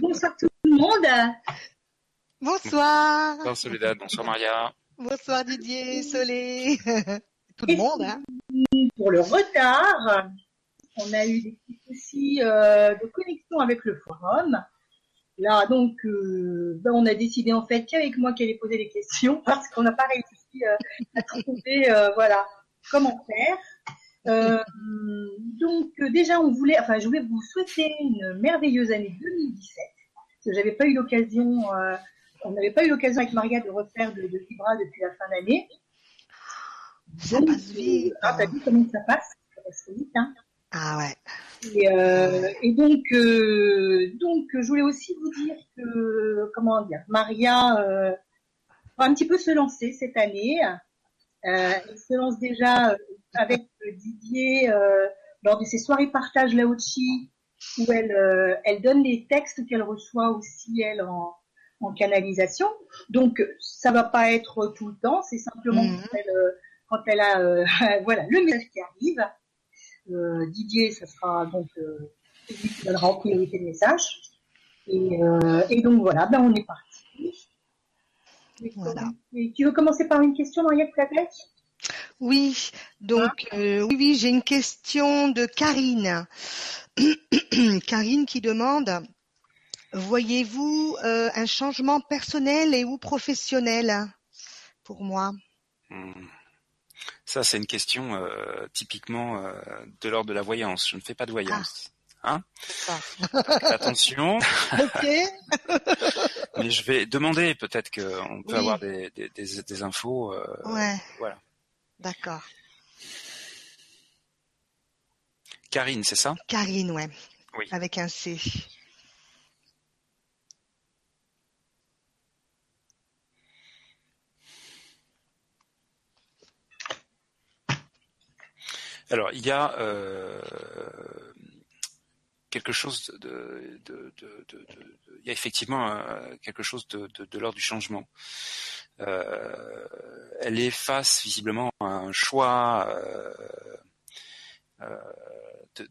Bonsoir tout le monde. Bonsoir. Bonsoir Soledad, bonsoir Maria. Bonsoir Didier, Solé. Tout le monde, hein. Pour le retard, on a eu des petits soucis euh, de connexion avec le forum. Là, donc, euh, ben, on a décidé en fait qu'avec moi qui allait poser les questions parce qu'on n'a pas réussi euh, à trouver, euh, voilà, comment faire. Euh, donc, euh, déjà, on voulait, enfin, je voulais vous souhaiter une merveilleuse année 2017 parce que j'avais pas eu l'occasion, euh, on n'avait pas eu l'occasion avec Maria de refaire de, de Vibra depuis la fin d'année. Ça passe vite. Ah, t'as vu comment ça passe? Ça passe vite, hein. Ah ouais. Et, euh, et donc, donc, je voulais aussi vous dire que, comment dire, Maria va un petit peu se lancer cette année. Euh, elle se lance déjà euh, avec Didier euh, lors de ses soirées partage Laochi, où elle, euh, elle donne les textes qu'elle reçoit aussi elle en, en canalisation. Donc, ça va pas être tout le temps, c'est simplement Mhm. quand, elle, euh, quand elle a, euh, voilà, le message qui arrive. Euh, Didier, ça sera donc euh, qui donnera en priorité le message. Et, euh, et donc voilà, ben on est parti. Et Voilà. et tu veux commencer par une question, Maria, peut-être Oui, donc euh, oui, oui, j'ai une question de Karine. Karine qui demande Voyez-vous euh, un changement personnel et ou professionnel pour moi? Hmm. Ça, c'est une question euh, typiquement euh, de l'ordre de la voyance. Je ne fais pas de voyance. Hein? Attention, Ok. mais je vais demander peut-être qu'on peut Oui. avoir des, des, des, des infos. euh, Ouais, Voilà. d'accord. Karine, c'est ça? Karine, ouais. Oui. Avec un C. Alors, il y a euh, quelque chose de, de, de, de- de- il y a effectivement euh, quelque chose de, l'ordre du changement. Euh, elle est face visiblement à un choix euh, euh,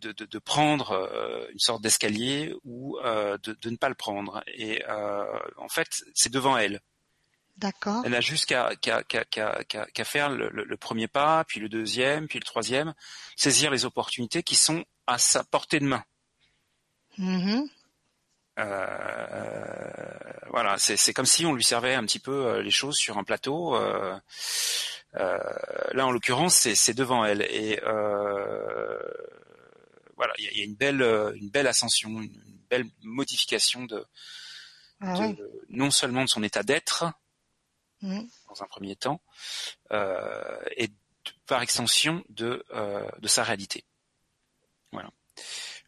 de, prendre une sorte d'escalier ou de, ne pas le prendre. Et en fait, c'est devant elle. D'accord. Elle n'a juste qu'à faire le, le- le premier pas, puis le deuxième, puis le troisième, saisir les opportunités qui sont à sa portée de main. Mhm. Euh, voilà, c'est comme si on lui servait un petit peu euh, les choses sur un plateau. euh, euh, là, en l'occurrence, c'est devant elle et euh, voilà, il y a, il y a une belle euh, une belle ascension, une, une belle modification de, Ah de- non seulement de son état d'être, Mhm. dans un premier temps, euh, et par extension de, euh, de sa réalité. Voilà.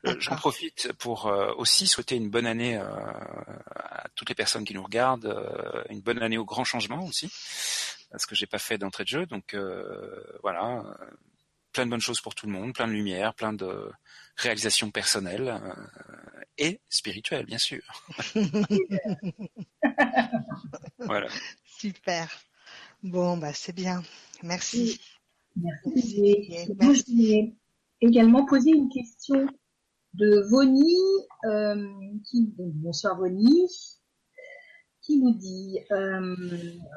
Euh, J'en profite pour euh, aussi souhaiter une bonne année euh, à toutes les personnes qui nous regardent, euh, une bonne année au grand changement aussi, parce que j'ai pas fait d'entrée de jeu, donc euh, voilà, plein de bonnes choses pour tout le monde, plein de lumière, plein de réalisations personnelles euh, et spirituelles, bien sûr. voilà. Super. Bon, bah c'est bien. Merci. Merci. Merci. Voulais également poser une question de Voni, euh, qui, bonsoir Voni, qui nous dit euh,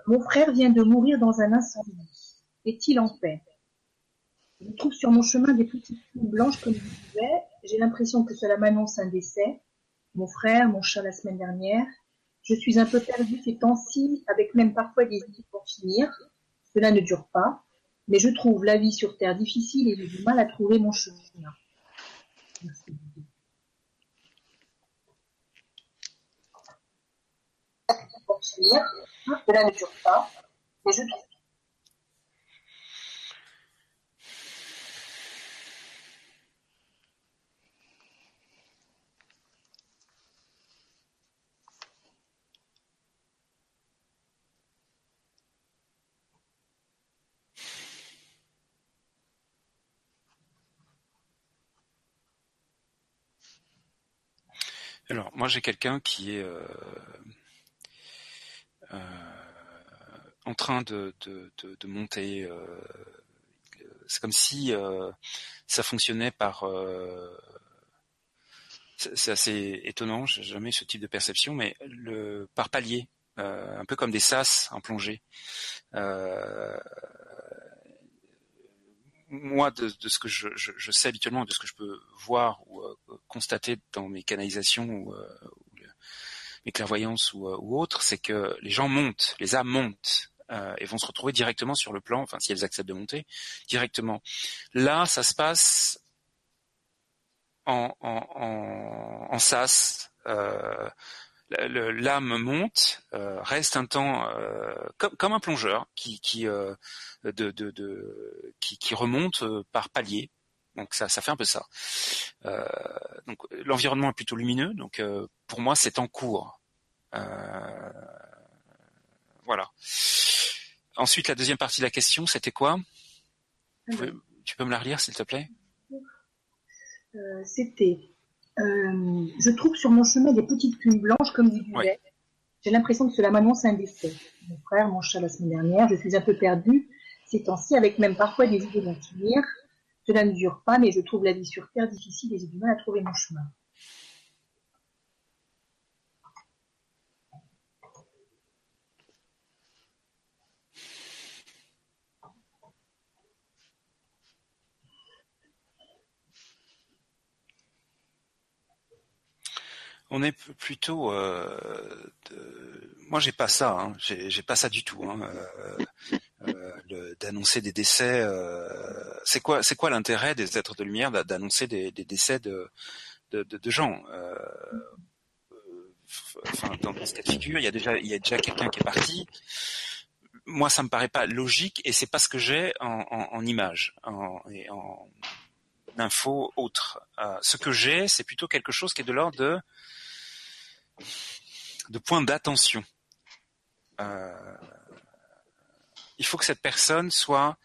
Mon frère vient de mourir dans un incendie. Est-il en paix? Je trouve sur mon chemin des petites foules blanches comme je disais. J'ai l'impression que cela m'annonce un décès. Mon frère, mon chat la semaine dernière. Je suis un peu perdue ces temps-ci, avec même parfois des idées pour finir. Cela ne dure pas mais je trouve la vie sur Terre difficile et j'ai du mal à trouver mon chemin. Pour finir, cela ne dure pas, mais je trouve Alors, moi, j'ai quelqu'un qui est euh, euh, en train de, de, de, monter. euh, c'est comme si ça fonctionnait par c'est assez étonnant, j'ai jamais eu ce type de perception, mais le par palier, un peu comme des sas en plongée. Euh, moi, de, de, ce que je, je, je, sais habituellement, de ce que je peux voir ou euh, constater dans mes canalisations ou, euh, mes clairvoyances ou, euh, ou autres, c'est que les gens montent, les âmes montent et vont se retrouver directement sur le plan, enfin si elles acceptent de monter, directement. Là, ça se passe en, en, en, en sas. L'âme monte, euh, reste un temps euh, comme, comme, un plongeur qui qui, euh, de, de, de, qui, qui remonte par palier. Donc ça, ça fait un peu ça. Donc l'environnement est plutôt lumineux. Donc pour moi, c'est en cours. voilà. Ensuite, la deuxième partie de la question, c'était quoi? Tu peux me la relire, s'il te plaît? C'était euh, je trouve sur mon chemin des petites plumes blanches comme du duvet. J'ai l'impression que cela m'annonce un décès. Mon frère, mon chat la semaine dernière, je suis un peu perdue ces temps-ci, avec même parfois des idées d'en finir. Cela ne dure pas, mais je trouve la vie sur Terre difficile et j'ai du mal à trouver mon chemin. On est plutôt. Euh, de... Moi, j'ai pas ça. Hein. J'ai pas ça du tout. Hein. Euh, euh, d'annoncer des décès. Euh, c'est quoi l'intérêt des êtres de lumière d'annoncer des, décès de gens Enfin, dans ce cas de figure, il y a déjà il y a déjà quelqu'un qui est parti. Moi, ça me paraît pas logique et c'est pas ce que j'ai en, en, image en, et en info autre. Ce que j'ai, c'est plutôt quelque chose qui est de l'ordre de de points d'attention. Euh, il faut que cette personne soit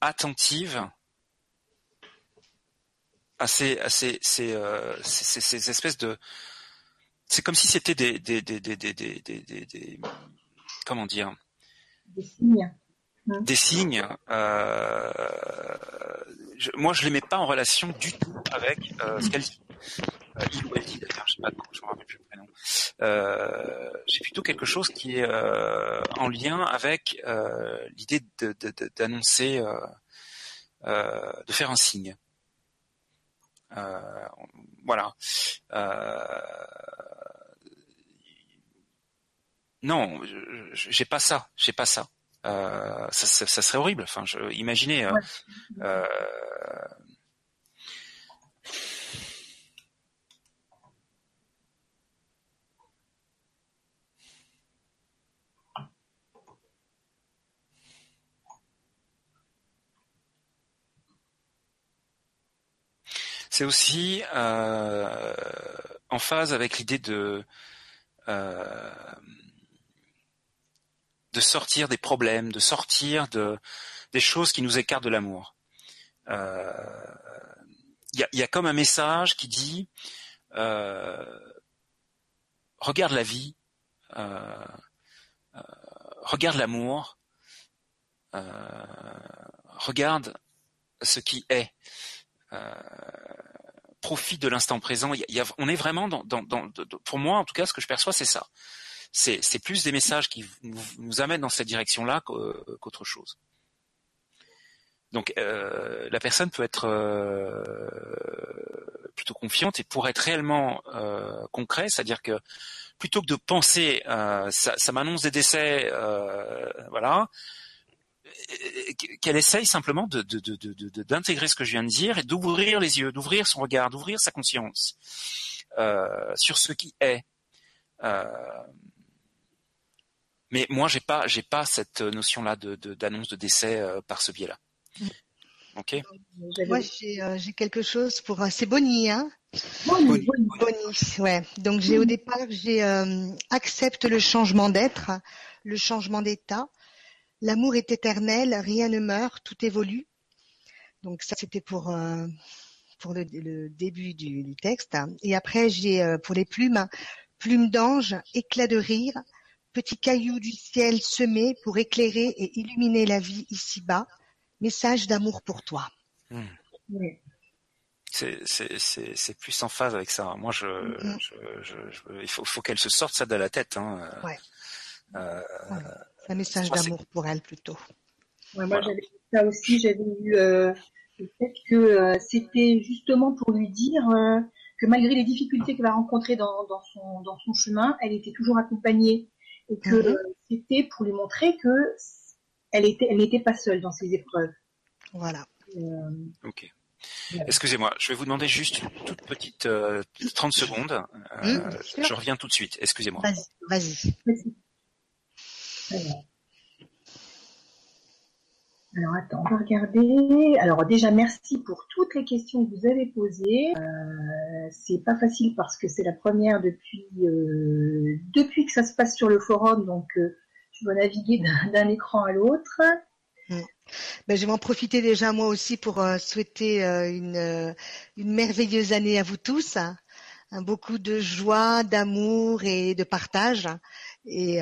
attentive à ces, à ces, ces, euh, ces, ces espèces de... C'est comme si c'était des, des, des, des, des, des, des, des, comment dire? Des signes. Des signes. Euh, je, moi, je les mets pas en relation du tout avec euh, ce qu'elles euh, il ou elle dit d'ailleurs, je sais pas, je me rappelle plus le prénom. Euh, j'ai plutôt quelque chose qui est euh, en lien avec euh, l'idée d'annoncer, de, de, euh, de, faire un signe. voilà. non, j'ai pas ça, j'ai pas ça. Ça, ça, ça, serait horrible. Enfin, je, imaginez. Ouais. c'est aussi euh, en phase avec l'idée de euh, de sortir des problèmes, de sortir de des choses qui nous écartent de l'amour. Il euh, y, a, comme un message qui dit euh, regarde la vie, euh, regarde l'amour, regarde ce qui est. Profite de l'instant présent. On est vraiment dans, pour moi en tout cas, ce que je perçois, c'est ça. C'est, plus des messages qui nous, amènent dans cette direction-là qu'autre chose. Donc euh, la personne peut être euh, plutôt confiante et pour être réellement euh, concret, c'est-à-dire que plutôt que de penser euh, ça, ça m'annonce des décès, euh, voilà, qu'elle essaye simplement de, d'intégrer ce que je viens de dire et d'ouvrir les yeux, d'ouvrir son regard, d'ouvrir sa conscience euh, sur ce qui est. Euh, mais moi, j'ai pas, j'ai pas cette notion-là de, d'annonce de, décès euh, par ce biais-là. Ok. Moi, j'ai, euh, j'ai quelque chose pour. c'est Bonnie, hein? Bonnie, Bonnie, ouais. Donc j'ai au départ, j'ai accepte le changement d'être, le changement d'état L'amour est éternel, rien ne meurt, tout évolue. Donc ça c'était pour euh, pour le, le début du, du, texte. Et après j'ai euh, pour les plumes, plumes d'ange, éclat de rire, petit caillou du ciel semé pour éclairer et illuminer la vie ici-bas. Message d'amour pour toi. Mmh. Oui. c'est plus en phase avec ça. Moi, je, mm-hmm. je, je, il faut, faut qu'elle se sorte ça de la tête. Hein. Ouais. Euh, C'est un message d'amour pour elle plutôt. Ouais, moi, j'avais ça aussi. J'avais eu euh, le fait que euh, c'était justement pour lui dire euh, que malgré les difficultés qu'elle va rencontrer dans, dans, son, dans son chemin, elle était toujours accompagnée et que c'était pour lui montrer que elle était, elle n'était pas seule dans ses épreuves. Voilà. ok. Excusez-moi, je vais vous demander juste une toute petite euh, 30 secondes. Euh, je reviens tout de suite. Excusez-moi. Vas-y, vas-y. Alors attends, on va regarder. Alors déjà merci pour toutes les questions que vous avez posées. Euh, c'est pas facile parce que c'est la première depuis euh, depuis que ça se passe sur le forum, donc euh, je dois naviguer d'un écran à l'autre. Mm. Ben, je vais en profiter déjà moi aussi pour euh, souhaiter une, merveilleuse année à vous tous. Hein. beaucoup de joie, d'amour et de partage. Et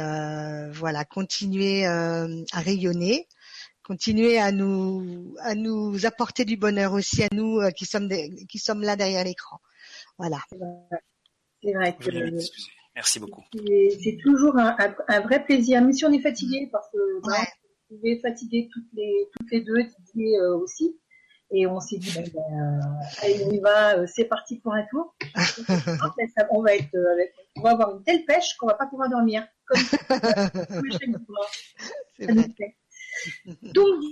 voilà, continuez à rayonner, continuez à nous à nous apporter du bonheur aussi à nous qui sommes qui sommes là derrière l'écran. Voilà. C'est vrai que Merci beaucoup. C'est toujours un, un, vrai plaisir, même si on est fatigué parce que bah, pouvait fatiguer toutes les toutes les deux, Didier euh, aussi. Et on s'est dit, ben, ben allez, on y va, euh, c'est parti pour un tour. on va être, euh, avec, on va avoir une telle pêche qu'on va pas pouvoir dormir. Comme, Donc,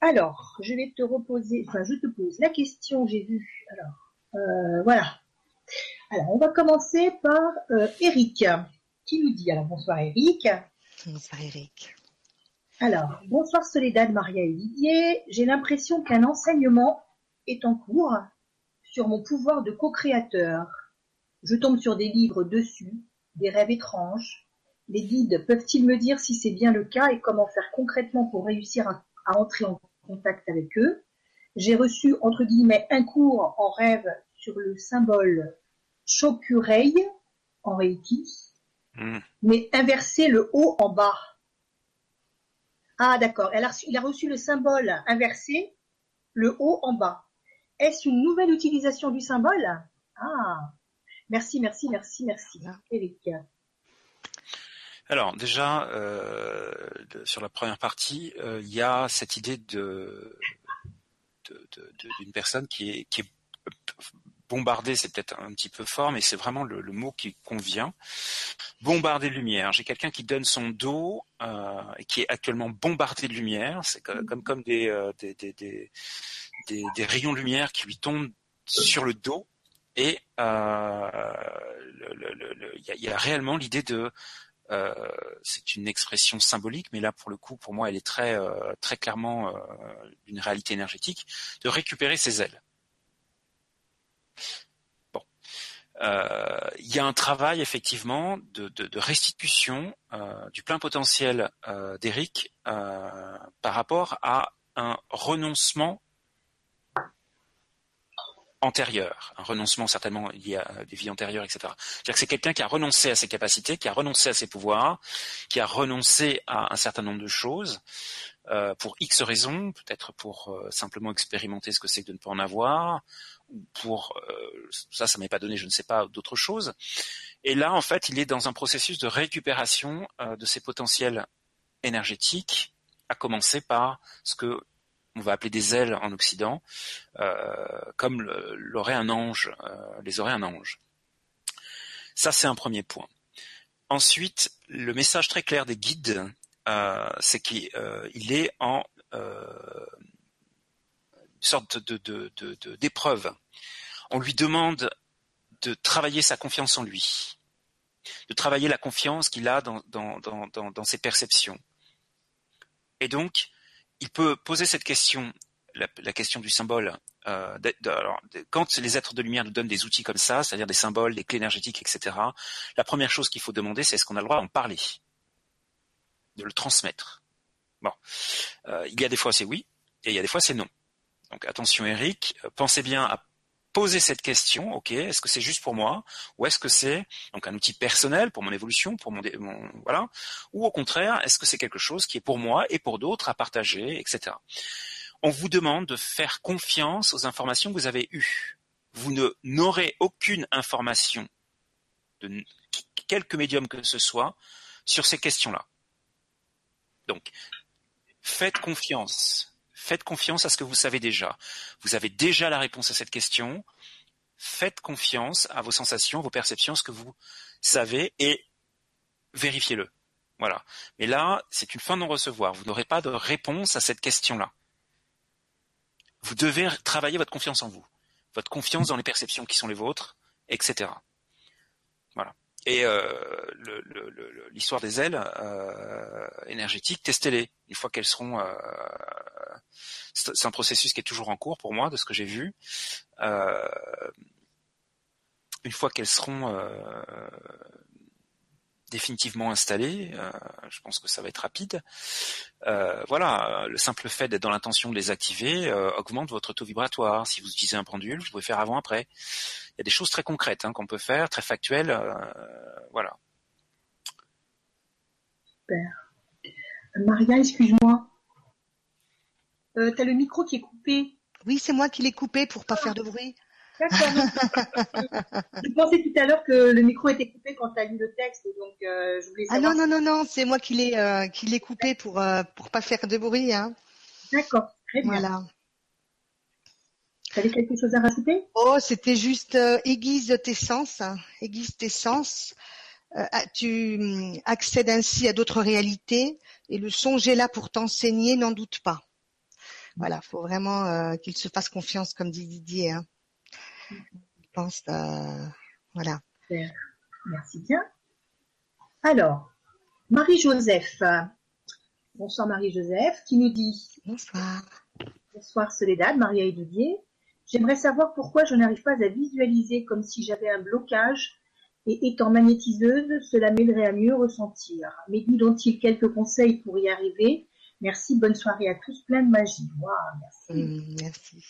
alors, je vais te reposer, enfin, je te pose la question, j'ai vu. Alors, euh, voilà. Alors, on va commencer par euh, Eric, qui nous dit, alors bonsoir Eric. Bonsoir Eric. Alors, bonsoir Soledad, Maria et Didier. J'ai l'impression qu'un enseignement est en cours sur mon pouvoir de co-créateur. Je tombe sur des livres dessus, des rêves étranges. Les guides peuvent-ils me dire si c'est bien le cas et comment faire concrètement pour réussir à, entrer en contact avec eux? J'ai reçu, entre guillemets, un cours en rêve sur le symbole Shokurei en Reiki, hmm. mais inverser le haut en bas. Ah d'accord, il a reçu le symbole inversé, le haut en bas. Est-ce une nouvelle utilisation du symbole? Ah, merci, merci, merci, merci. Eric. Alors déjà, euh, sur la première partie, euh, il y a cette idée de d'une personne qui est, qui est bombarder, c'est peut-être un petit peu fort, mais c'est vraiment le, mot qui convient. Bombarder de lumière. J'ai quelqu'un qui donne son dos euh, et qui est actuellement bombardé de lumière. C'est comme comme des, des, rayons de lumière qui lui tombent sur le dos. Et il y, a, réellement l'idée de c'est une expression symbolique, mais là pour le coup, pour moi, elle est très très clairement une réalité énergétique de récupérer ses ailes. Bon. Euh, il y a un travail effectivement de, restitution euh, du plein potentiel euh, d'Eric par rapport à un renoncement antérieur, un renoncement certainement lié à des vies antérieures, etc. C'est-à-dire que c'est quelqu'un qui a renoncé à ses capacités, qui a renoncé à ses pouvoirs, qui a renoncé à un certain nombre de choses, pour X raisons, peut-être pour simplement expérimenter ce que c'est que de ne pas en avoir, pour euh, ça, ça m'est pas donné, je ne sais pas d'autres choses. Et là, en fait, il est dans un processus de récupération euh, de ses potentiels énergétiques, à commencer par ce que on va appeler des ailes en Occident, euh, comme l'aurait un ange, les aurait un ange. Ça, c'est un premier point. Ensuite, le message très clair des guides, c'est qu'il est en sorte de, d'épreuve. On lui demande de travailler sa confiance en lui, de travailler la confiance qu'il a dans, dans, ses perceptions. Et donc, il peut poser cette question, la, question du symbole. Euh, quand les êtres de lumière nous donnent des outils comme ça, c'est-à-dire des symboles, des clés énergétiques, etc., la première chose qu'il faut demander, c'est est-ce qu'on a le droit d'en parler, de le transmettre? Bon, euh, il y a des fois c'est oui, et il y a des fois c'est non. Donc attention Eric, euh, pensez bien à poser cette question, ok, est-ce que c'est juste pour moi ou est-ce que c'est donc un outil personnel pour mon évolution, pour mon, voilà, ou au contraire, est-ce que c'est quelque chose qui est pour moi et pour d'autres à partager, etc. on vous demande de faire confiance aux informations que vous avez eues. Vous ne n'aurez aucune information de quelque médium que ce soit sur ces questions-là. Donc, faites confiance. Faites confiance à ce que vous savez déjà. Vous avez déjà la réponse à cette question. Faites confiance à vos sensations, vos perceptions, ce que vous savez et vérifiez-le. Voilà. Mais là, c'est une fin de non-recevoir. Vous n'aurez pas de réponse à cette question-là. Vous devez travailler votre confiance en vous, votre confiance dans les perceptions qui sont les vôtres, etc. Et euh, l'histoire des ailes euh, énergétiques, testez-les une fois qu'elles seront. Euh, c'est un processus qui est toujours en cours pour moi, de ce que j'ai vu. une fois qu'elles seront définitivement installé. Euh, je pense que ça va être rapide. Euh, voilà, le simple fait d'être dans l'intention de les activer euh, augmente votre taux vibratoire. Si vous utilisez un pendule, vous pouvez faire avant-après. Il y a des choses très concrètes hein, qu'on peut faire, très factuelles. voilà. Super. Maria, excuse-moi. Euh, T'as le micro qui est coupé. Oui, c'est moi qui l'ai coupé pour pas faire de bruit. je pensais tout à l'heure que le micro était coupé quand tu as lu le texte, donc euh, je voulais Ah non, non, non, non, c'est moi qui l'ai euh, qui l'ai coupé pour euh, pour pas faire de bruit. Hein. D'accord, très bien. Voilà. Tu avais quelque chose à rajouter? Oh, c'était juste euh, aiguise tes sens, hein. aiguise tes sens. Ah, tu hum, accèdes ainsi à d'autres réalités et le songe est là pour t'enseigner, n'en doute pas. Voilà, faut vraiment qu'il se fasse confiance, comme dit Didier. Hein. Je pense, euh, voilà. Merci bien. Alors, Marie-Joseph. Bonsoir Marie-Joseph, qui nous dit Bonsoir. Bonsoir Soledad, Maria et Didier. J'aimerais savoir pourquoi je n'arrive pas à visualiser comme si j'avais un blocage et étant magnétiseuse, cela m'aiderait à mieux ressentir. Mais il quelques conseils pour y arriver Merci, bonne soirée à tous, plein de magie. merci. Mm, merci.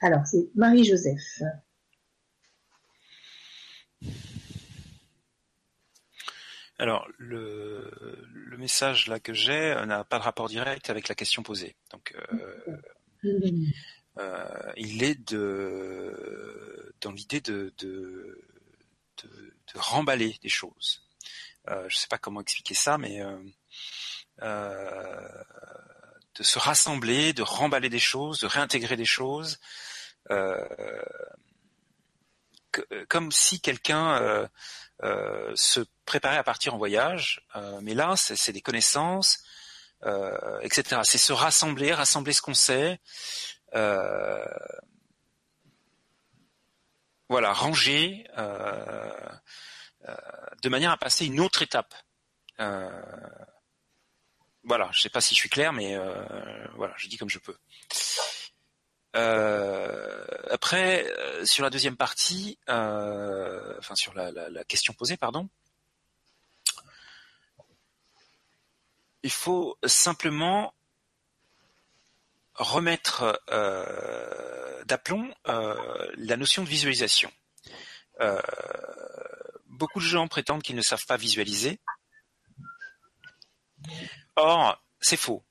Alors, c'est Marie-Joseph. Alors, le, message là que j'ai euh, n'a pas de rapport direct avec la question posée. Donc, euh, euh, il est de dans l'idée de, de, remballer des choses. je ne sais pas comment expliquer ça, mais de se rassembler, de remballer des choses, de réintégrer des choses, euh, comme si quelqu'un euh, euh, se préparait à partir en voyage, mais là, c'est des connaissances, etc. C'est se rassembler, rassembler ce qu'on sait. voilà, ranger de manière à passer une autre étape. Voilà, je sais pas si je suis clair, mais voilà, je dis comme je peux. Euh, après, euh, sur la deuxième partie, euh, enfin sur la, question posée, pardon, il faut simplement remettre d'aplomb la notion de visualisation. beaucoup de gens prétendent qu'ils ne savent pas visualiser. Or, c'est faux.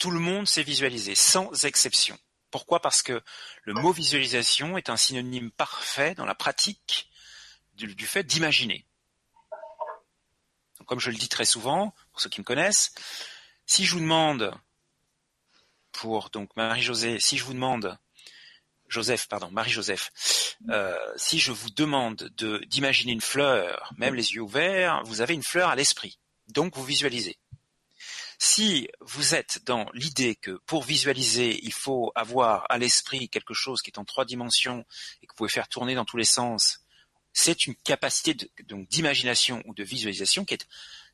Tout le monde sait visualiser, sans exception. Pourquoi? Parce que le mot visualisation est un synonyme parfait dans la pratique du, fait d'imaginer. Comme je le dis très souvent, pour ceux qui me connaissent, si je vous demande, pour donc Marie-Josée, si je vous demande, Joseph, pardon, Marie-Joseph, euh, si je vous demande de d'imaginer une fleur, même les yeux ouverts, vous avez une fleur à l'esprit. Donc vous visualisez. Si vous êtes dans l'idée que pour visualiser, il faut avoir à l'esprit quelque chose qui est en trois dimensions et que vous pouvez faire tourner dans tous les sens, c'est une capacité donc d'imagination ou de visualisation qui est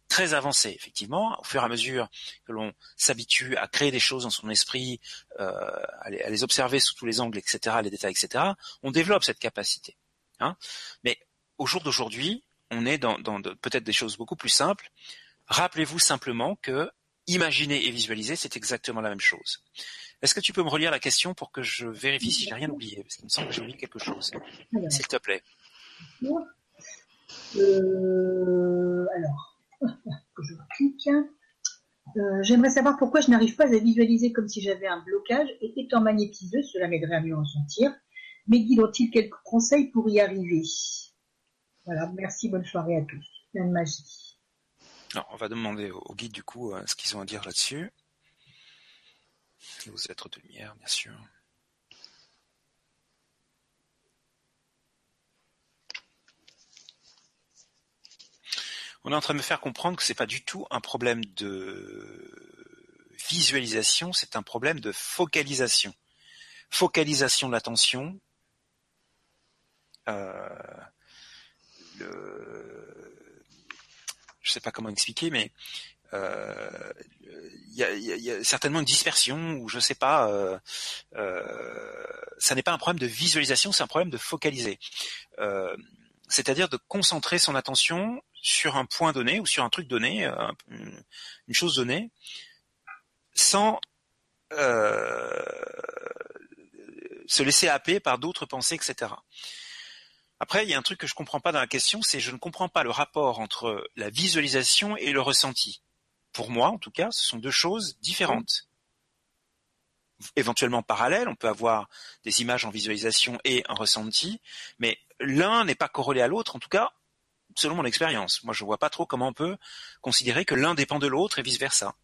très avancée, effectivement. Au fur et à mesure que l'on s'habitue à créer des choses dans son esprit, euh, à, les, observer sous tous les angles, etc., les détails, etc., on développe cette capacité. Hein. Mais au jour d'aujourd'hui, on est dans, dans peut-être des choses beaucoup plus simples. Rappelez-vous simplement que imaginer et visualiser, c'est exactement la même chose. Est-ce que tu peux me relire la question pour que je vérifie si j'ai rien oublié? Parce qu'il me semble que j'ai oublié quelque chose. S'il te plaît. Euh, alors, que je clique. Euh, J'aimerais savoir pourquoi je n'arrive pas à visualiser comme si j'avais un blocage et étant magnétiseuse, cela m'aiderait à mieux en sentir. Mes guides ont-ils quelques conseils pour y arriver? Voilà, merci, bonne soirée à tous. Plein de magie. Alors, on va demander aux guides du coup euh, ce qu'ils ont à dire là-dessus. Aux êtres de lumière, bien sûr. on est en train de me faire comprendre que c'est pas du tout un problème de visualisation, c'est un problème de focalisation. Focalisation de l'attention. Euh. Je sais pas comment expliquer, mais euh, il y, a, y, a, certainement une dispersion ou je sais pas. Euh, euh, ça n'est pas un problème de visualisation, c'est un problème de focaliser. Euh, c'est-à-dire de concentrer son attention sur un point donné ou sur un truc donné, euh, une chose donnée, sans se laisser happer par d'autres pensées, etc. Après, il y a un truc que je comprends pas dans la question, c'est je ne comprends pas le rapport entre la visualisation et le ressenti. Pour moi, en tout cas, ce sont deux choses différentes. Éventuellement parallèles, on peut avoir des images en visualisation et un ressenti, mais l'un n'est pas corrélé à l'autre, en tout cas, selon mon expérience. Moi, je vois pas trop comment on peut considérer que l'un dépend de l'autre et vice versa.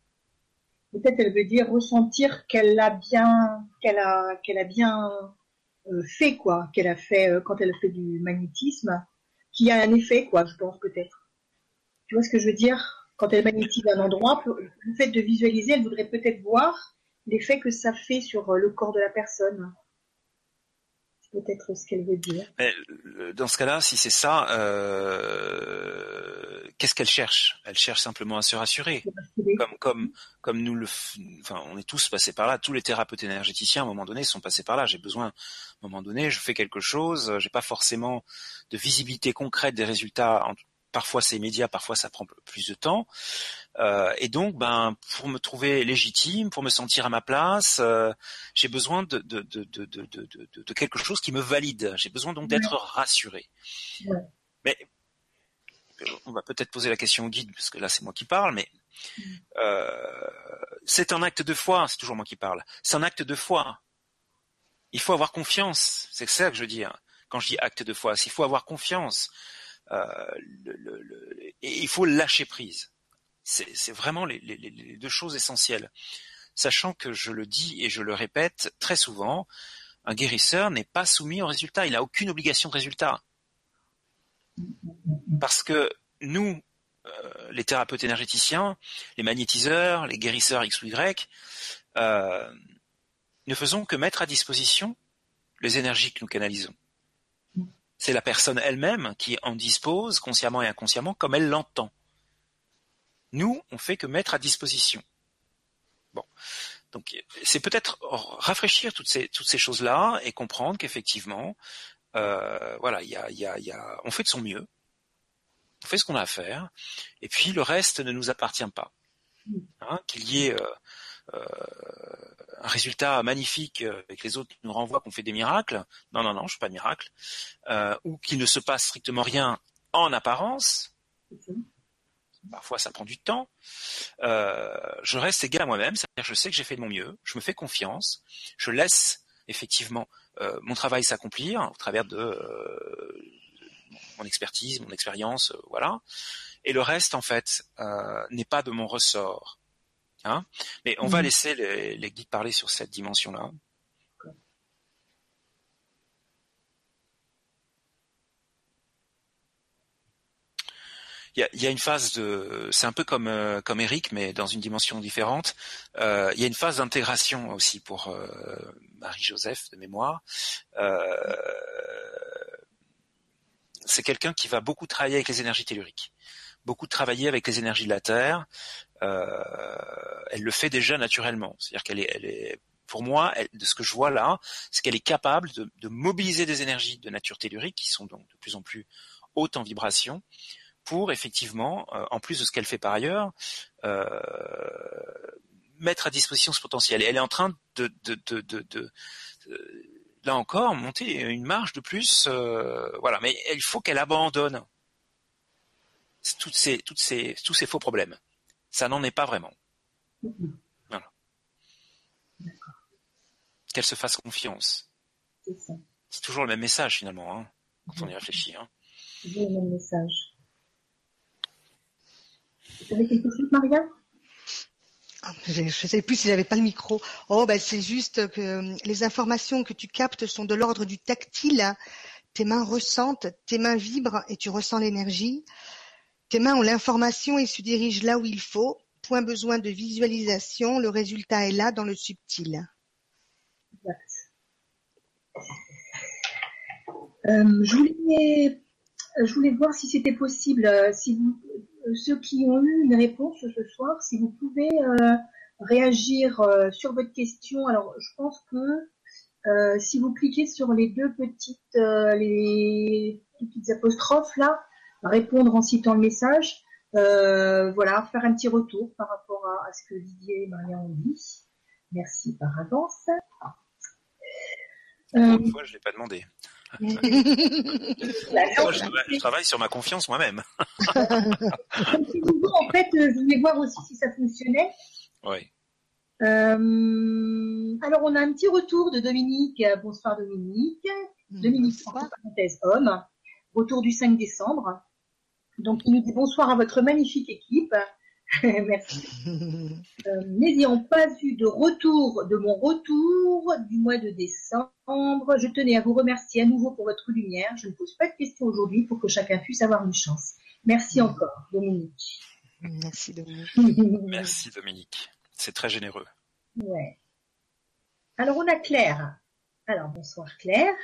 Peut-être elle veut dire ressentir qu'elle a bien, qu'elle a, bien fait quoi, qu'elle a fait euh, quand elle fait du magnétisme, qui a un effet quoi, je pense peut-être. Tu vois ce que je veux dire? Quand elle magnétise un endroit, le fait de visualiser, elle voudrait peut-être voir l'effet que ça fait sur euh, le corps de la personne peut-être ce qu'elle veut dire. Mais dans ce cas-là, si c'est ça, euh, qu'est-ce qu'elle cherche? Elle cherche simplement à se rassurer. Comme comme comme nous le, enfin, on est tous passés par là. Tous les thérapeutes énergéticiens, à un moment donné, sont passés par là. J'ai besoin, à un moment donné, je fais quelque chose. J'ai pas forcément de visibilité concrète des résultats. Parfois c'est immédiat, parfois ça prend plus de temps. Euh, et donc, ben, pour me trouver légitime, pour me sentir à ma place, euh, j'ai besoin de de, de, de, de, de, quelque chose qui me valide. J'ai besoin donc d'être rassuré. Ouais. Mais on va peut-être poser la question au guide, parce que là c'est moi qui parle, mais euh, c'est un acte de foi, c'est toujours moi qui parle. C'est un acte de foi. Il faut avoir confiance. C'est ça que je veux dire quand je dis acte de foi. Il faut avoir confiance. Euh, le, le, le, il faut lâcher prise. C'est vraiment les, les, les, deux choses essentielles. Sachant que je le dis et je le répète très souvent, un guérisseur n'est pas soumis au résultat. Il n'a aucune obligation de résultat. Parce que nous, euh, les thérapeutes énergéticiens, les magnétiseurs, les guérisseurs X ou Y, euh, ne faisons que mettre à disposition les énergies que nous canalisons. C'est la personne elle-même qui en dispose consciemment et inconsciemment comme elle l'entend. Nous, on fait que mettre à disposition. Bon, donc c'est peut-être rafraîchir toutes ces toutes ces choses-là et comprendre qu'effectivement, euh, voilà, il y a, y, a, y a, on fait de son mieux, on fait ce qu'on a à faire, et puis le reste ne nous appartient pas. Hein, Qu'il y ait euh, euh, un résultat magnifique euh, et que les autres nous renvoient qu'on fait des miracles, non, non, non, je fais pas de miracle, euh, ou qu'il ne se passe strictement rien en apparence, parfois ça prend du temps, euh, je reste égal à moi-même, c'est-à-dire je sais que j'ai fait de mon mieux, je me fais confiance, je laisse effectivement mon travail s'accomplir au travers de mon expertise, mon expérience, voilà, et le reste en fait n'est pas de mon ressort. Hein Mais on va mhm. laisser les, les, guides parler sur cette dimension-là. Il y a, y a, une phase de, c'est un peu comme euh, comme Eric, mais dans une dimension différente. Euh, il y a une phase d'intégration aussi pour euh, Marie-Joseph de mémoire. C'est quelqu'un qui va beaucoup travailler avec les énergies telluriques, beaucoup travailler avec les énergies de la Terre, elle le fait déjà naturellement. C'est-à-dire qu'elle est, pour moi, de ce que je vois là, c'est qu'elle est capable de, mobiliser des énergies de nature tellurique qui sont donc de plus en plus hautes en vibration pour effectivement, euh, en plus de ce qu'elle fait par ailleurs, euh, mettre à disposition ce potentiel. Et elle est en train de, là encore monter une marge de plus. Euh, voilà, mais il faut qu'elle abandonne tous ces faux problèmes. Ça n'en est pas vraiment. Voilà. Qu'elle se fasse confiance. C'est ça. C'est toujours le même message finalement, hein, quand on y réfléchit. Hein. Toujours le même message. Vous avez quelque chose, Maria? Je ne sais plus si j'avais pas le micro. Oh, ben c'est juste que euh, les informations que tu captes sont de l'ordre du tactile. Tes mains ressentent, tes mains vibrent et tu ressens l'énergie. Tes mains ont l'information et se dirigent là où il faut. Point besoin de visualisation, le résultat est là dans le subtil. Euh, je voulais, voir si c'était possible, euh, si vous, euh, ceux qui ont eu une réponse ce soir, si vous pouvez euh, réagir sur votre question. Alors, je pense que si vous cliquez sur les deux petites, les petites apostrophes là, répondre en citant le message, voilà, faire un petit retour par rapport à, ce que Didier et Maria ont dit. Merci par avance. Une fois, je l'ai pas demandé je, travaille, sur ma confiance moi-même. en fait, je voulais voir aussi si ça fonctionnait. Oui. Euh, alors, on a un petit retour de Dominique. Bonsoir Dominique. Mmh, Dominique, entre parenthèse, homme. Retour du 5 décembre. Donc, il nous dit bonsoir à votre magnifique équipe. Merci. Euh, N'ayant pas eu de retour de mon retour du mois de décembre, je tenais à vous remercier à nouveau pour votre lumière. Je ne pose pas de questions aujourd'hui pour que chacun puisse avoir une chance. Merci encore, Dominique. Merci Dominique. Merci Dominique. C'est très généreux. Ouais. Alors on a Claire. Alors bonsoir Claire.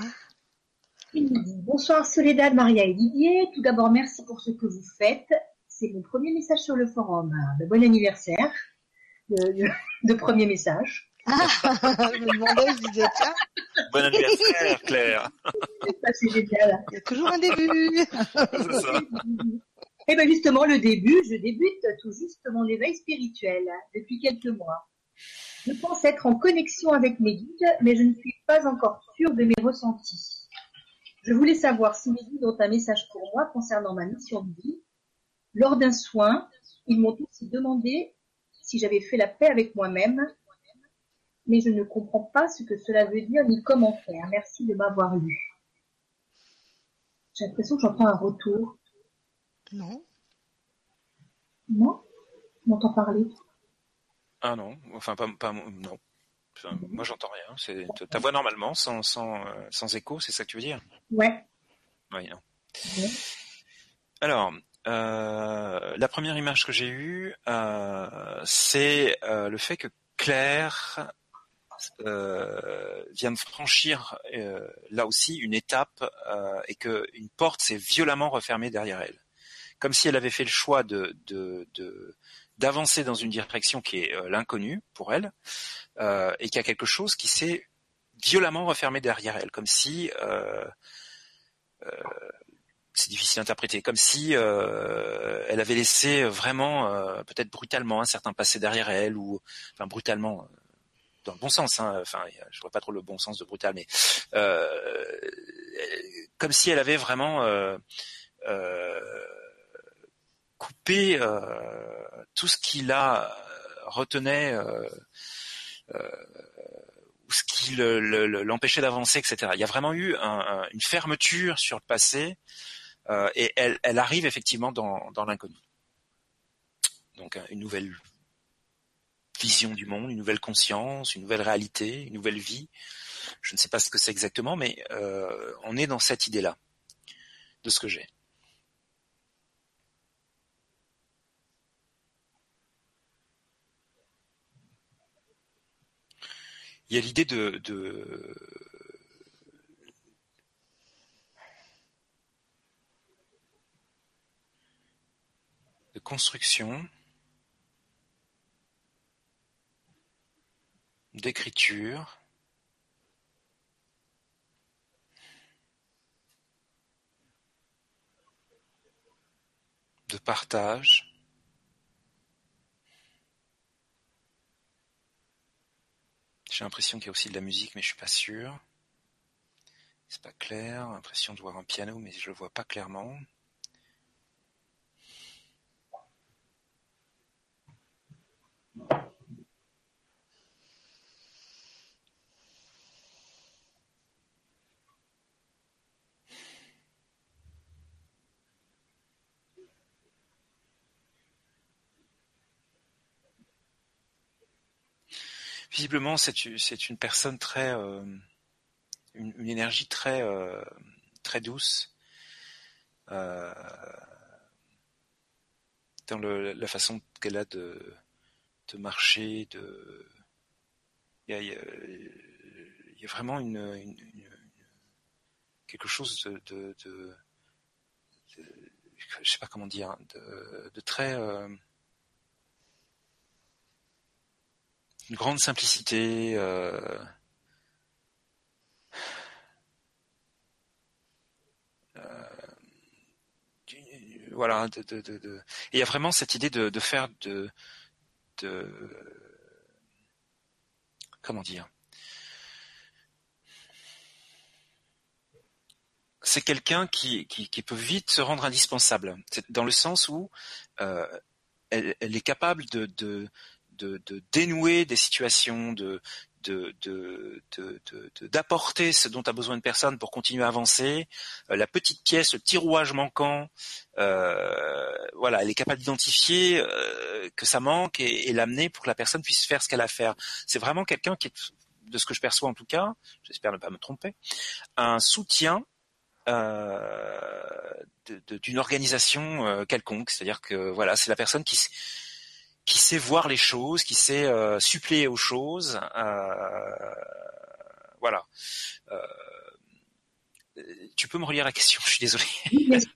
Ah. Il nous dit bonsoir Soledad, Maria et Didier. Tout d'abord merci pour ce que vous faites c'est mon premier message sur le forum. Ben, bon anniversaire de, premier message. Ah, je me demandais, je disais tiens. Bon anniversaire, Claire. c'est génial. Il y a toujours un début. c'est ça. Et eh bien justement, le début, je débute tout juste mon éveil spirituel depuis quelques mois. Je pense être en connexion avec mes guides, mais je ne suis pas encore sûre de mes ressentis. Je voulais savoir si mes guides ont un message pour moi concernant ma mission de vie lors d'un soin, ils m'ont aussi demandé si j'avais fait la paix avec moi-même, mais je ne comprends pas ce que cela veut dire ni comment faire. Merci de m'avoir lu. J'ai l'impression que j'entends un retour. Non. Non? M'entends parler? Ah non, enfin pas, pas non. Moi j'entends rien. C'est ta voix normalement, sans, sans, euh, sans écho, c'est ça que tu veux dire? Ouais. Oui, non. Alors, euh, la première image que j'ai eue, euh, c'est euh, le fait que Claire vient de franchir là aussi une étape et que une porte s'est violemment refermée derrière elle, comme si elle avait fait le choix de, d'avancer dans une direction qui est l'inconnu pour elle et qu'il y a quelque chose qui s'est violemment refermé derrière elle, comme si c'est difficile à interpréter, comme si euh, elle avait laissé vraiment, euh, peut-être brutalement, un certain passé derrière elle, ou enfin brutalement, euh, dans le bon sens. Hein, enfin, je vois pas trop le bon sens de brutal, mais comme si elle avait vraiment coupé tout ce qui la retenait. ou ce qui l'empêchait d'avancer, etc. Il y a vraiment eu une fermeture sur le passé euh, et elle, arrive effectivement dans, l'inconnu. Donc une nouvelle vision du monde, une nouvelle conscience, une nouvelle réalité, une nouvelle vie. Je ne sais pas ce que c'est exactement, mais euh, on est dans cette idée-là de ce que j'ai. Il y a l'idée de, de de construction, d'écriture, de partage. J'ai l'impression qu'il y a aussi de la musique, mais je suis pas sûr. C'est pas clair. L'impression de voir un piano, mais je le vois pas clairement. Visiblement, c'est une personne très, euh, une, énergie très, euh, très douce euh, dans la façon qu'elle a de, de marcher, de, il y a, vraiment une, quelque chose de, de, de, je sais pas comment dire, de très euh, grande simplicité. Euh, euh, voilà, de, et il y a vraiment cette idée de, faire de, comment dire, c'est quelqu'un qui, qui, qui, peut vite se rendre indispensable, dans le sens où euh, elle, est capable de, de, dénouer des situations, de d'apporter ce dont a besoin une personne pour continuer à avancer, euh, la petite pièce, le petit rouage manquant, euh, voilà, elle est capable d'identifier euh, que ça manque et, et l'amener pour que la personne puisse faire ce qu'elle a à faire. C'est vraiment quelqu'un qui est, de ce que je perçois en tout cas, j'espère ne pas me tromper, un soutien d'une organisation quelconque, c'est-à-dire que voilà, c'est la personne qui qui sait voir les choses, qui sait euh, suppléer aux choses. Euh, voilà. Euh, tu peux me relire la question, je suis désolé. Oui, bien sûr.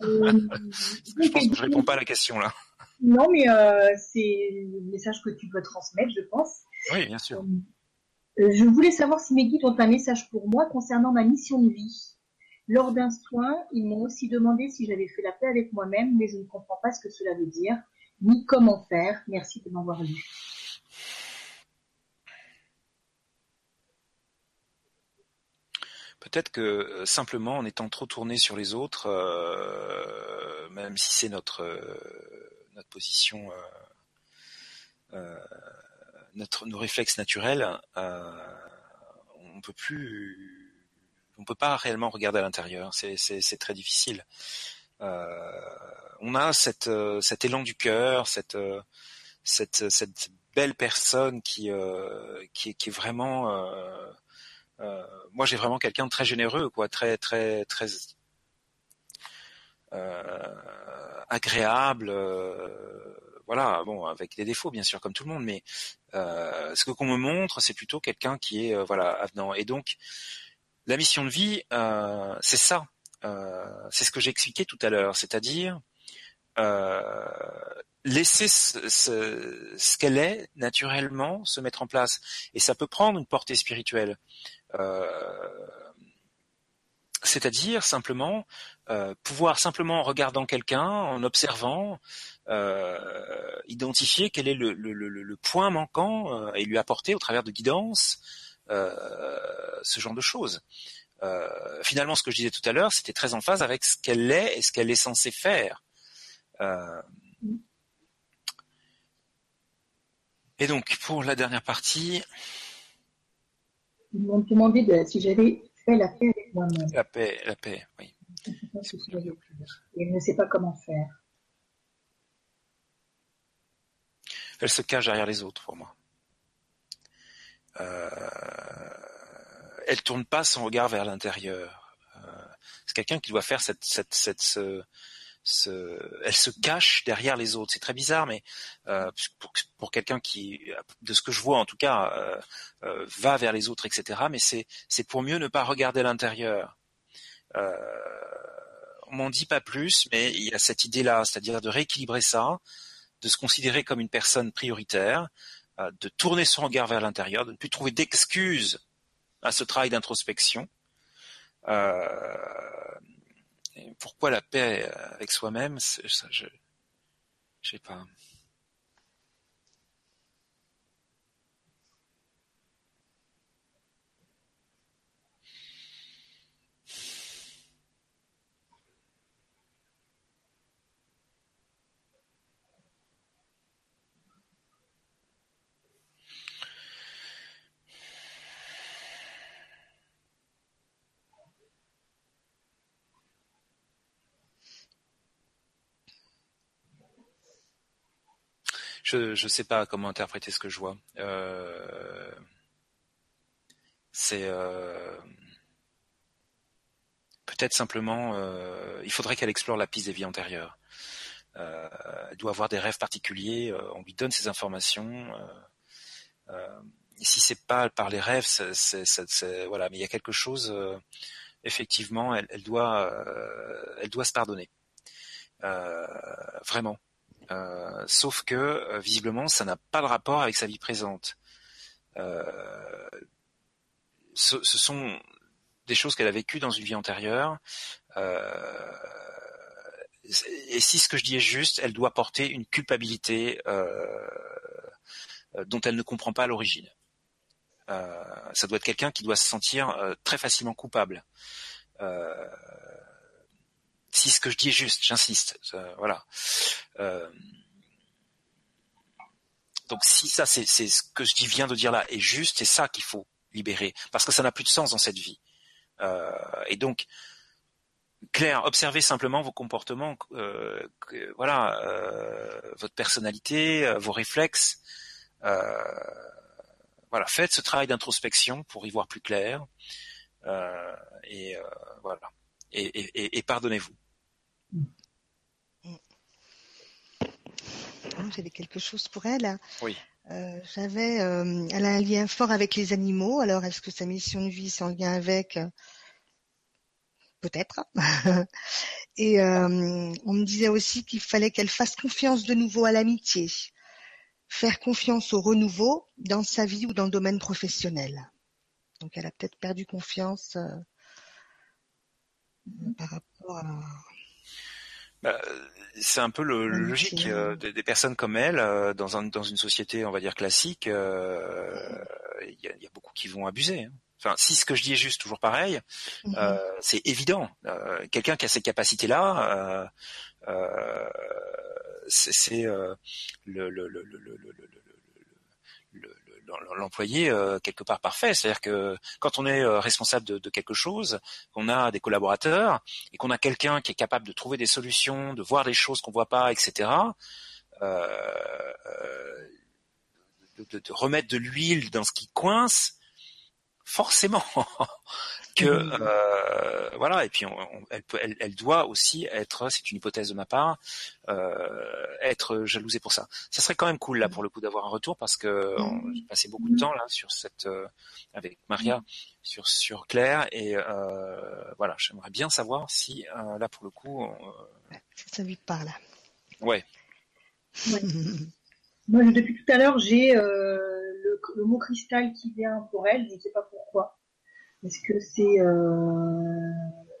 Je pense que je réponds pas à la question là. Non, mais c'est le message que tu dois transmettre, je pense. Oui, bien sûr. je voulais savoir si mes guides ont un message pour moi concernant ma mission de vie. Lors d'un soin, ils m'ont aussi demandé si j'avais fait la paix avec moi-même, mais je ne comprends pas ce que cela veut dire ni comment faire. Merci de m'avoir lu. Peut-être que euh, simplement en étant trop tourné sur les autres, euh, même si c'est notre euh, position, nos réflexes naturels, on peut plus, peut pas réellement regarder à l'intérieur. C'est très difficile. On a cette cet élan du cœur, cette cette belle personne qui est vraiment euh, moi, j'ai vraiment quelqu'un de très généreux, quoi, très, euh, agréable. Euh, voilà, bon, avec des défauts bien sûr, comme tout le monde, mais euh, ce que qu'on me montre, c'est plutôt quelqu'un qui est voilà avenant. Et donc, la mission de vie, c'est ça. C'est ce que j'ai expliqué tout à l'heure, c'est-à-dire laisser ce, qu'elle est naturellement se mettre en place. Et ça peut prendre une portée spirituelle. Euh, c'est-à-dire simplement euh, pouvoir simplement en regardant quelqu'un, en observant, euh, identifier quel est le, le, point manquant euh, et lui apporter au travers de guidance euh, ce genre de choses. Euh, finalement, ce que je disais tout à l'heure, c'était très en phase avec ce qu'elle est et ce qu'elle est censée faire. et donc, pour la dernière partie, ils m'ont demandé de, si j'avais fait la paix avec moi-même. La paix, la paix, oui. Elle ne sait pas comment faire. Elle se cache derrière les autres pour moi. Euh, elle tourne pas son regard vers l'intérieur. Euh, c'est quelqu'un qui doit faire cette, cette, cette, ce, elle se cache derrière les autres. C'est très bizarre, mais euh, pour, pour quelqu'un qui, de ce que je vois en tout cas, euh, va vers les autres, etc. Mais c'est c'est pour mieux ne pas regarder l'intérieur. Euh, on m'en dit pas plus, mais il y a cette idée-là, c'est-à-dire de rééquilibrer ça, de se considérer comme une personne prioritaire, de tourner son regard vers l'intérieur, de ne plus trouver d'excuses à ce travail d'introspection. Euh, pourquoi la paix avec soi-même, je sais pas. Je je sais pas comment interpréter ce que je vois. Euh, c'est euh, peut-être simplement, euh, il faudrait qu'elle explore la piste des vies antérieures. Euh, elle doit avoir des rêves particuliers. euh, on lui donne ces informations. euh, et si c'est pas par les rêves, c'est, voilà. Mais il y a quelque chose. effectivement, elle, elle doit, elle doit se pardonner. Vraiment. Euh, sauf que euh, visiblement, ça n'a pas de rapport avec sa vie présente. Euh, ce, sont des choses qu'elle a vécues dans une vie antérieure. Et si ce que je dis est juste, elle doit porter une culpabilité dont elle ne comprend pas l'origine. Ça doit être quelqu'un qui doit se sentir très facilement coupable. Euh, si ce que je dis est juste, j'insiste. Euh, voilà. Euh, donc si ça, c'est ce que je viens de dire là, est juste, c'est ça qu'il faut libérer, parce que ça n'a plus de sens dans cette vie. Euh, et donc, Claire, observez simplement vos comportements, voilà, votre personnalité, vos réflexes. Voilà, faites ce travail d'introspection pour y voir plus clair. Et voilà. Et pardonnez-vous. Oh, J'avais quelque chose pour elle. Oui. Euh, J'avais, euh, elle a un lien fort avec les animaux. Alors, est-ce que sa mission de vie, c'est en lien avec euh, Peut-être. Et euh, on me disait aussi qu'il fallait qu'elle fasse confiance de nouveau à l'amitié, faire confiance au renouveau dans sa vie ou dans le domaine professionnel. Donc, elle a peut-être perdu confiance euh, par rapport à. Bah, c'est un peu le, le logique euh, des, des, personnes comme elle euh, dans, un, dans une société, on va dire classique. Euh, il y, a, y, a, beaucoup qui vont abuser. Hein. Enfin, si ce que je dis est juste, toujours pareil, mm c'est évident. Euh, quelqu'un qui a ces capacités-là, c'est le, le, le l'employé euh, quelque part parfait. C'est-à-dire que quand on est euh, responsable de, de quelque chose, qu'on a des collaborateurs et qu'on a quelqu'un qui est capable de trouver des solutions, de voir des choses qu'on voit pas, etc. euh, euh, de, de- de remettre de l'huile dans ce qui coince, forcément que euh, voilà. Et puis on- on- elle, peut, elle, elle doit aussi être, c'est une hypothèse de ma part, euh, être jalousée pour ça. Ça serait quand même cool là pour le coup d'avoir un retour parce que j'ai passé beaucoup de temps là sur cette euh, avec Maria sur sur Claire et euh, voilà, j'aimerais bien savoir si euh, là pour le coup, on- euh, Ça, lui parle. ouais, Moi, je- depuis tout à l'heure, j'ai euh, le, le mot cristal qui vient pour elle. Je ne sais pas pourquoi. Est-ce que c'est, euh,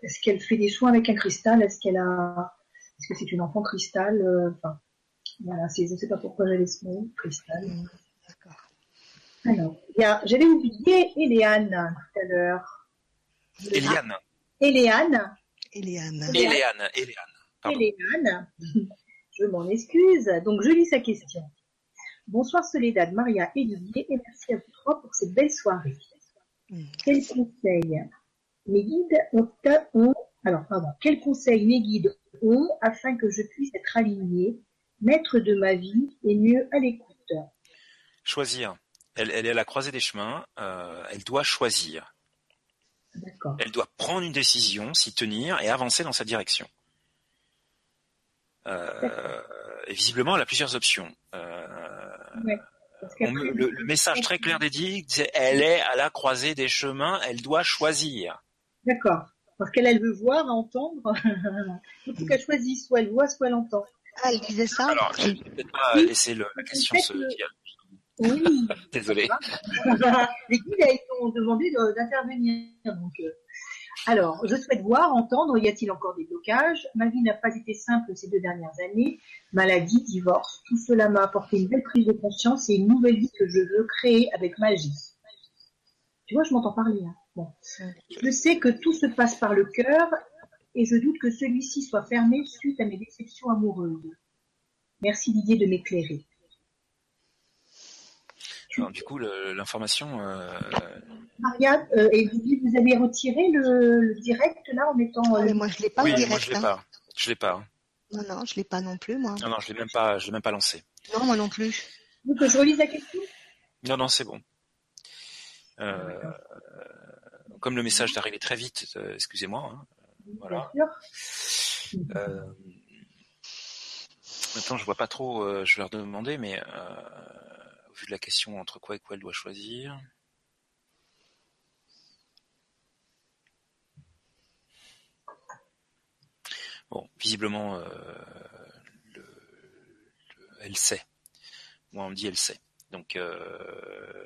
est-ce qu'elle fait des soins avec un cristal? Est-ce qu'elle a, est-ce que c'est une enfant cristal? Euh, Enfin, voilà. C'est, je ne sais pas pourquoi j'avais ce mot cristal. Mm, D'accord. Alors, il y a, j'avais oublié Eliane tout à l'heure. Eliane, Eliane. Eliane. Eliane, Eliane. Eliane. Je m'en excuse. Donc, je lis sa question. Bonsoir Soledad, Maria et Didier, et merci à vous trois pour cette belle soirée. Quels conseils mes guides ont, ont- alors, pardon, quels conseils mes guides ont afin que je puisse être aligné, maître de ma vie et mieux à l'écoute? Choisir. Elle, elle est à la croisée des chemins. euh, elle doit choisir. Elle doit prendre une décision, s'y tenir et avancer dans sa direction. Euh, et visiblement, elle a plusieurs options. Euh, Ouais. On le, le message très clair d'Eddie, c'est elle est à la croisée des chemins, elle doit choisir. D'accord. Parce qu'elle, elle veut voir, entendre. Il faut qu'elle choisisse, soit elle voit, soit elle entend. Ah, elle disait ça Alors, je vais peut-être pas Oui. laisser le- la En question fait, se dire. Oui. Désolé. Les guides elles ont demandé de- d'intervenir. Donc, euh, alors, je souhaite voir, entendre, y a-t-il encore des blocages? Ma vie n'a pas été simple ces deux dernières années. Maladie, divorce, tout cela m'a apporté une belle prise de conscience et une nouvelle vie que je veux créer avec magie. Tu vois, je m'entends parler. Hein. Bon. Je sais que tout se passe par le cœur et je doute que celui-ci soit fermé suite à mes déceptions amoureuses. Merci Didier de m'éclairer. Alors, du coup, l'information, euh, Maria euh, et vous avez retiré le, le direct là en mettant Ah, euh, mais moi, je l'ai pas oui, en direct. moi je l'ai hein. pas. Je l'ai pas. Non, non, je l'ai pas non plus, moi. Non, non, je l'ai même pas, je l'ai même pas lancé. Non, moi non plus. Vous que je relise la question Non, non, c'est bon. Euh, comme le message est arrivé très vite, euh, excusez-moi. Hein, voilà. Euh, maintenant, je vois pas trop. euh, je vais leur demander, mais euh, vu de la question entre quoi et quoi elle doit choisir. Bon, visiblement, euh, le- le- elle sait. Moi, on me dit elle sait. Donc, euh,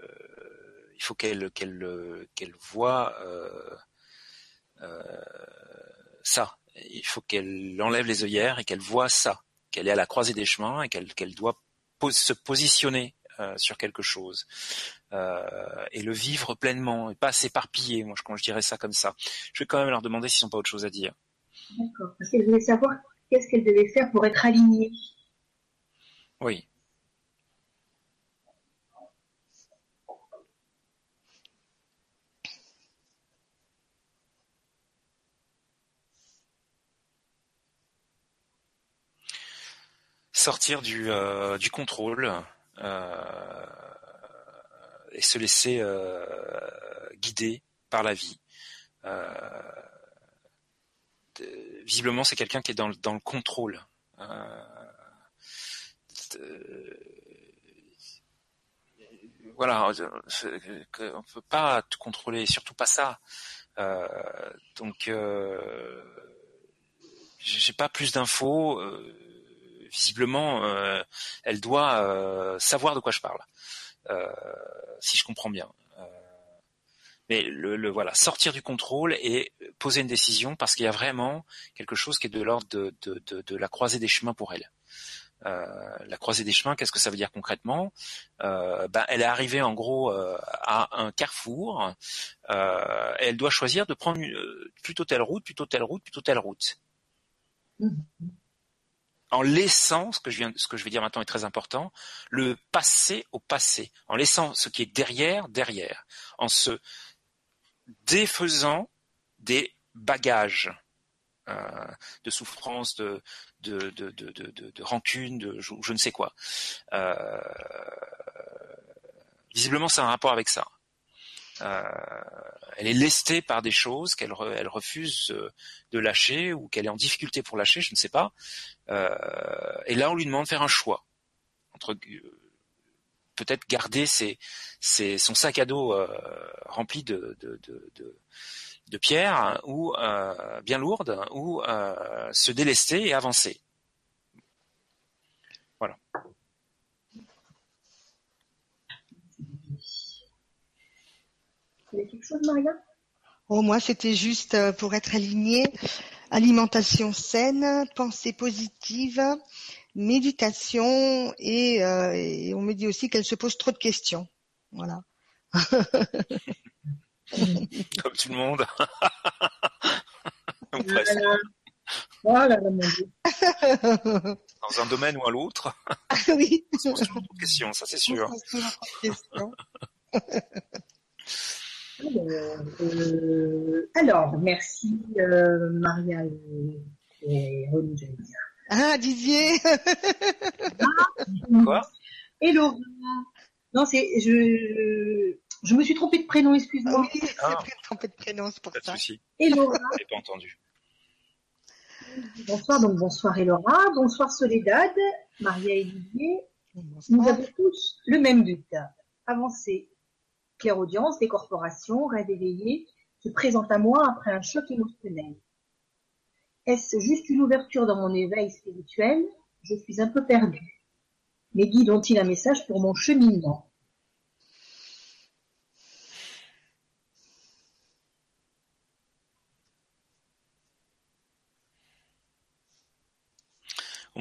il faut qu'elle qu'elle voit euh, ça. Il faut qu'elle enlève les œillères et qu'elle voit ça. Qu'elle est à la croisée des chemins et qu'elle doit se positionner euh, sur quelque chose euh, et le vivre pleinement et pas s'éparpiller. Moi, je- quand je dirais ça comme ça, je vais quand même leur demander s'ils n'ont pas autre chose à dire. D'accord. Parce qu'elle voulait savoir qu'est-ce qu'elle devait faire pour être alignée. Oui. Sortir du, euh, du contrôle et se laisser euh, guider par la vie. Euh, visiblement, c'est quelqu'un qui est dans, le- dans le contrôle. Euh, de- voilà, on peut pas tout contrôler, surtout pas ça. Euh, donc, euh, j'ai pas plus d'infos. euh, visiblement, euh, elle doit euh, savoir de quoi je parle, euh, si je comprends bien. Mais le, le voilà, sortir du contrôle et poser une décision parce qu'il y a vraiment quelque chose qui est de l'ordre de, la croisée des chemins pour elle. Euh, la croisée des chemins, qu'est-ce que ça veut dire concrètement? Euh, ben, Elle est arrivée en gros à un carrefour elle doit choisir de prendre une- plutôt telle route, plutôt telle route, plutôt telle route. Mhm. En laissant, ce que, je viens, ce que je vais dire maintenant est très important, le passé au passé, en laissant ce qui est derrière, derrière, en se défaisant des bagages euh, de souffrance, de, de, de, de, rancune, de je, je ne sais quoi. Euh, visiblement, c'est un rapport avec ça. Euh, elle est lestée par des choses qu'elle re- elle refuse euh, de lâcher ou qu'elle est en difficulté pour lâcher, je ne sais pas. Euh, et là, on lui demande de faire un choix entre peut-être garder ses, ses- son sac à dos euh, rempli de, de, de, de, pierres ou euh, bien lourdes ou euh, se délester et avancer. Vous quelque chose, Maria? Oh, moi, c'était juste euh, pour être aligné. Alimentation saine, pensée positive, méditation et, euh, et on me dit aussi qu'elle se pose trop de questions. Voilà. Comme tout le monde. Voilà. Voilà. Dans un domaine ou à l'autre. Ah oui. On se pose toujours beaucoup de questions, ça c'est sûr. On se pose trop de questions. Alors, euh, alors, merci euh, Maria et, et René, j'allais dire. Ah, Didier. Quoi? Et Laura. Non, c'est je je me suis trompée de prénom, excuse-moi. Oui, c'est Ah. pris trompé de prénom, c'est pour Pas de ça. souci. Et Laura. J'ai pas entendu. Bonsoir, donc bonsoir Elora, bonsoir Soledad, Maria et Didier. Nous Bonsoir. avons tous le même but, avancer. Clairaudience, des corporations, rêve éveillé, se présente à moi après un choc émotionnel. Est-ce juste une ouverture dans mon éveil spirituel? Je suis un peu perdue. Mes guides ont-ils un message pour mon cheminement?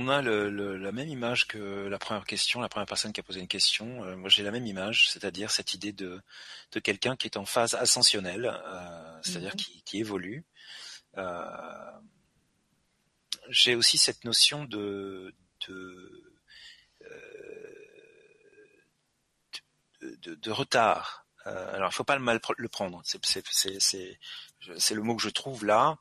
On a le, le- la même image que la première question, la première personne qui a posé une question. Euh, moi, j'ai la même image, c'est-à-dire cette idée de, de quelqu'un qui est en phase ascensionnelle, euh, c'est-à-dire Mhm. qui, qui évolue. Euh, j'ai aussi cette notion de, de, de, retard. Alors, il faut pas le mal le prendre. C'est c'est le mot que je trouve là.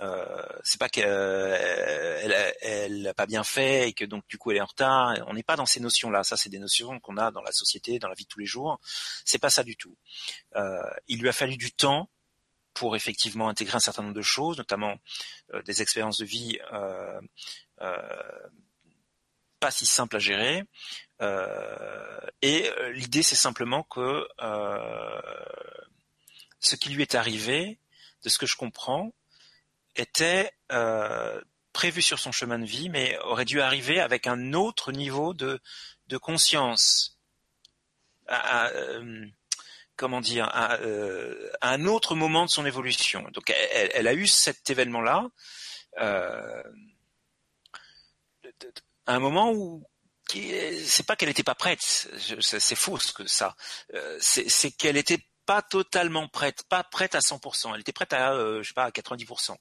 Euh, c'est pas qu'elle elle, elle pas bien fait et que donc du coup elle est en retard. On n'est pas dans ces notions-là. Ça, c'est des notions qu'on a dans la société, dans la vie de tous les jours. C'est pas ça du tout. Euh, il lui a fallu du temps pour effectivement intégrer un certain nombre de choses, notamment euh, des expériences de vie euh, euh, pas si simples à gérer. et l'idée, c'est simplement que ce qui lui est arrivé, de ce que je comprends, était prévu sur son chemin de vie, mais aurait dû arriver avec un autre niveau de, conscience. comment dire, à, un autre moment de son évolution. Donc elle, a eu cet événement-là euh, à un moment où c'est pas qu'elle n'était pas prête, c'est faux que ça. Euh, c'est qu'elle était pas totalement prête, pas prête à 100%. Elle était prête à, euh, je sais pas, à 90%.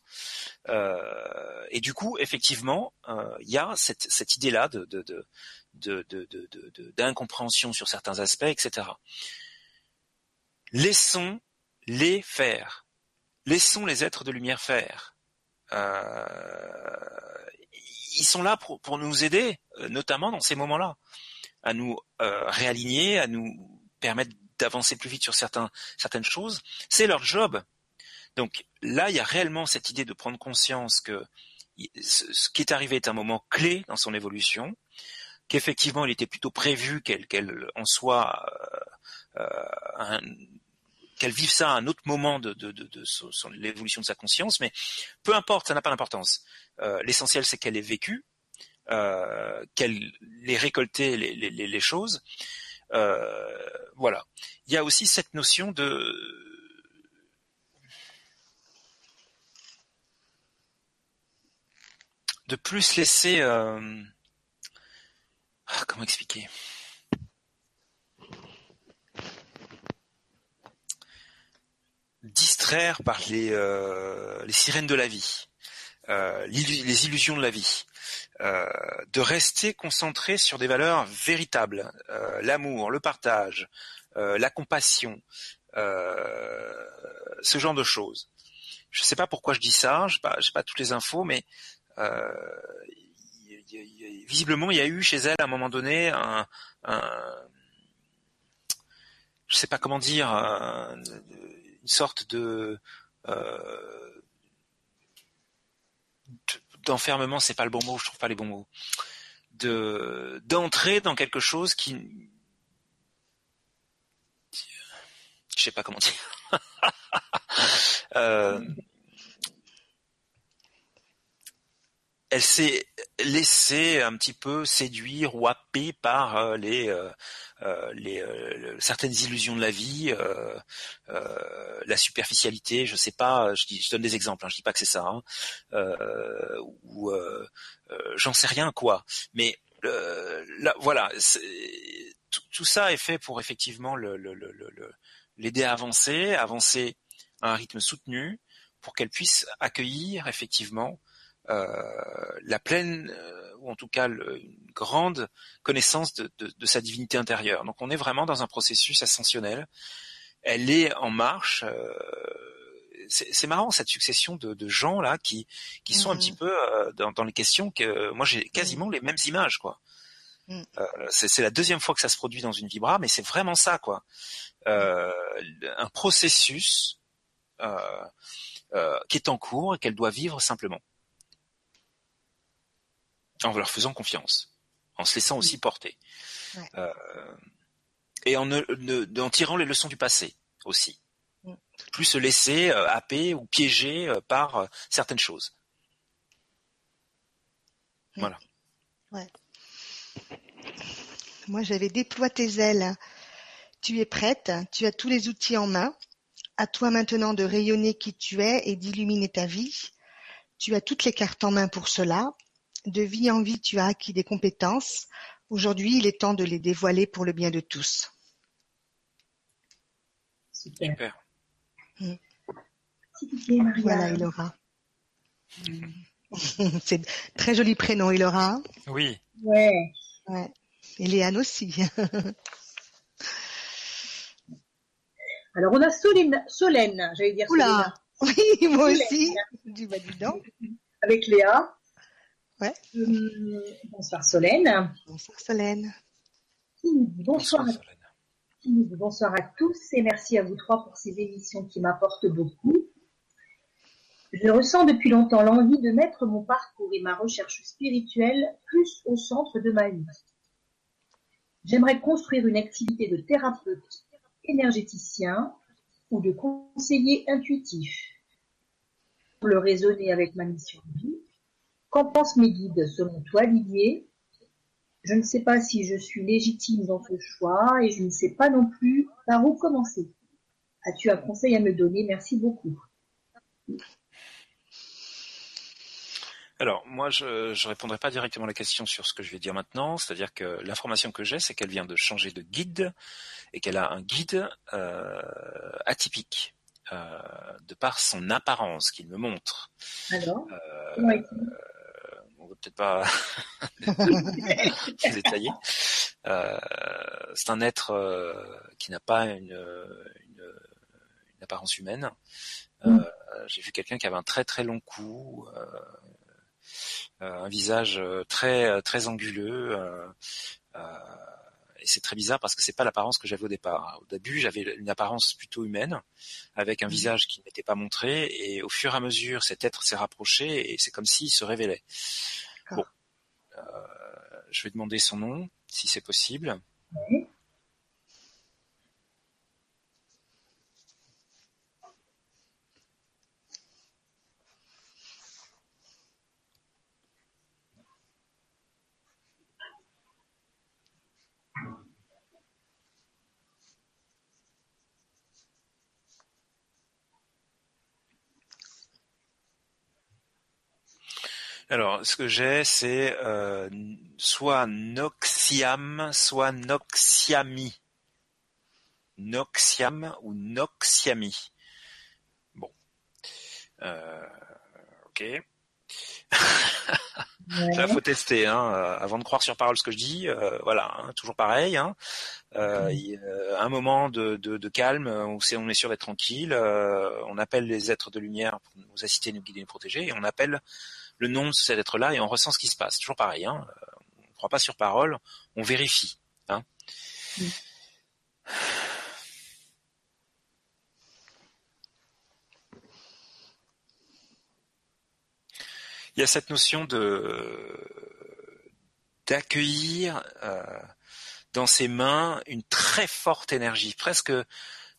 Euh, et du coup, effectivement, euh, il y a cette, idée-là de, d'incompréhension sur certains aspects, etc. Laissons les faire. Laissons les êtres de lumière faire. ils sont là pour, pour nous aider, notamment dans ces moments-là, à nous réaligner, à nous permettre d'avancer plus vite sur certains, certaines choses. C'est leur job. Donc là, il y a réellement cette idée de prendre conscience que ce qui est arrivé est un moment clé dans son évolution, qu'effectivement il était plutôt prévu qu'elle en soit euh, euh, qu'elle vive ça à un autre moment de, de, de, de l'évolution de sa conscience, mais peu importe, ça n'a pas d'importance. Euh, l'essentiel c'est qu'elle ait vécu, qu'elle ait récolté les, les, les choses, euh, voilà. Il y a aussi cette notion de plus laisser euh, ah, comment expliquer? Distraire par les, euh, les sirènes de la vie, les illusions de la vie. Euh, de rester concentré sur des valeurs véritables, euh, l'amour, le partage, euh, la compassion, ce genre de choses. Je ne sais pas pourquoi je dis ça, je n'ai pas, pas, toutes les infos, mais visiblement il y a eu chez elle à un moment donné un, un je sais pas comment dire, une sorte de, euh, de d'enfermement, c'est pas le bon mot, je trouve pas les bons mots, de d'entrer dans quelque chose qui, je sais pas comment dire. euh, elle s'est laissée un petit peu séduire ou happer par euh, les, euh, euh, certaines illusions de la vie, la superficialité, je sais pas, je, donne des exemples, hein, je dis pas que c'est ça, hein, ou j'en sais rien quoi, mais là, voilà, tout, ça est fait pour effectivement l'aider à avancer, avancer à un rythme soutenu, pour qu'elle puisse accueillir effectivement la pleine, euh, ou en tout cas une grande connaissance de, sa divinité intérieure. Donc on est vraiment dans un processus ascensionnel. Elle est en marche. Euh, c'est marrant cette succession de, gens là qui qui sont un mhm. petit peu dans, les questions que moi j'ai quasiment mhm. les mêmes images quoi. Mhm. c'est la deuxième fois que ça se produit dans une vibra, mais c'est vraiment ça quoi. un processus qui est en cours et qu'elle doit vivre simplement en leur faisant confiance, en se laissant aussi porter, euh, et en, en, tirant les leçons du passé aussi. Mm. Plus se laisser euh, happer ou piéger euh, par certaines choses. Mm. Voilà. Moi, j'avais déploie tes ailes. Tu es prête, tu as tous les outils en main. À toi maintenant de rayonner qui tu es et d'illuminer ta vie. Tu as toutes les cartes en main pour cela. De vie en vie tu as acquis des compétences, aujourd'hui il est temps de les dévoiler pour le bien de tous. Super. Hmm. Voilà Ilora. C'est très joli prénom Ilora. Oui. Ouais. ouais. Et Léane aussi. Alors on a Solène, Solène j'allais dire Oula Oui, moi aussi. Du bah, dis donc. Avec Léa. Ouais. Hum, bonsoir Solène. Bonsoir Solène. Bonsoir, Bonsoir, à, Solène. bonsoir à tous et merci à vous trois pour ces émissions qui m'apportent beaucoup. Je ressens depuis longtemps l'envie de mettre mon parcours et ma recherche spirituelle plus au centre de ma vie. J'aimerais construire une activité de thérapeute énergéticien ou de conseiller intuitif. Pour le raisonner avec ma mission de vie, qu'en pensent mes guides selon toi, Didier? Je ne sais pas si je suis légitime dans ce choix et je ne sais pas non plus par où commencer. As-tu un conseil à me donner? Merci beaucoup. Alors, moi, je ne répondrai pas directement à la question sur ce que je vais dire maintenant. C'est-à-dire que l'information que j'ai, c'est qu'elle vient de changer de guide et qu'elle a un guide euh, atypique euh, de par son apparence qu'il me montre. Alors, Euh, comment est-il? on va peut-être pas détailler. Euh, c'est un être euh, qui n'a pas une, une, une apparence humaine. Euh, Mm. J'ai vu quelqu'un qui avait un très très long cou, euh, un visage très très anguleux. et c'est très bizarre parce que c'est pas l'apparence que j'avais au départ. Au début, j'avais une apparence plutôt humaine, avec un Mhm. visage qui n'était pas montré, et au fur et à mesure, cet être s'est rapproché et c'est comme s'il se révélait. Bon, Euh, je vais demander son nom, si c'est possible. Oui. Alors, ce que j'ai, c'est euh, soit Noxiam, soit Noxiami. Noxiam ou Noxiami. Bon. Euh, ok. Là, Ouais. faut tester, hein, euh, avant de croire sur parole ce que je dis. euh, voilà, hein, toujours pareil. Hein. Euh, y un moment de, de, de calme, où c'est, on est sûr d'être tranquille. euh, on appelle les êtres de lumière pour nous assister, nous guider, nous protéger, et on appelle le nom de cet être-là et on ressent ce qui se passe. Toujours pareil. Hein. On ne croit pas sur parole, on vérifie. Hein. Il y a cette notion de d'accueillir euh, dans ses mains une très forte énergie, presque.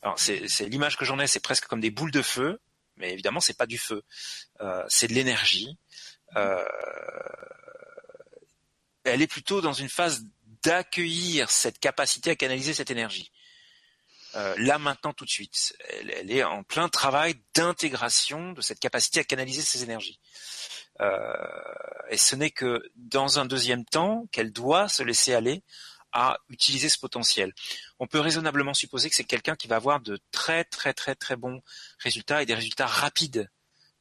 Alors c'est l'image que j'en ai, c'est presque comme des boules de feu, mais évidemment c'est pas du feu, euh, c'est de l'énergie. Euh, elle est plutôt dans une phase d'accueillir cette capacité à canaliser cette énergie. Euh, là maintenant tout de suite, elle, est en plein travail d'intégration de cette capacité à canaliser ces énergies. Euh, et ce n'est que dans un deuxième temps qu'elle doit se laisser aller à utiliser ce potentiel. On peut raisonnablement supposer que c'est quelqu'un qui va avoir de très très très très bons résultats et des résultats rapides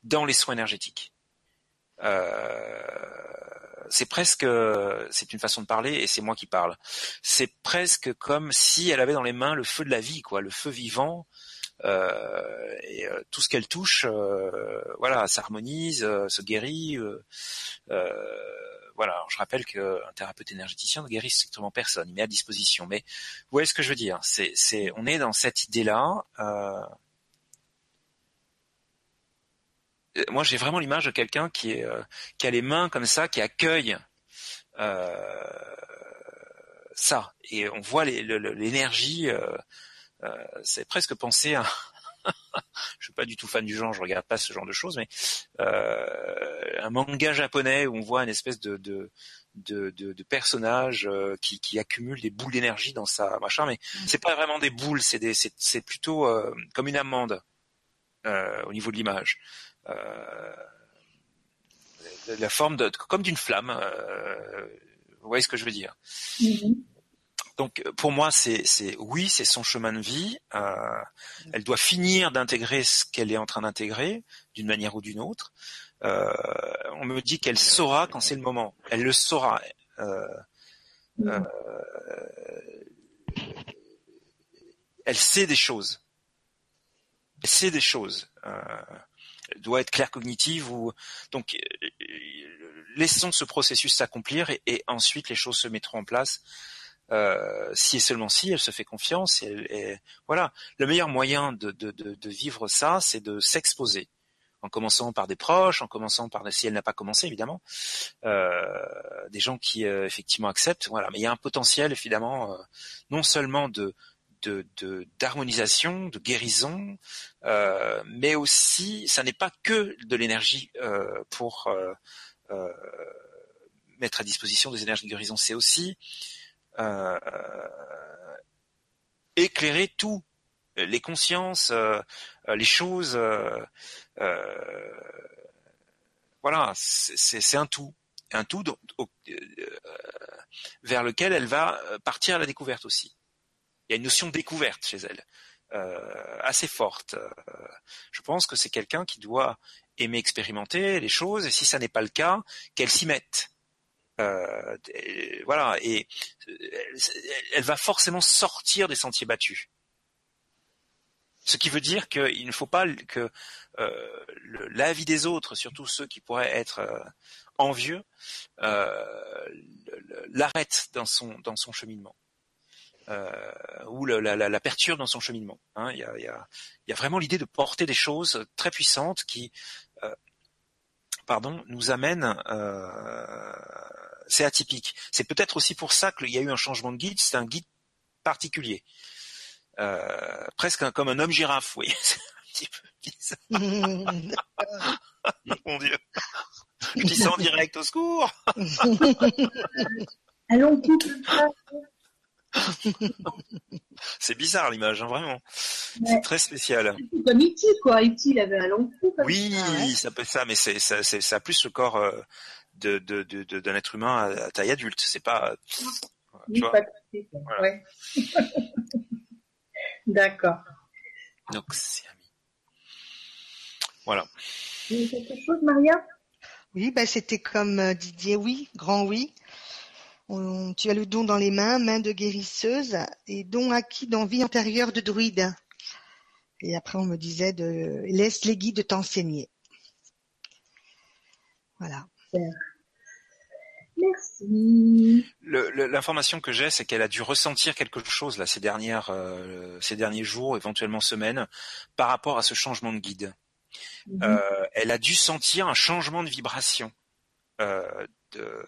dans les soins énergétiques. Euh, c'est presque, c'est une façon de parler et c'est moi qui parle. C'est presque comme si elle avait dans les mains le feu de la vie, quoi, le feu vivant. Euh, et euh, tout ce qu'elle touche, euh, voilà, s'harmonise, euh, se guérit. voilà. Alors, je rappelle qu'un thérapeute énergéticien ne guérit strictement personne, il met à disposition. Mais vous voyez ce que je veux dire? C'est, on est dans cette idée-là. euh, moi, j'ai vraiment l'image de quelqu'un qui est, euh, qui a les mains comme ça, qui accueille euh, ça, et on voit l'énergie. euh, c'est presque penser à. je suis pas du tout fan du genre, je regarde pas ce genre de choses, mais euh, un manga japonais où on voit une espèce de de de, de, de personnage qui, qui accumule des boules d'énergie dans sa machin, mais c'est pas vraiment des boules, c'est plutôt euh, comme une amande euh, au niveau de l'image. Euh, la forme de comme d'une flamme. euh, vous voyez ce que je veux dire Mhm. donc pour moi, c'est, c'est oui, c'est son chemin de vie. Euh, elle doit finir d'intégrer ce qu'elle est en train d'intégrer d'une manière ou d'une autre. Euh, on me dit qu'elle saura quand c'est le moment. Elle le saura. Euh, Mhm. elle sait des choses. c'est des choses. Euh, doit être claire cognitive ou donc laissons ce processus s'accomplir et, ensuite les choses se mettront en place. Euh, si et seulement si elle se fait confiance et, voilà. Le meilleur moyen de, de, vivre ça c'est de s'exposer. En commençant par des proches en commençant par si elle n'a pas commencé évidemment euh, des gens qui euh, effectivement acceptent. Voilà. Mais il y a un potentiel évidemment euh, non seulement de de d'harmonisation, de, guérison, euh, mais aussi ça n'est pas que de l'énergie euh, pour euh, mettre à disposition des énergies de guérison, c'est aussi éclairer tout, les consciences, les choses. voilà, c'est un tout, un tout vers lequel elle va partir à la découverte aussi. Il y a une notion de découverte chez elle, euh, assez forte. Euh, je pense que c'est quelqu'un qui doit aimer expérimenter les choses, et si ça n'est pas le cas, qu'elle s'y mette. Euh, voilà, et elle, va forcément sortir des sentiers battus. Ce qui veut dire qu'il ne faut pas que euh, l'avis des autres, surtout ceux qui pourraient être euh, envieux, euh, l'arrête dans son dans son cheminement euh, ou la, la, la, perturbe dans son cheminement. Hein. Il, y a, il, y a, il, y a, vraiment l'idée de porter des choses très puissantes qui, euh, pardon, nous amènent. Euh, c'est atypique. C'est peut-être aussi pour ça qu'il y a eu un changement de guide. C'est un guide particulier, euh, presque comme un homme girafe. Oui, c'est un petit peu Mon Dieu, je dis ça en direct au secours. Allons, c'est bizarre l'image, hein, vraiment. C'est très spécial. C'est comme E.T. quoi. E.T. il avait un long cou. Oui, ça peut ça, mais c'est ça, c'est ça a plus le corps euh, de, de, de, d'un être humain à, taille adulte. C'est pas. Oui, pas voilà. ouais. D'accord. Donc c'est Voilà. quelque chose, Maria? Oui, bah c'était comme euh, Didier, oui, grand oui tu as le don dans les mains, main de guérisseuse, et don acquis dans vie antérieure de druide. Et après, on me disait de laisse les guides t'enseigner. Voilà. Merci. L'information que j'ai, c'est qu'elle a dû ressentir quelque chose là ces dernières, euh, ces derniers jours, éventuellement semaines, par rapport à ce changement de guide. Mhm. Euh, elle a dû sentir un changement de vibration. Euh, de,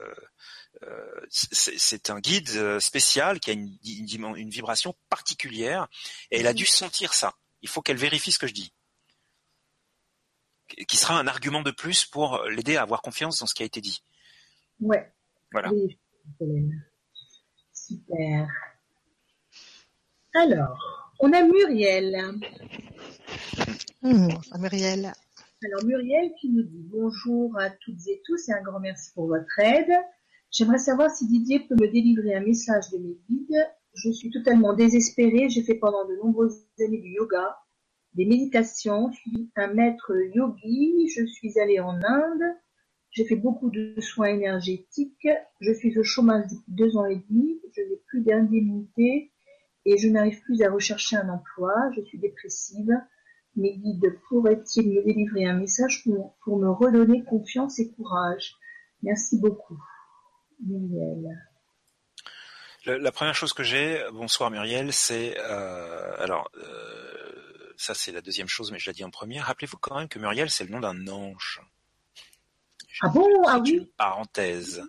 c'est un guide euh, spécial qui a une, une, vibration particulière et elle a dû sentir ça. Il faut qu'elle vérifie ce que je dis, qui sera un argument de plus pour l'aider à avoir confiance dans ce qui a été dit. Ouais. Voilà. Super. Alors, on a Muriel. Mmh, Muriel. Alors Muriel qui nous dit bonjour à toutes et tous et un grand merci pour votre aide. J'aimerais savoir si Didier peut me délivrer un message de mes guides. Je suis totalement désespérée. J'ai fait pendant de nombreuses années du yoga, des méditations. Je suis un maître yogi. Je suis allée en Inde. J'ai fait beaucoup de soins énergétiques. Je suis au chômage depuis deux ans et demi. Je n'ai plus d'indemnité et je n'arrive plus à rechercher un emploi. Je suis dépressive. Mes guides pourraient-ils me délivrer un message pour, pour me redonner confiance et courage? Merci beaucoup. Muriel. La, première chose que j'ai, bonsoir Muriel, c'est euh, alors euh, ça c'est la deuxième chose, mais je l'ai dit en première. Rappelez-vous quand même que Muriel c'est le nom d'un ange. Ah bon? Ah oui? parenthèse.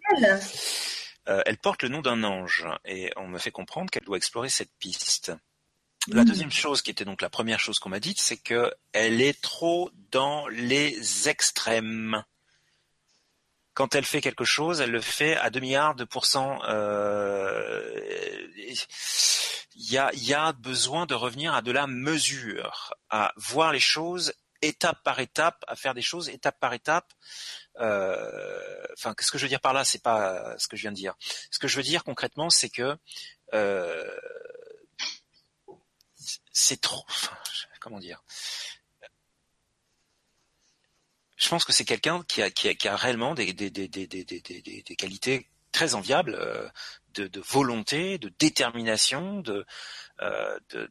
Euh, elle porte le nom d'un ange et on me fait comprendre qu'elle doit explorer cette piste. La deuxième chose, qui était donc la première chose qu'on m'a dite, c'est que elle est trop dans les extrêmes quand elle fait quelque chose, elle le fait à 2 milliards de pourcents. Euh, il y, a, y a besoin de revenir à de la mesure, à voir les choses étape par étape, à faire des choses étape par étape. Euh, enfin, ce que je veux dire par là, c'est pas ce que je viens de dire. Ce que je veux dire concrètement, c'est que euh, c'est trop. comment dire je pense que c'est quelqu'un qui a, qui, a, qui a, réellement des, des, des, des, qualités très enviables euh, de, de, volonté, de détermination, de, euh, de,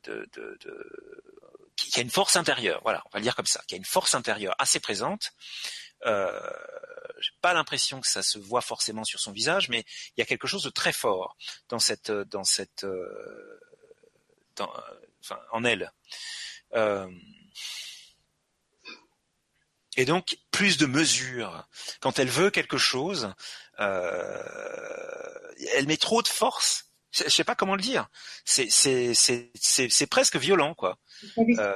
qui, a une force intérieure. Voilà, on va le dire comme ça, qui a une force intérieure assez présente. Euh, j'ai pas l'impression que ça se voit forcément sur son visage, mais il y a quelque chose de très fort dans cette, dans cette, euh, dans, enfin, en elle. Euh, et donc plus de mesures. Quand elle veut quelque chose, euh, elle met trop de force. Je, sais pas comment le dire. C'est c'est c'est c'est presque violent quoi. Euh...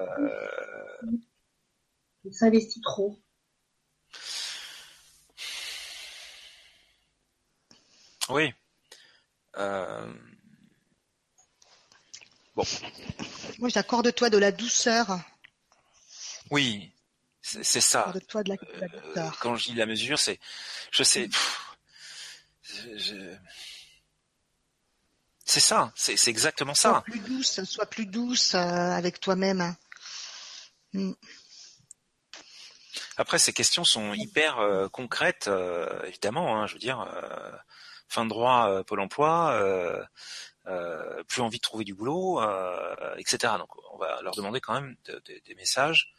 s'investit trop. Oui. Euh... Bon. Moi, j'accorde-toi de la douceur. Oui, c'est ça. Accorde-toi de la, de la douceur. Euh, quand je dis la mesure, c'est, je sais, c'est ça, c'est exactement ça. Sois plus douce, sois plus douce euh, avec toi-même. Mm. Après, ces questions sont hyper euh, concrètes, euh, évidemment. Hein, je veux dire, euh, fin de droit, Pôle Emploi, plus envie de trouver du boulot, etc. Donc, on va leur demander quand même de, de, des messages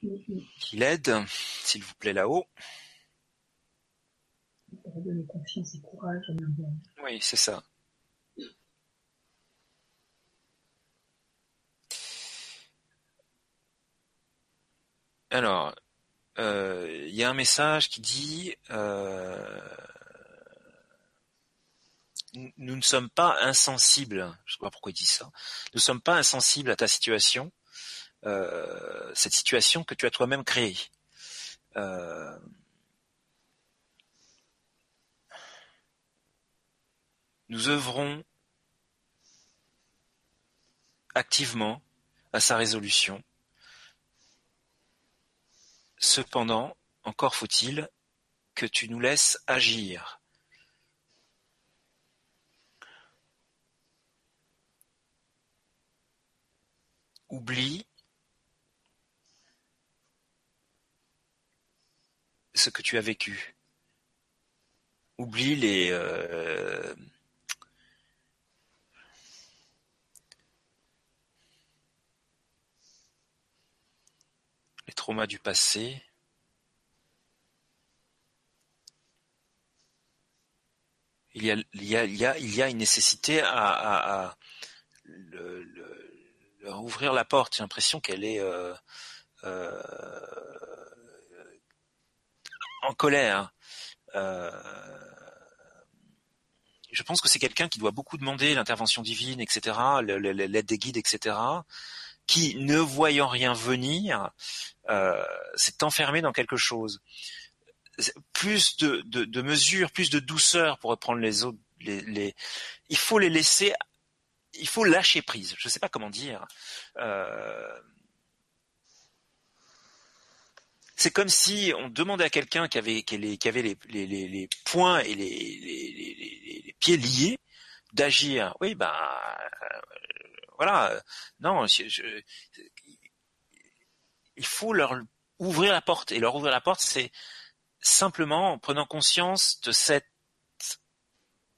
qui l'aident, s'il vous plaît, là-haut. Oui, c'est ça. Alors, il euh, y a un message qui dit euh, nous ne sommes pas insensibles. Je sais pas pourquoi il dit ça. Nous ne sommes pas insensibles à ta situation, euh, cette situation que tu as toi-même créée. Euh, nous œuvrons activement à sa résolution Cependant, encore faut-il que tu nous laisses agir. Oublie ce que tu as vécu. Oublie les euh, les traumas du passé, il y a, il y a, il y a, il y a une nécessité à, ouvrir la porte. J'ai l'impression qu'elle est euh, euh, en colère. Euh, je pense que c'est quelqu'un qui doit beaucoup demander l'intervention divine, etc., l'aide des guides, etc qui, ne voyant rien venir, euh, s'est enfermé dans quelque chose. Plus de, de, de, mesures, plus de douceur pour reprendre les autres. Les, les, il faut les laisser, il faut lâcher prise. Je ne sais pas comment dire. Euh, c'est comme si on demandait à quelqu'un qui avait, qui avait, qui les, les, les, poings et les, les, les, pieds liés d'agir. Oui, ben, voilà. Non, je, il faut leur ouvrir la porte. Et leur ouvrir la porte, c'est simplement en prenant conscience de cette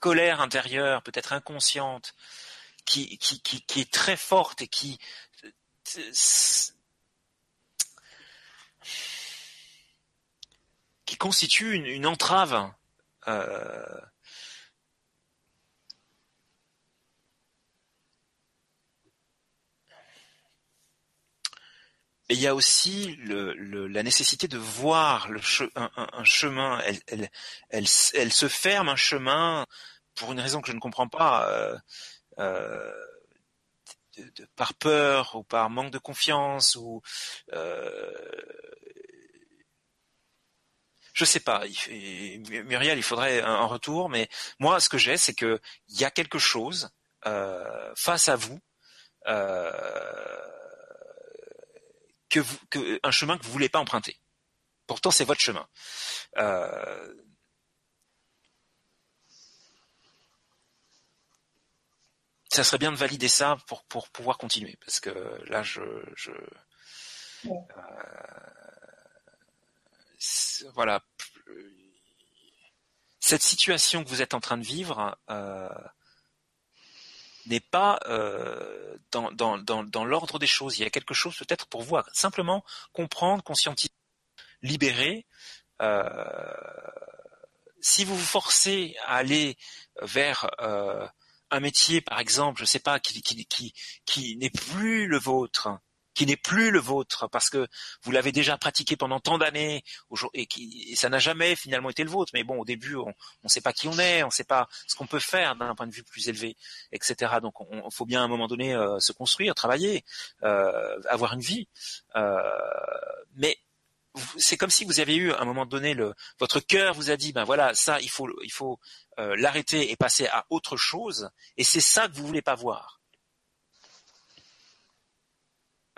colère intérieure, peut-être inconsciente, qui, qui, qui, qui, est très forte et qui qui constitue une, entrave euh, Et il y a aussi la nécessité de voir un, chemin. Elle, se ferme un chemin pour une raison que je ne comprends pas, euh, euh, par peur ou par manque de confiance ou euh, je sais pas. Il, Muriel, il faudrait un, un, retour, mais moi, ce que j'ai, c'est que il y a quelque chose euh, face à vous. Euh, que, vous, que un chemin que vous voulez pas emprunter. Pourtant, c'est votre chemin. Euh, ça serait bien de valider ça pour, pour pouvoir continuer, parce que là, je, je voilà, cette situation que vous êtes en train de vivre, euh, n'est pas euh, dans, dans, dans, dans l'ordre des choses. Il y a quelque chose peut-être pour vous à simplement comprendre, conscientiser, libérer. Euh, si vous vous forcez à aller vers euh, un métier, par exemple, je sais pas, qui, qui, qui, qui n'est plus le vôtre, qui n'est plus le vôtre parce que vous l'avez déjà pratiqué pendant tant d'années et, qui, et ça n'a jamais finalement été le vôtre. Mais bon, au début, on ne sait pas qui on est, on ne sait pas ce qu'on peut faire d'un point de vue plus élevé, etc. Donc, il faut bien à un moment donné euh, se construire, travailler, euh, avoir une vie. Euh, mais c'est comme si vous aviez eu à un moment donné le votre cœur vous a dit ben voilà ça il faut il faut euh, l'arrêter et passer à autre chose et c'est ça que vous voulez pas voir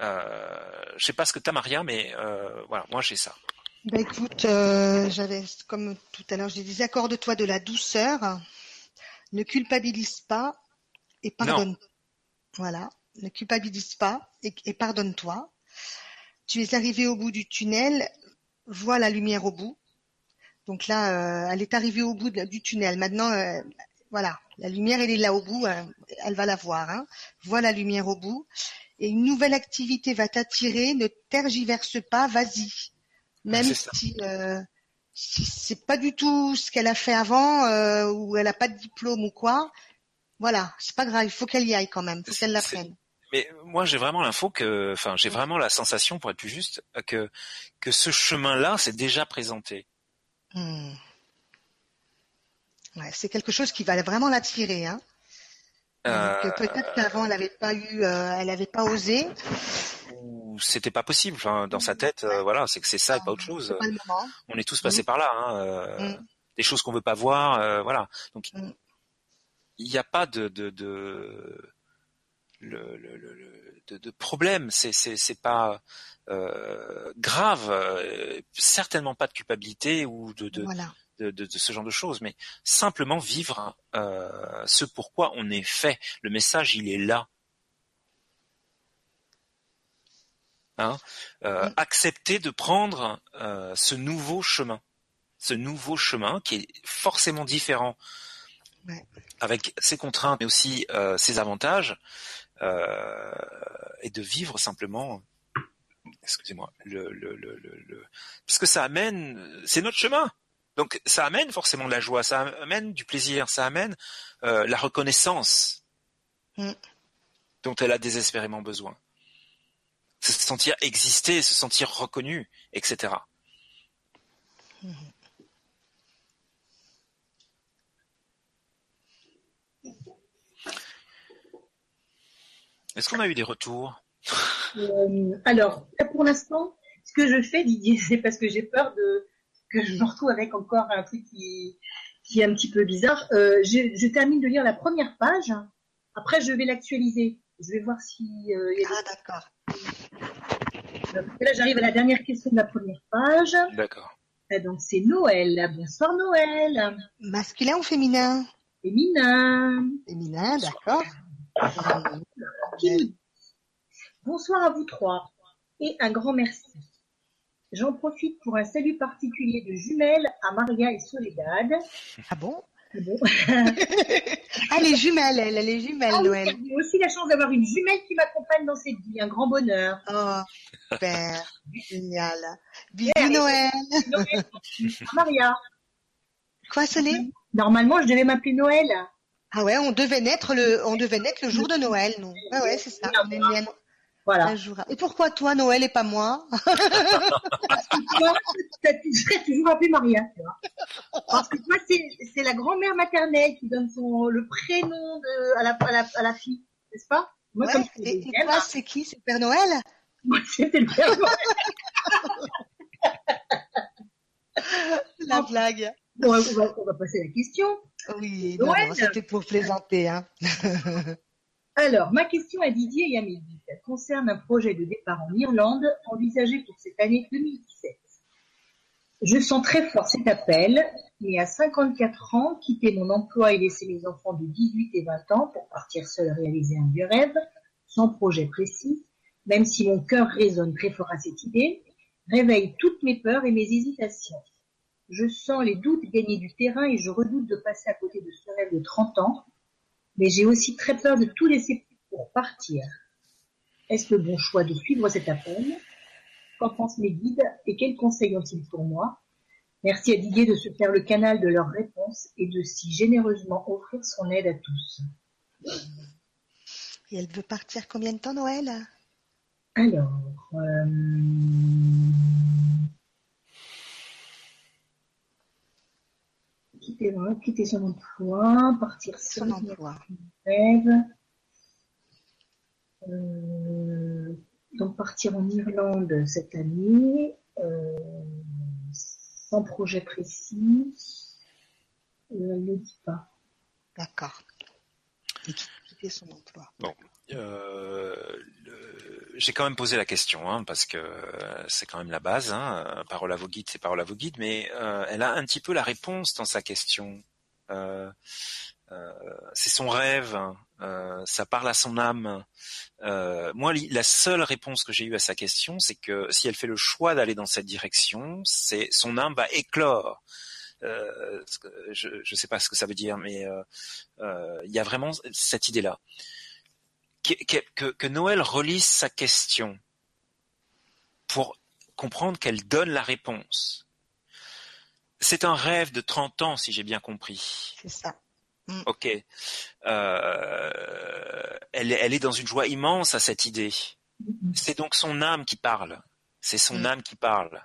je sais pas ce que t'as Maria, mais euh, voilà, moi j'ai ça. Bah écoute, euh, j'avais comme tout à l'heure, je disais accorde-toi de la douceur, ne culpabilise pas et pardonne. Voilà, ne culpabilise pas et, et pardonne-toi. Tu es arrivé au bout du tunnel, vois la lumière au bout. Donc là, euh, elle est arrivée au bout de, du tunnel. Maintenant, euh, voilà, la lumière, elle est là au bout, euh, elle va la voir. Hein. Vois la lumière au bout et une nouvelle activité va t'attirer, ne tergiverse pas, vas-y. Même si, euh, si c'est pas du tout ce qu'elle a fait avant euh, ou elle a pas de diplôme ou quoi, voilà, c'est pas grave, il faut qu'elle y aille quand même, faut qu'elle l'apprenne. Mais moi, j'ai vraiment l'info que, enfin, j'ai vraiment la sensation, pour être plus juste, que que ce chemin-là s'est déjà présenté. Hmm. Ouais, c'est quelque chose qui va vraiment l'attirer, hein. Euh, peut-être qu'avant elle n'avait pas eu, euh, elle n'avait pas osé. Ou c'était pas possible. Enfin, dans sa tête, euh, voilà, c'est que c'est ça et pas autre chose. On est tous passés mm. par là. Hein, mm. Des choses qu'on veut pas voir, voilà. Donc mm. il n'y a pas de de de, le, le, le, de, de problème. C'est c'est pas grave. certainement pas de culpabilité ou de de, voilà de, ce genre de choses, mais simplement vivre euh, ce pourquoi on est fait. Le message, il est là. Hein euh, accepter de prendre euh, ce nouveau chemin, ce nouveau chemin qui est forcément différent, avec ses contraintes mais aussi ses avantages, et de vivre simplement excusez-moi, le, le, le, le, parce que ça amène, c'est notre chemin. Donc ça amène forcément de la joie, ça amène du plaisir, ça amène euh, la reconnaissance mm. dont elle a désespérément besoin. Se sentir exister, se sentir reconnu, etc. Mm. Est-ce qu'on a eu des retours? Euh, Alors, pour l'instant, ce que je fais, Didier, c'est parce que j'ai peur de que je me retrouve avec encore un truc qui, qui est un petit peu bizarre. Euh, je, je, termine de lire la première page. Après, je vais l'actualiser. Je vais voir si. Euh, y a ah, d'accord. Là, j'arrive à la dernière question de la première page. D'accord. Donc, c'est Noël. Bonsoir, Noël. Masculin ou féminin? Féminin. Féminin, d'accord. Bonsoir à vous trois et un grand merci. J'en profite pour un salut particulier de jumelles à Maria et Soledad. Ah bon? Ah, bon? Ah les jumelles, elle, elle est jumelle, ah, Noël. J'ai aussi la chance d'avoir une jumelle qui m'accompagne dans cette vie, un grand bonheur. Oh, super, génial. Bisous Noël. Noël. Maria. Quoi, Solé Normalement, je devais m'appeler Noël. Ah ouais, on devait naître le, on devait naître le jour de Noël, nous. Ouais, ouais, c'est ça. On est voilà. Et pourquoi toi, Noël, et pas moi Parce que toi, tu serais toujours appelée Maria. Tu vois Parce que toi, c'est la grand-mère maternelle qui donne son, le prénom de, à, la, à, la, à la fille, n'est-ce pas? Moi, ouais, comme et, et toi, c'est qui? C'est Père Noël? Moi, c'était le Père Noël. la blague. Bon, on, va, on va passer à la question. Oui, c'était pour plaisanter. Hein. Alors, ma question à Didier et à concerne un projet de départ en Irlande envisagé pour cette année 2017. Je sens très fort cet appel, mais à 54 ans, quitter mon emploi et laisser mes enfants de 18 et 20 ans pour partir seul réaliser un vieux rêve, sans projet précis, même si mon cœur résonne très fort à cette idée, réveille toutes mes peurs et mes hésitations. Je sens les doutes gagner du terrain et je redoute de passer à côté de ce rêve de 30 ans mais j'ai aussi très peur de tout laisser pour partir. Est-ce le bon choix de suivre cet appel? Qu'en pensent mes guides et quels conseils ont-ils pour moi? Merci à Didier de se faire le canal de leurs réponses et de si généreusement offrir son aide à tous. Et elle veut partir combien de temps, Noël? Alors, euh, quitter, quitter son emploi, partir Son emploi. rêve. Euh, donc partir en Irlande cette année, euh, sans projet précis. Euh, elle ne dit pas. D'accord. Et quitter son emploi. Bon, euh, j'ai quand même posé la question, hein, parce que euh, c'est quand même la base. Hein, euh, parole à vos guides, c'est parole à vos guides, mais elle a un petit peu la réponse dans sa question. C'est son rêve, hein, ça parle à son âme. Moi, la seule réponse que j'ai eue à sa question, c'est que si elle fait le choix d'aller dans cette direction, c'est son âme va éclore. Je ne sais pas ce que ça veut dire, mais il y a vraiment cette idée-là que, que- que- que Noël relise sa question pour comprendre qu'elle donne la réponse. C'est un rêve de 30 ans, si j'ai bien compris. C'est ça. Ok. Euh, elle, est- elle est dans une joie immense à cette idée. C'est donc son âme qui parle. C'est son Mm. âme qui parle.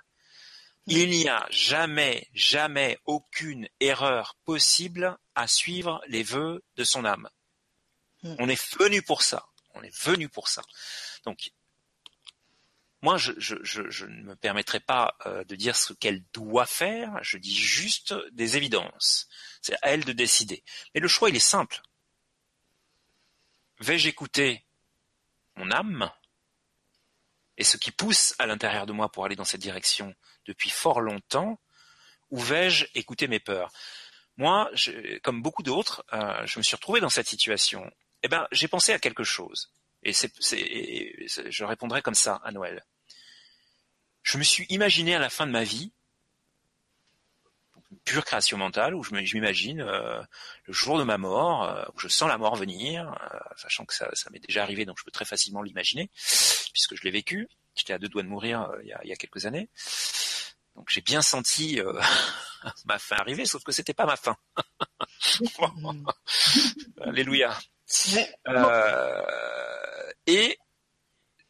Il n'y a jamais, jamais aucune erreur possible à suivre les vœux de son âme. Mm. On est venu pour ça. On est venu pour ça. Donc, moi, je, ne me permettrai pas euh, de dire ce qu'elle doit faire. Je dis juste des évidences. C'est à elle de décider. Mais le choix, il est simple. Vais-je écouter mon âme et ce qui pousse à l'intérieur de moi pour aller dans cette direction depuis fort longtemps, ou vais-je écouter mes peurs? Moi, comme beaucoup d'autres, euh, je me suis retrouvé dans cette situation. Eh ben, j'ai pensé à quelque chose, et c'est, je répondrai comme ça à Noël. Je me suis imaginé à la fin de ma vie, une pure création mentale, où je m'imagine euh, le jour de ma mort, euh, où je sens la mort venir, euh, sachant que ça, ça m'est déjà arrivé, donc je peux très facilement l'imaginer, puisque je l'ai vécu. J'étais à deux doigts de mourir euh, il, y a, il y a quelques années. Donc j'ai bien senti euh, ma fin arriver, sauf que c'était pas ma fin. Mm. Alléluia. Euh, et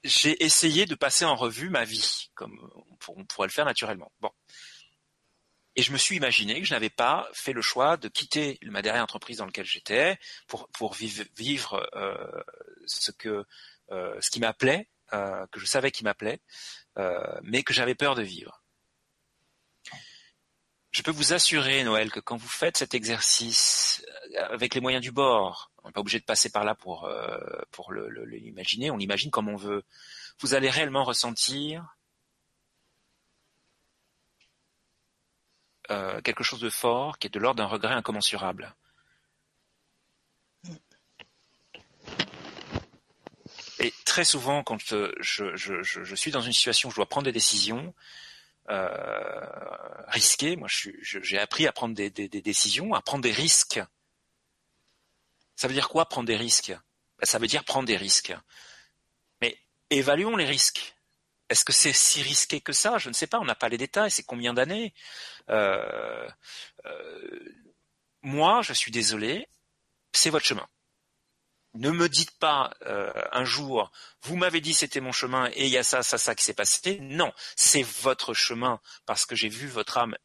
j'ai essayé de passer en revue ma vie, comme on pourrait le faire naturellement. Bon. Et je me suis imaginé que je n'avais pas fait le choix de quitter ma dernière entreprise dans laquelle j'étais pour pour vivre, vivre euh, ce que euh, ce qui m'appelait, euh, que je savais qui m'appelait, euh, mais que j'avais peur de vivre. Je peux vous assurer, Noël, que quand vous faites cet exercice euh, avec les moyens du bord, on n'est pas obligé de passer par là pour euh, pour l'imaginer, on l'imagine comme on veut. Vous allez réellement ressentir euh, quelque chose de fort qui est de l'ordre d'un regret incommensurable. Et très souvent, quand je suis dans une situation où je dois prendre des décisions euh, risquées, moi j'ai appris à prendre des, des, des décisions, à prendre des risques. Ça veut dire quoi prendre des risques? Ben, Ça veut dire prendre des risques. Mais évaluons les risques. Est-ce que c'est si risqué que ça? Je ne sais pas, on n'a pas les détails, c'est combien d'années? Euh, euh, Moi, je suis désolé, c'est votre chemin. Ne me dites pas euh, un jour, vous m'avez dit c'était mon chemin et il y a ça, ça, ça qui s'est passé. Non, c'est votre chemin parce que j'ai vu votre âme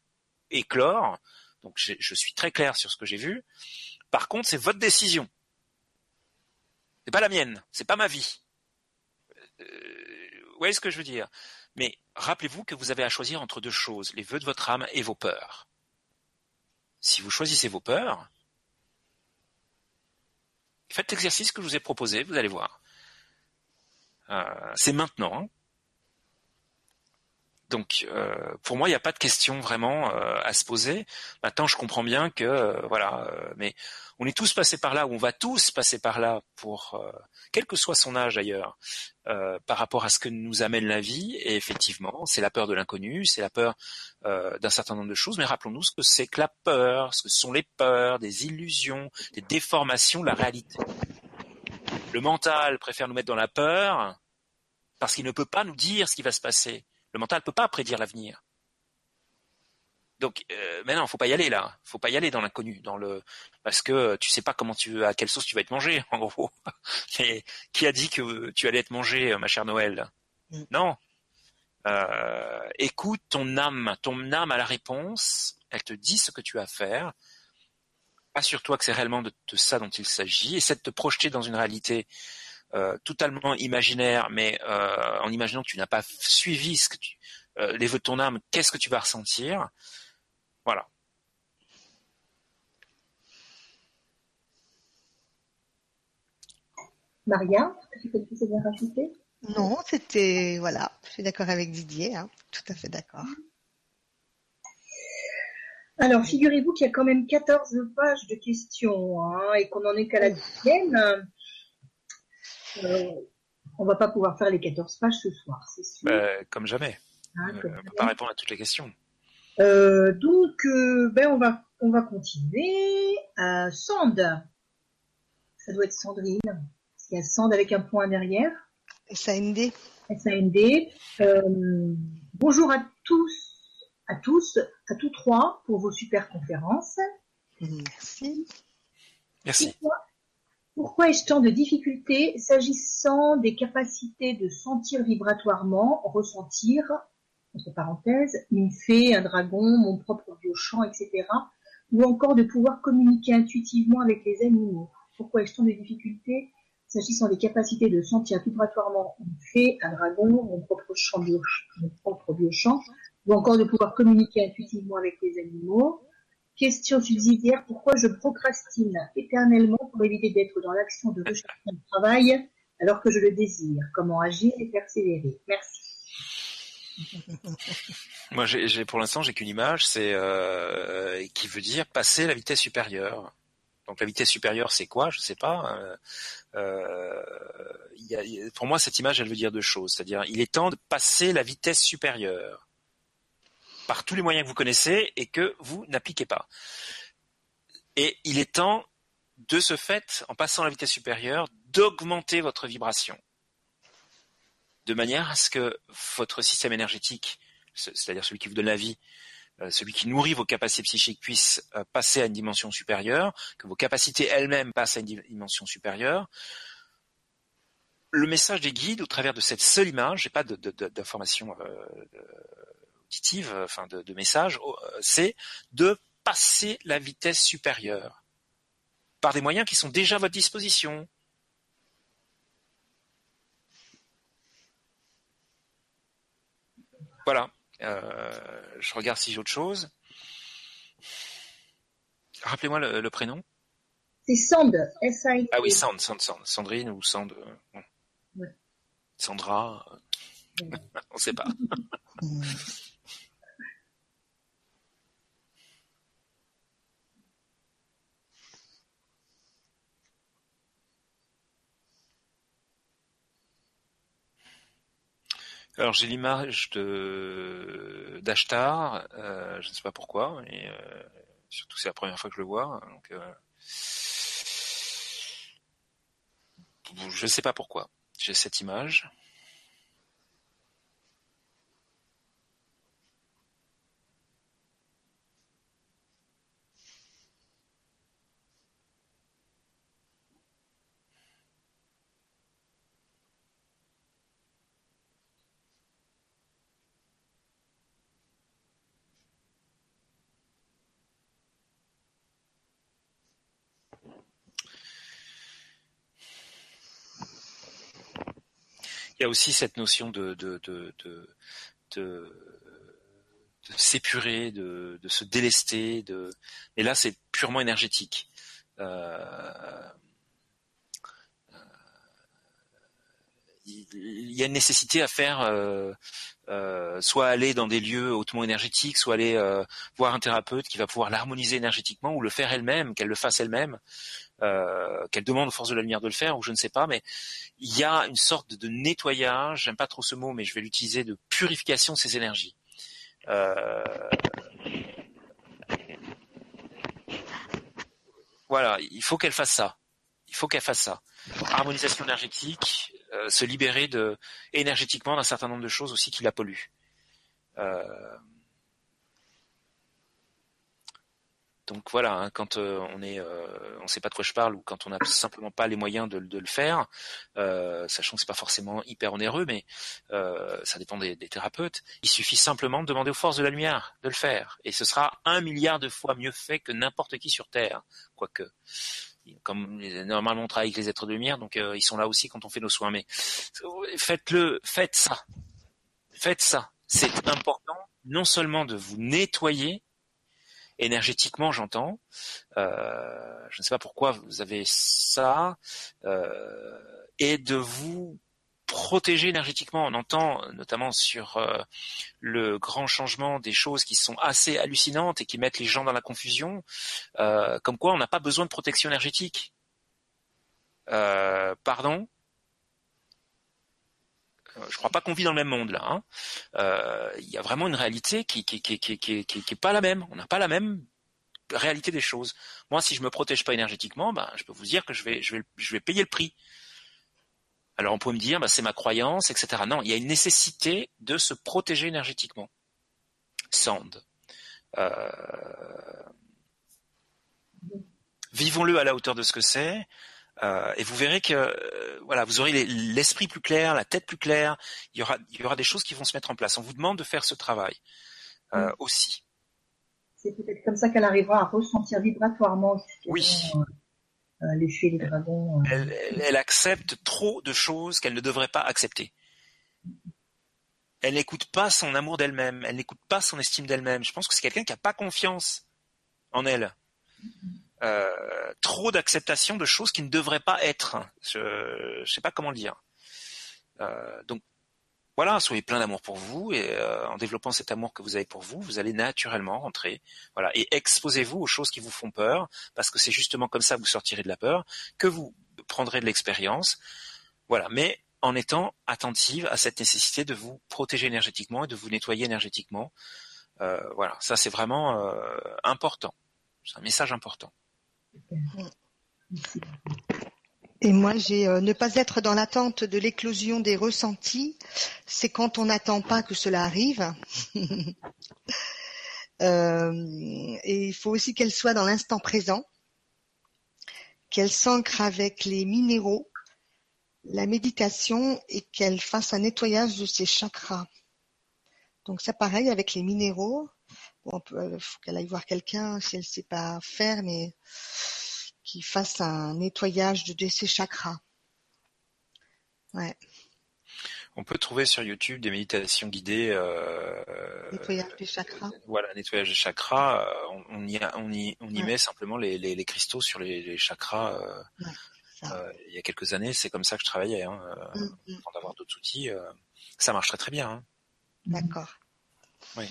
éclore. Donc je suis très clair sur ce que j'ai vu. Par contre, c'est votre décision. C'est pas la mienne, c'est pas ma vie. Euh, vous voyez ce que je veux dire Mais rappelez-vous que vous avez à choisir entre deux choses, les vœux de votre âme et vos peurs. Si vous choisissez vos peurs, faites l'exercice que je vous ai proposé, vous allez voir. Euh, c'est maintenant. Donc, euh, pour moi, il n'y a pas de question vraiment euh, à se poser. Maintenant, je comprends bien que, euh, voilà, mais on est tous passés par là, ou on va tous passer par là, pour quel que soit son âge d'ailleurs, par rapport à ce que nous amène la vie. Et effectivement, c'est la peur de l'inconnu, c'est la peur d'un certain nombre de choses. Mais rappelons-nous ce que c'est que la peur, ce que sont les peurs, des illusions, des déformations de la réalité. Le mental préfère nous mettre dans la peur parce qu'il ne peut pas nous dire ce qui va se passer. Le mental ne peut pas prédire l'avenir. Donc euh, maintenant, faut pas y aller là. Faut pas y aller dans l'inconnu, dans le parce que tu sais pas comment tu à quelle sauce tu vas être mangé en gros. qui a dit que tu allais être mangé, ma chère Noël mm. Non. Euh, écoute ton âme, ton âme a la réponse. Elle te dit ce que tu as à faire. Assure-toi que c'est réellement de, ça dont il s'agit. Essaie de te projeter dans une réalité euh, totalement imaginaire, mais euh, en imaginant que tu n'as pas suivi ce que tu, euh, les vœux de ton âme, qu'est-ce que tu vas ressentir? Voilà. Maria, quelque chose à rajouter? Non, c'était voilà, je suis d'accord avec Didier, hein, tout à fait d'accord. Alors, figurez-vous qu'il y a quand même 14 pages de questions hein, et qu'on en est qu'à la deuxième. Euh, on va pas pouvoir faire les 14 pages ce soir, c'est sûr. Bah, comme jamais. Hein, euh, on ne peut pas répondre à toutes les questions. Euh, donc, ben on va on va continuer. Sand. Ça doit être Sandrine. Il y a Sand avec un point derrière. S-A-N-D. S-A-N-D. bonjour à tous, à tous, à tous trois pour vos super conférences. Merci. Merci. Pourquoi ai-je tant de difficultés s'agissant des capacités de sentir vibratoirement, ressentir, entre parenthèses, une fée, un dragon, mon propre biochant, etc., ou encore de pouvoir communiquer intuitivement avec les animaux? Pourquoi ai-je tant de difficultés s'agissant des capacités de sentir vibratoirement une fée, un dragon, mon propre, chant mon propre biochant, ou encore de pouvoir communiquer intuitivement avec les animaux? Question subsidiaire, pourquoi je procrastine éternellement pour éviter d'être dans l'action de recherche de travail alors que je le désire? Comment agir et persévérer? Merci. Moi, pour l'instant, j'ai qu'une image, c'est euh, qui veut dire passer la vitesse supérieure. Donc la vitesse supérieure, c'est quoi? Je sais pas. Euh, euh, pour moi, cette image, elle veut dire deux choses. C'est-à-dire, il est temps de passer la vitesse supérieure par tous les moyens que vous connaissez et que vous n'appliquez pas. Et il est temps, de ce fait, en passant à la vitesse supérieure, d'augmenter votre vibration. De manière à ce que votre système énergétique, c'est-à-dire celui qui vous donne la vie, euh, celui qui nourrit vos capacités psychiques puisse euh, passer à une dimension supérieure, que vos capacités elles-mêmes passent à une dimension supérieure. Le message des guides, au travers de cette seule image, j'ai pas d'informations euh, euh, enfin de, de message, euh, c'est de passer la vitesse supérieure par des moyens qui sont déjà à votre disposition. Voilà. Euh, je regarde si j'ai autre chose. Rappelez-moi le, prénom. C'est Sand. S -I ah oui, Sand, Sand, Sand. Sandrine ou Sand. Sandra. On ne sait pas. Alors j'ai l'image de d'Ashtar, euh, je ne sais pas pourquoi, et euh, surtout c'est la première fois que je le vois, donc euh, je ne sais pas pourquoi. J'ai cette image. Aussi cette notion de s'épurer, de, se délester, de et là c'est purement énergétique. Euh, il y a une nécessité à faire euh, soit aller dans des lieux hautement énergétiques, soit aller euh, voir un thérapeute qui va pouvoir l'harmoniser énergétiquement ou le faire elle-même, qu'elle le fasse elle-même, euh, qu'elle demande aux forces de la lumière de le faire ou je ne sais pas, mais il y a une sorte de nettoyage, j'aime pas trop ce mot, mais je vais l'utiliser, de purification de ces énergies. Voilà, il faut qu'elle fasse ça. Il faut qu'elle fasse ça. Harmonisation énergétique, euh, se libérer de énergétiquement d'un certain nombre de choses aussi qui la polluent. Euh, donc voilà, hein, quand euh, on est, on sait pas de quoi je parle ou quand on n'a simplement pas les moyens de, le faire, sachant que c'est pas forcément hyper onéreux, mais ça dépend des, thérapeutes. Il suffit simplement de demander aux forces de la lumière de le faire, et ce sera un milliard de fois mieux fait que n'importe qui sur Terre, quoique comme normalement on travaille avec les êtres de lumière, donc euh, ils sont là aussi quand on fait nos soins. Mais faites-le, faites ça, faites ça. C'est important non seulement de vous nettoyer énergétiquement, j'entends. Euh, je ne sais pas pourquoi vous avez ça, euh, et de vous protéger énergétiquement. On entend notamment sur euh, le grand changement des choses qui sont assez hallucinantes et qui mettent les gens dans la confusion, euh, comme quoi on n'a pas besoin de protection énergétique. Euh, pardon je crois pas qu'on vit dans le même monde là. Hein. Il y a vraiment une réalité qui qui qui qui qui, qui, est pas la même. On n'a pas la même réalité des choses. Moi, si je me protège pas énergétiquement, ben, je peux vous dire que je vais je vais je vais payer le prix. Alors on peut me dire, bah, c'est ma croyance, etc. Non, il y a une nécessité de se protéger énergétiquement. Sand. Euh, vivons-le à la hauteur de ce que c'est, euh, et vous verrez que euh, voilà, vous aurez l'esprit plus clair, la tête plus claire. Il y aura, il y aura des choses qui vont se mettre en place. On vous demande de faire ce travail mm. aussi. C'est peut-être comme ça qu'elle arrivera à ressentir vibratoirement. Oui. Euh, les dragons. Euh. Elle, accepte trop de choses qu'elle ne devrait pas accepter. Elle n'écoute pas son amour d'elle-même, elle n'écoute pas son estime d'elle-même. Je pense que c'est quelqu'un qui n'a pas confiance en elle. Euh, trop d'acceptation de choses qui ne devraient pas être. Je ne sais pas comment le dire. donc voilà, soyez plein d'amour pour vous et euh, en développant cet amour que vous avez pour vous, vous allez naturellement rentrer. Voilà, et exposez-vous aux choses qui vous font peur, parce que c'est justement comme ça que vous sortirez de la peur, que vous prendrez de l'expérience. Voilà, mais en étant attentive à cette nécessité de vous protéger énergétiquement et de vous nettoyer énergétiquement. Euh, voilà, ça c'est vraiment euh, important. C'est un message important. Et moi, j'ai euh, ne pas être dans l'attente de l'éclosion des ressentis, c'est quand on n'attend pas que cela arrive. euh, et il faut aussi qu'elle soit dans l'instant présent, qu'elle s'ancre avec les minéraux, la méditation et qu'elle fasse un nettoyage de ses chakras. Donc ça, pareil avec les minéraux. Bon, il euh, faut qu'elle aille voir quelqu'un si elle ne sait pas faire, mais qui fasse un nettoyage de, ses chakras. Ouais. On peut trouver sur YouTube des méditations guidées. Euh, nettoyage des chakras. Voilà, nettoyage des chakras. Euh, on, y, on y, on y met simplement les, les, cristaux sur les, chakras. Euh, euh, il y a quelques années, c'est comme ça que je travaillais. Hein, mm, mm. Avant d'avoir d'autres outils, ça marche très très bien. Hein. D'accord. Oui.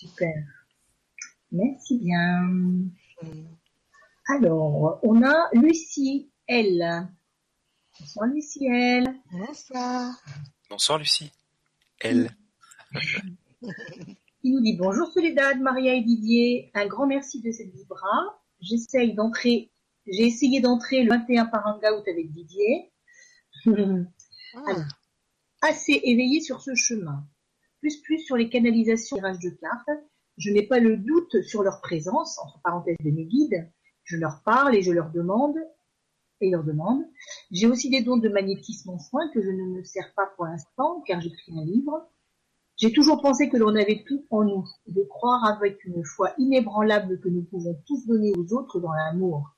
Super. Merci bien. Mm. Alors, on a Lucie L. Bonsoir Lucie L. Bonsoir. Bonsoir Lucie L. Il nous dit bonjour Soledad, Maria et Didier. Un grand merci de cette vibra. J'essaye d'entrer, j'ai essayé d'entrer le 21 par hangout avec Didier. Ah. assez éveillé sur ce chemin. Plus plus sur les canalisations tirage de cartes. Je n'ai pas le doute sur leur présence, entre parenthèses de mes guides, je leur parle et je leur demande et leur demande. J'ai aussi des dons de magnétisme en soins que je ne me sers pas pour l'instant car j'écris un livre. J'ai toujours pensé que l'on avait tout en nous, de croire avec une foi inébranlable que nous pouvons tous donner aux autres dans l'amour.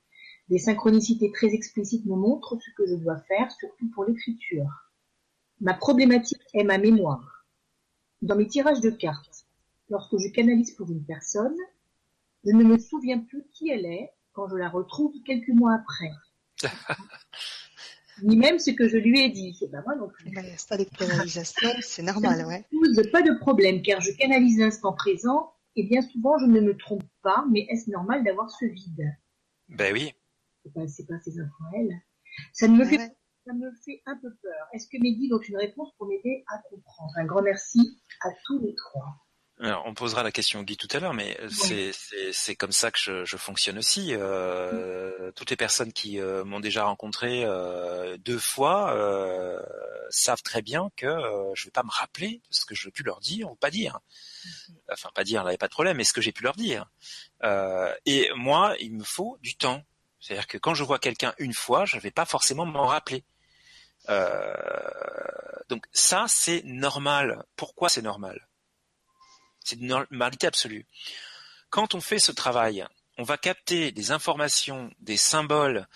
Des synchronicités très explicites me montrent ce que je dois faire, surtout pour l'écriture. Ma problématique est ma mémoire. Dans mes tirages de cartes, lorsque je canalise pour une personne, je ne me souviens plus qui elle est, quand je la retrouve quelques mois après. ni même ce que je lui ai dit. C'est pas moi non plus. Ça, les canalisations, c'est normal, ouais. pose pas de problème, car je canalise l'instant présent, et bien souvent je ne me trompe pas, mais est-ce normal d'avoir ce vide? Ben oui. C'est pas, c'est pas ses infos à elle. Ça ne me fait, Ouais. ça me fait un peu peur. Est-ce que Mehdi donc une réponse pour m'aider à comprendre? Un grand merci à tous les trois. Alors, on posera la question au Guy tout à l'heure, mais c'est c'est comme ça que je, je fonctionne aussi. Euh, Toutes les personnes qui euh, m'ont déjà rencontré euh, deux fois euh, savent très bien que euh, je vais pas me rappeler de ce que je pu leur dire ou pas dire. Enfin, pas dire, là, y a pas de problème, mais ce que j'ai pu leur dire. Euh, et moi, il me faut du temps. C'est-à-dire que quand je vois quelqu'un une fois, je vais pas forcément m'en rappeler. Euh, donc ça, c'est normal. Pourquoi c'est normal? C'est une normalité absolue. Quand on fait ce travail, on va capter des informations, des symboles,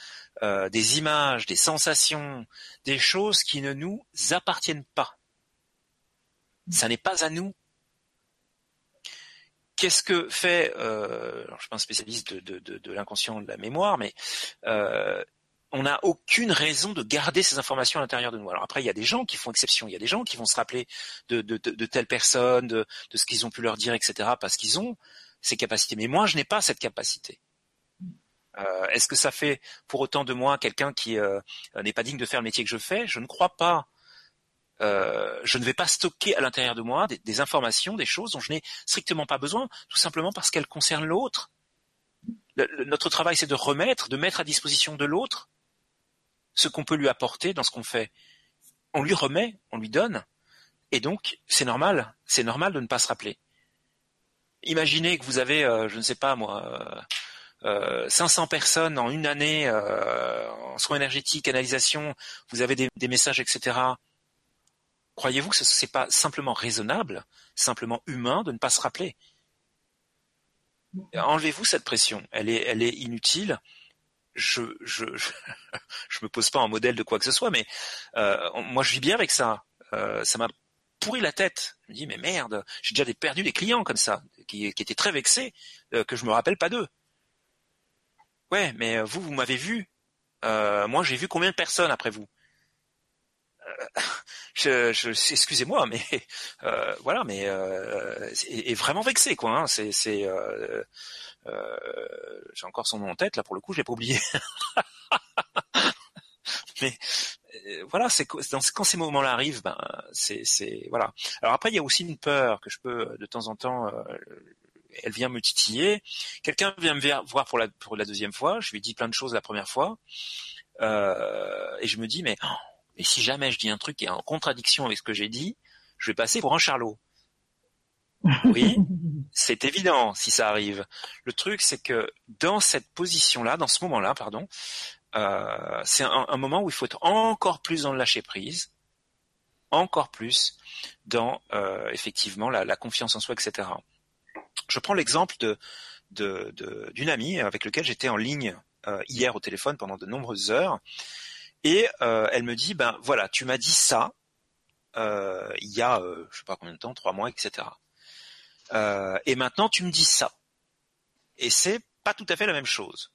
euh, des images, des sensations, des choses qui ne nous appartiennent pas. Ça n'est pas à nous. Qu'est-ce que fait, euh, alors je suis pas un spécialiste de, de, de, de l'inconscient, de la mémoire, mais euh, on n'a aucune raison de garder ces informations à l'intérieur de nous. Alors après, il y a des gens qui font exception, il y a des gens qui vont se rappeler de, de, de, de telle personne, de, ce qu'ils ont pu leur dire, etc., parce qu'ils ont ces capacités. Mais moi, je n'ai pas cette capacité. Euh, Est-ce que ça fait pour autant de moi quelqu'un qui euh, n'est pas digne de faire le métier que je fais? Je ne crois pas. Euh, je ne vais pas stocker à l'intérieur de moi des, des informations, des choses dont je n'ai strictement pas besoin, tout simplement parce qu'elles concernent l'autre. Notre travail, c'est de remettre, de mettre à disposition de l'autre ce qu'on peut lui apporter dans ce qu'on fait. On lui remet, on lui donne, et donc c'est normal, c'est normal de ne pas se rappeler. Imaginez que vous avez, euh, je ne sais pas moi, euh, euh, 500 personnes en une année euh, en soins énergétiques, canalisation, vous avez des, des messages, etc. Croyez-vous que ce n'est pas simplement raisonnable, simplement humain de ne pas se rappeler? Enlevez-vous cette pression, elle est, elle est inutile. Je, je, je, je me pose pas en modèle de quoi que ce soit, mais euh, moi je vis bien avec ça. Euh, ça m'a pourri la tête. Je me dis mais merde, j'ai déjà perdu des clients comme ça, qui, qui étaient très vexés euh, que je me rappelle pas d'eux. Ouais, mais euh, vous, vous m'avez vu. Euh, moi, j'ai vu combien de personnes après vous? Euh, je, je, excusez-moi, mais voilà, mais est, est vraiment vexé quoi. Hein. C'est, c'est, j'ai encore son nom en tête là pour le coup, je l'ai pas oublié. mais euh, voilà, c'est quand ces moments-là arrivent, ben c'est, voilà. Alors après, il y a aussi une peur que je peux de temps en temps. euh, elle vient me titiller. Quelqu'un vient me voir pour la deuxième fois. Je lui dis plein de choses la première fois, euh, et je me dis mais oh, mais si jamais je dis un truc qui est en contradiction avec ce que j'ai dit, je vais passer pour un charlot. Oui, c'est évident si ça arrive. Le truc, c'est que dans cette position-là, dans ce moment-là, pardon, euh, c'est un, un moment où il faut être encore plus dans le lâcher prise, encore plus dans euh, effectivement la, la confiance en soi, etc. Je prends l'exemple de de- de- d'une amie avec laquelle j'étais en ligne euh, hier au téléphone pendant de nombreuses heures, et euh, elle me dit ben voilà, tu m'as dit ça euh, il y a euh, je sais pas combien de temps, trois mois, etc. Euh, et maintenant tu me dis ça, et c'est pas tout à fait la même chose.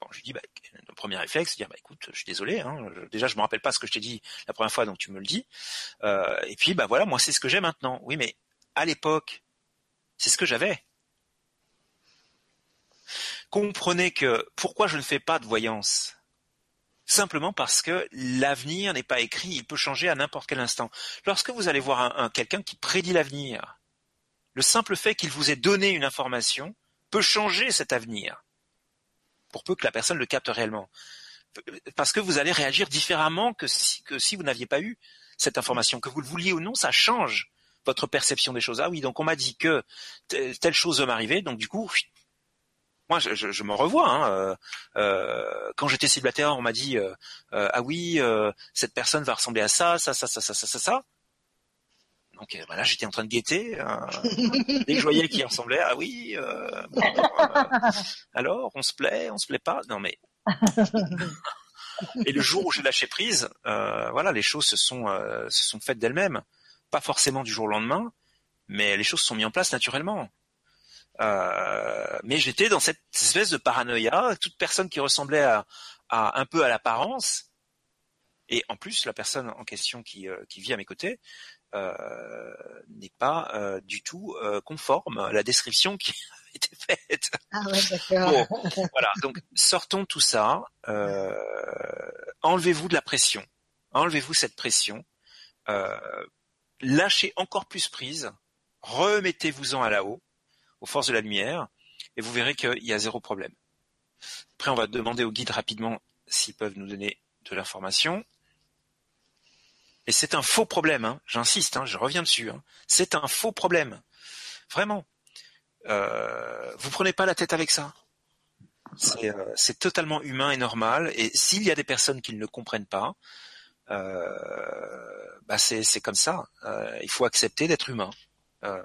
Bon, je lui dis, bah, le premier réflexe, dire, bah, écoute, je suis désolé, hein, je- déjà, je me rappelle pas ce que je t'ai dit la première fois, donc tu me le dis. Euh, et puis, bah voilà, moi, c'est ce que j'ai maintenant. Oui, mais à l'époque, c'est ce que j'avais. Comprenez que pourquoi je ne fais pas de voyance? Simplement parce que l'avenir n'est pas écrit, il peut changer à n'importe quel instant. Lorsque vous allez voir un, un- quelqu'un qui prédit l'avenir, le simple fait qu'il vous ait donné une information peut changer cet avenir, pour peu que la personne le capte réellement. Parce que vous allez réagir différemment que si, que si vous n'aviez pas eu cette information. Que vous le vouliez ou non, ça change votre perception des choses. Ah oui, donc on m'a dit que te- telle chose va m'arriver, donc du coup, moi je, je, je me revois. Hein, euh, euh, quand j'étais célibataire, on m'a dit euh, euh, ah oui, euh, cette personne va ressembler à ça, ça, ça, ça, ça, ça, ça, ça. Donc euh, voilà, j'étais en train de guetter. euh, dès que je voyais qui ressemblait, ah oui. euh, bon, euh, alors, on se plaît, on se plaît pas. Non mais. Et le jour où j'ai lâché prise, euh, voilà, les choses se sont se sont faites d'elles-mêmes, pas forcément du jour au lendemain, mais les choses se sont mises en place naturellement. Mais j'étais dans cette espèce de paranoïa. Toute personne qui ressemblait à, à un peu à l'apparence, Et en plus, la personne en question qui, euh, qui vit à mes côtés n'est pas euh, du tout euh, conforme à la description qui a été faite. Ah ouais, d'accord. Bon, voilà. Donc sortons tout ça. Euh, enlevez-vous de la pression. Enlevez-vous cette pression. Euh, lâchez encore plus prise. Remettez-vous-en à la haut, aux forces de la lumière, et vous verrez qu'il y a zéro problème. Après, on va demander aux guides rapidement s'ils peuvent nous donner de l'information. Et c'est un faux problème, hein. j'insiste, hein, je reviens dessus. Hein. C'est un faux problème. Vraiment. Euh, vous prenez pas la tête avec ça. C'est euh, c'est totalement humain et normal. Et s'il y a des personnes qui ne le comprennent pas, euh, bah c'est comme ça. Euh, il faut accepter d'être humain. Euh,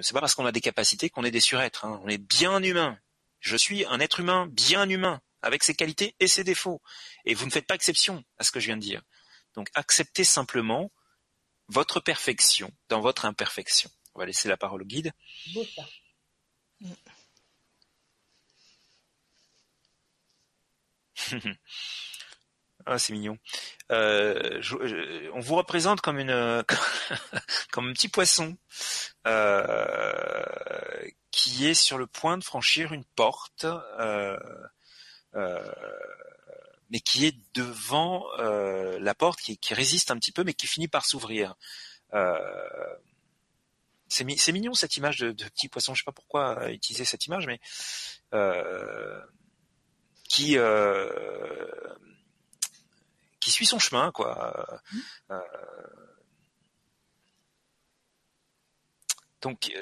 c'est pas parce qu'on a des capacités qu'on est des surêtres. On est bien humain. Je suis un être humain bien humain, avec ses qualités et ses défauts. Et vous ne faites pas exception à ce que je viens de dire. Donc acceptez simplement votre perfection dans votre imperfection. On va laisser la parole au guide. Beau ça. Ah, c'est mignon. Euh, je- je- on vous représente comme une comme un petit poisson euh, qui est sur le point de franchir une porte, euh, euh, mais qui est devant euh, la porte, qui, résiste un petit peu, mais qui finit par s'ouvrir. Euh, c'est mi- c'est mignon cette image de, petit poisson. Je sais pas pourquoi euh, utiliser cette image, mais qui suit son chemin, quoi. Donc,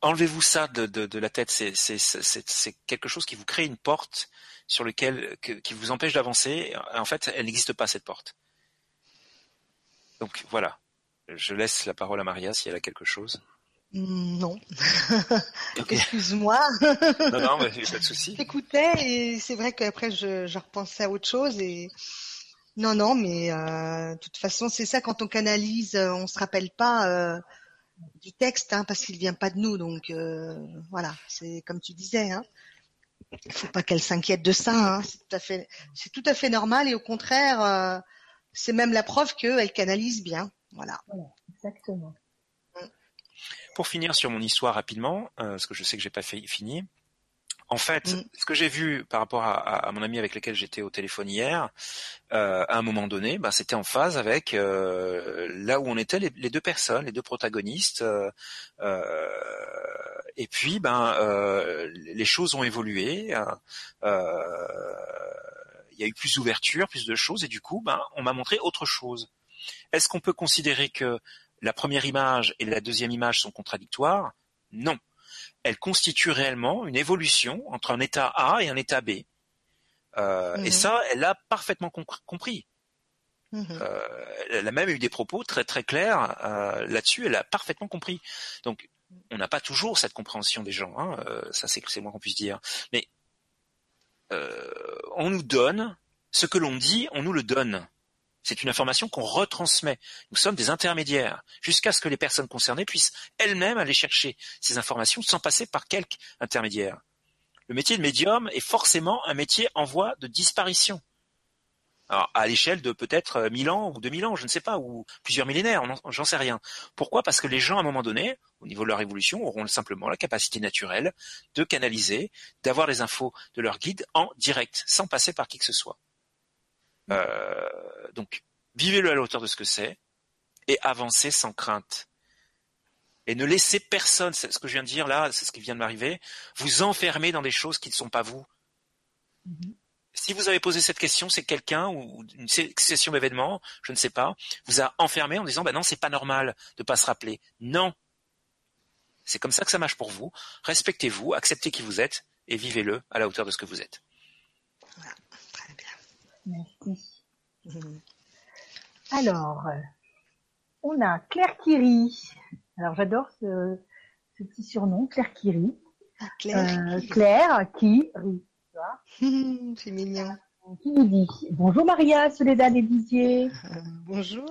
enlevez-vous ça de, la tête. C'est quelque chose qui vous crée une porte sur lequel, que- qui vous empêche d'avancer. En fait, elle n'existe pas cette porte. Donc voilà. Je laisse la parole à Maria si elle a quelque chose. Non. Excuse-moi. Non, non, mais pas de souci. J'écoutais et c'est vrai qu'après je, je repensais à autre chose et non non mais euh, de toute façon c'est ça quand on canalise euh, on se rappelle pas euh, du texte hein, parce qu'il vient pas de nous donc euh, voilà c'est comme tu disais hein il faut pas qu'elle s'inquiète de ça hein. c'est tout à fait c'est tout à fait normal et au contraire euh, c'est même la preuve qu'elle canalise bien voilà Voilà, exactement. Pour finir sur mon histoire rapidement, euh, parce que je sais que j'ai pas fait, fini. En fait, Mm. ce que j'ai vu par rapport à, à- à mon ami avec lequel j'étais au téléphone hier, euh, à un moment donné, bah, c'était en phase avec euh, là où on était les, les deux personnes, les deux protagonistes. euh, euh, et puis, ben, euh, les choses ont évolué. Il y a eu plus d'ouverture, plus de choses, et du coup, ben, on m'a montré autre chose. Est-ce qu'on peut considérer que la première image et la deuxième image sont contradictoires? Non. Elles constituent réellement une évolution entre un état A et un état B. Euh, Mhm. Et ça, elle l'a parfaitement com- compris. Mhm. Euh, elle a même eu des propos très très clairs euh, là-dessus. Elle a parfaitement compris. Donc, on n'a pas toujours cette compréhension des gens. Hein, euh, ça, c'est c'est moins qu'on puisse dire. Mais euh, on nous donne ce que l'on dit, on nous le donne. C'est une information qu'on retransmet. Nous sommes des intermédiaires, jusqu'à ce que les personnes concernées puissent elles-mêmes aller chercher ces informations sans passer par quelque intermédiaire. Le métier de médium est forcément un métier en voie de disparition. Alors, à l'échelle de peut-être euh, 1000 ans ou 2000 ans, je ne sais pas, ou plusieurs millénaires, j'en sais rien. Pourquoi? Parce que les gens, à un moment donné, au niveau de leur évolution, auront simplement la capacité naturelle de canaliser, d'avoir les infos de leur guide en direct, sans passer par qui que ce soit. Euh, donc, vivez-le à la hauteur de ce que c'est et avancez sans crainte. Et ne laissez personne, c'est ce que je viens de dire là, c'est ce qui vient de m'arriver, vous enfermer dans des choses qui ne sont pas vous. Mhm. Si vous avez posé cette question, c'est quelqu'un ou une succession d'événements, je ne sais pas, vous a enfermé en disant bah non, c'est pas normal de pas se rappeler. Non. C'est comme ça que ça marche pour vous. Respectez-vous, acceptez qui vous êtes et vivez-le à la hauteur de ce que vous êtes. bien Merci. Mhm. Alors, on a Claire Kiri. Alors, j'adore ce, ce petit surnom, Claire Kiri. Claire Euh, Claire Kiri. Hum, c'est mignon Qui nous dit Bonjour Maria, Soledad et Didier. Euh, bonjour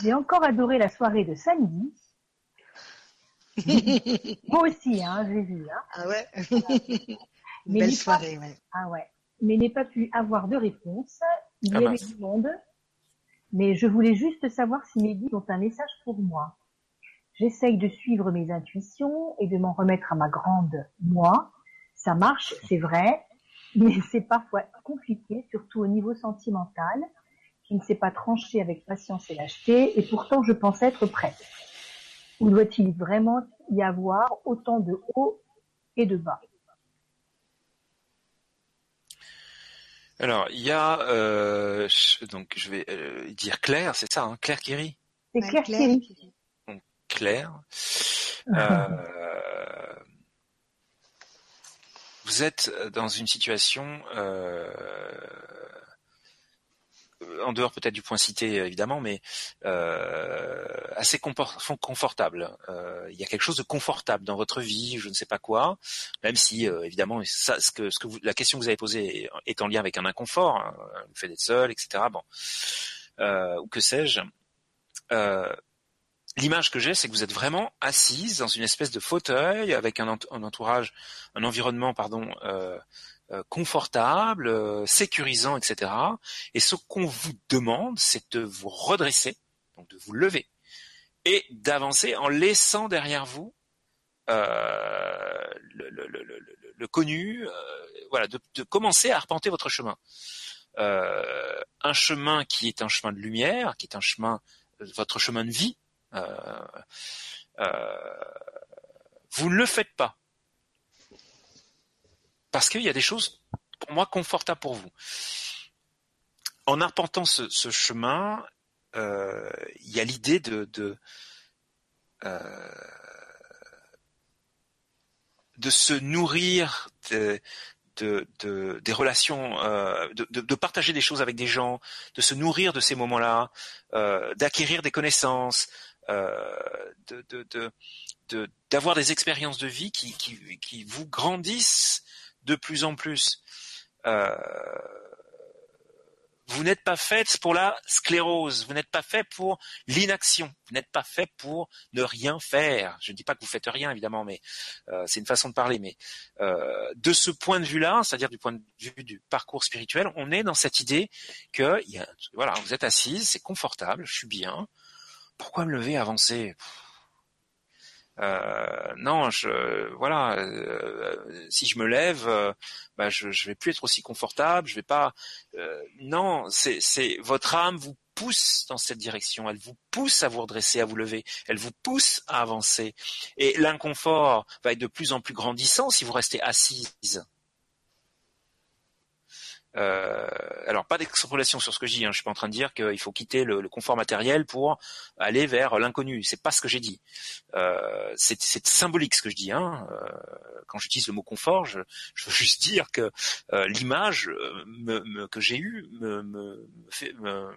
J'ai encore adoré la soirée de samedi. Moi aussi, hein, j'ai vu. Hein. ah ouais belle soirée ouais Ah ouais. Mais n'ai pas pu avoir de réponse. Il y Ah avait du monde, mais je voulais juste savoir si mes guides ont un message pour moi. J'essaye de suivre mes intuitions et de m'en remettre à ma grande moi. Ça marche, c'est vrai, mais c'est parfois compliqué, surtout au niveau sentimental, qui ne sait pas trancher avec patience et lâcheté, et pourtant je pense être prête. Ou doit-il vraiment y avoir autant de hauts et de bas? Alors, il y a euh, je- donc je vais euh, dire Claire, c'est ça, hein, Claire Kéry, C'est Claire Claire. Euh, vous êtes dans une situation euh, en dehors peut-être du point cité évidemment, mais euh, assez confortable. Euh, il y a quelque chose de confortable dans votre vie, je ne sais pas quoi, même si euh, évidemment la question que vous avez posée est, en lien avec un inconfort, hein, le fait d'être seul, etc. Bon, euh, ou que sais-je. Euh, L'image que j'ai, c'est que vous êtes vraiment assise dans une espèce de fauteuil avec un, ent- un entourage, un environnement, pardon, euh, euh, confortable, euh, sécurisant, etc. Et ce qu'on vous demande, c'est de vous redresser, donc de vous lever et d'avancer en laissant derrière vous euh, le, connu, euh, voilà, de, commencer à arpenter votre chemin. Euh, un chemin qui est un chemin de lumière, qui est un chemin, votre chemin de vie. euh, euh, vous ne le faites pas parce qu'il y a des choses pour moi confortables pour vous. En arpentant ce, chemin, euh, il y a l'idée de, de, euh, se nourrir de, de, de- des relations, euh, de, partager des choses avec des gens, de se nourrir de ces moments-là, d'acquérir des connaissances, de- d'avoir des expériences de vie qui, qui, qui vous grandissent de plus en plus. Euh, vous n'êtes pas faite pour la sclérose, vous n'êtes pas fait pour l'inaction, vous n'êtes pas fait pour ne rien faire. Je ne dis pas que vous faites rien évidemment, mais euh, c'est une façon de parler. Mais euh, de ce point de vue-là, c'est-à-dire du point de vue du parcours spirituel, on est dans cette idée que voilà, vous êtes assise, c'est confortable, je suis bien. Pourquoi me lever, avancer? Euh, non, je voilà, euh, si je me lève, euh, bah, je, je vais plus être aussi confortable, je vais pas. euh, non, c'est c'est votre âme vous pousse dans cette direction, elle vous pousse à vous redresser, à vous lever, elle vous pousse à avancer. Et l'inconfort va être de plus en plus grandissant si vous restez assise. Euh, alors pas d'extrapolation sur ce que je dis. Hein. Je suis pas en train de dire qu'il faut quitter le, le confort matériel pour aller vers l'inconnu. C'est pas ce que j'ai dit. Euh, c'est symbolique ce que je dis. Hein. Euh, quand j'utilise le mot confort, je, je veux juste dire que euh, l'image euh, que j'ai eue me, me, me-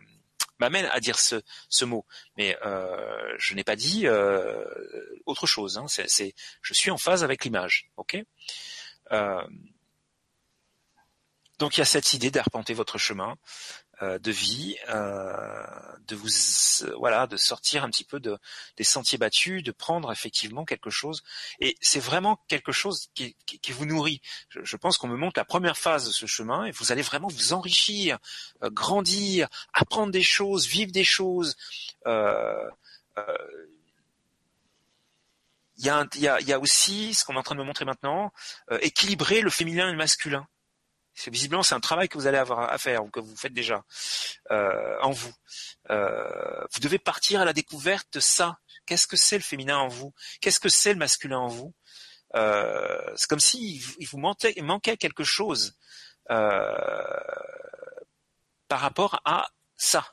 m'amène à dire ce, ce mot. Mais euh, je n'ai pas dit euh, autre chose. Hein. C'est, c'est, je suis en phase avec l'image. Ok? Euh, donc il y a cette idée d'arpenter votre chemin euh, de vie, euh, de vous euh, voilà, de sortir un petit peu de, des sentiers battus, de prendre effectivement quelque chose. Et c'est vraiment quelque chose qui, vous nourrit. Je, pense qu'on me montre la première phase de ce chemin et vous allez vraiment vous enrichir, grandir, apprendre des choses, vivre des choses. Il y, a aussi ce qu'on est en train de me montrer maintenant, équilibrer le féminin et le masculin. C'est visiblement c'est un travail que vous allez avoir à faire ou que vous faites déjà euh, en vous. Euh, vous devez partir à la découverte de ça. Qu'est-ce que c'est le féminin en vous? Qu'est-ce que c'est le masculin en vous? Euh, C'est comme si il vous manquait, il quelque chose par rapport à ça.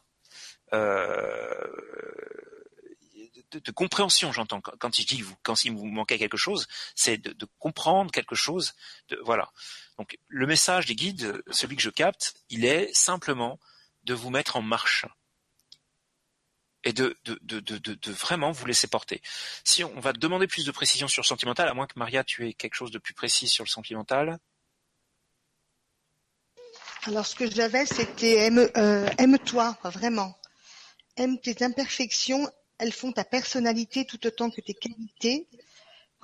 De, compréhension, j'entends. Quand quand je dis vous, quand il vous manquait quelque chose, c'est de, comprendre quelque chose. Voilà. Donc le message des guides, celui que je capte, il est simplement de vous mettre en marche et de, vraiment vous laisser porter. Si on va demander plus de précision sur le sentimental, à moins que Maria, tu aies quelque chose de plus précis sur le sentimental. Alors, ce que j'avais, c'était euh, aime-toi, vraiment. Aime tes imperfections, elles font ta personnalité tout autant que tes qualités.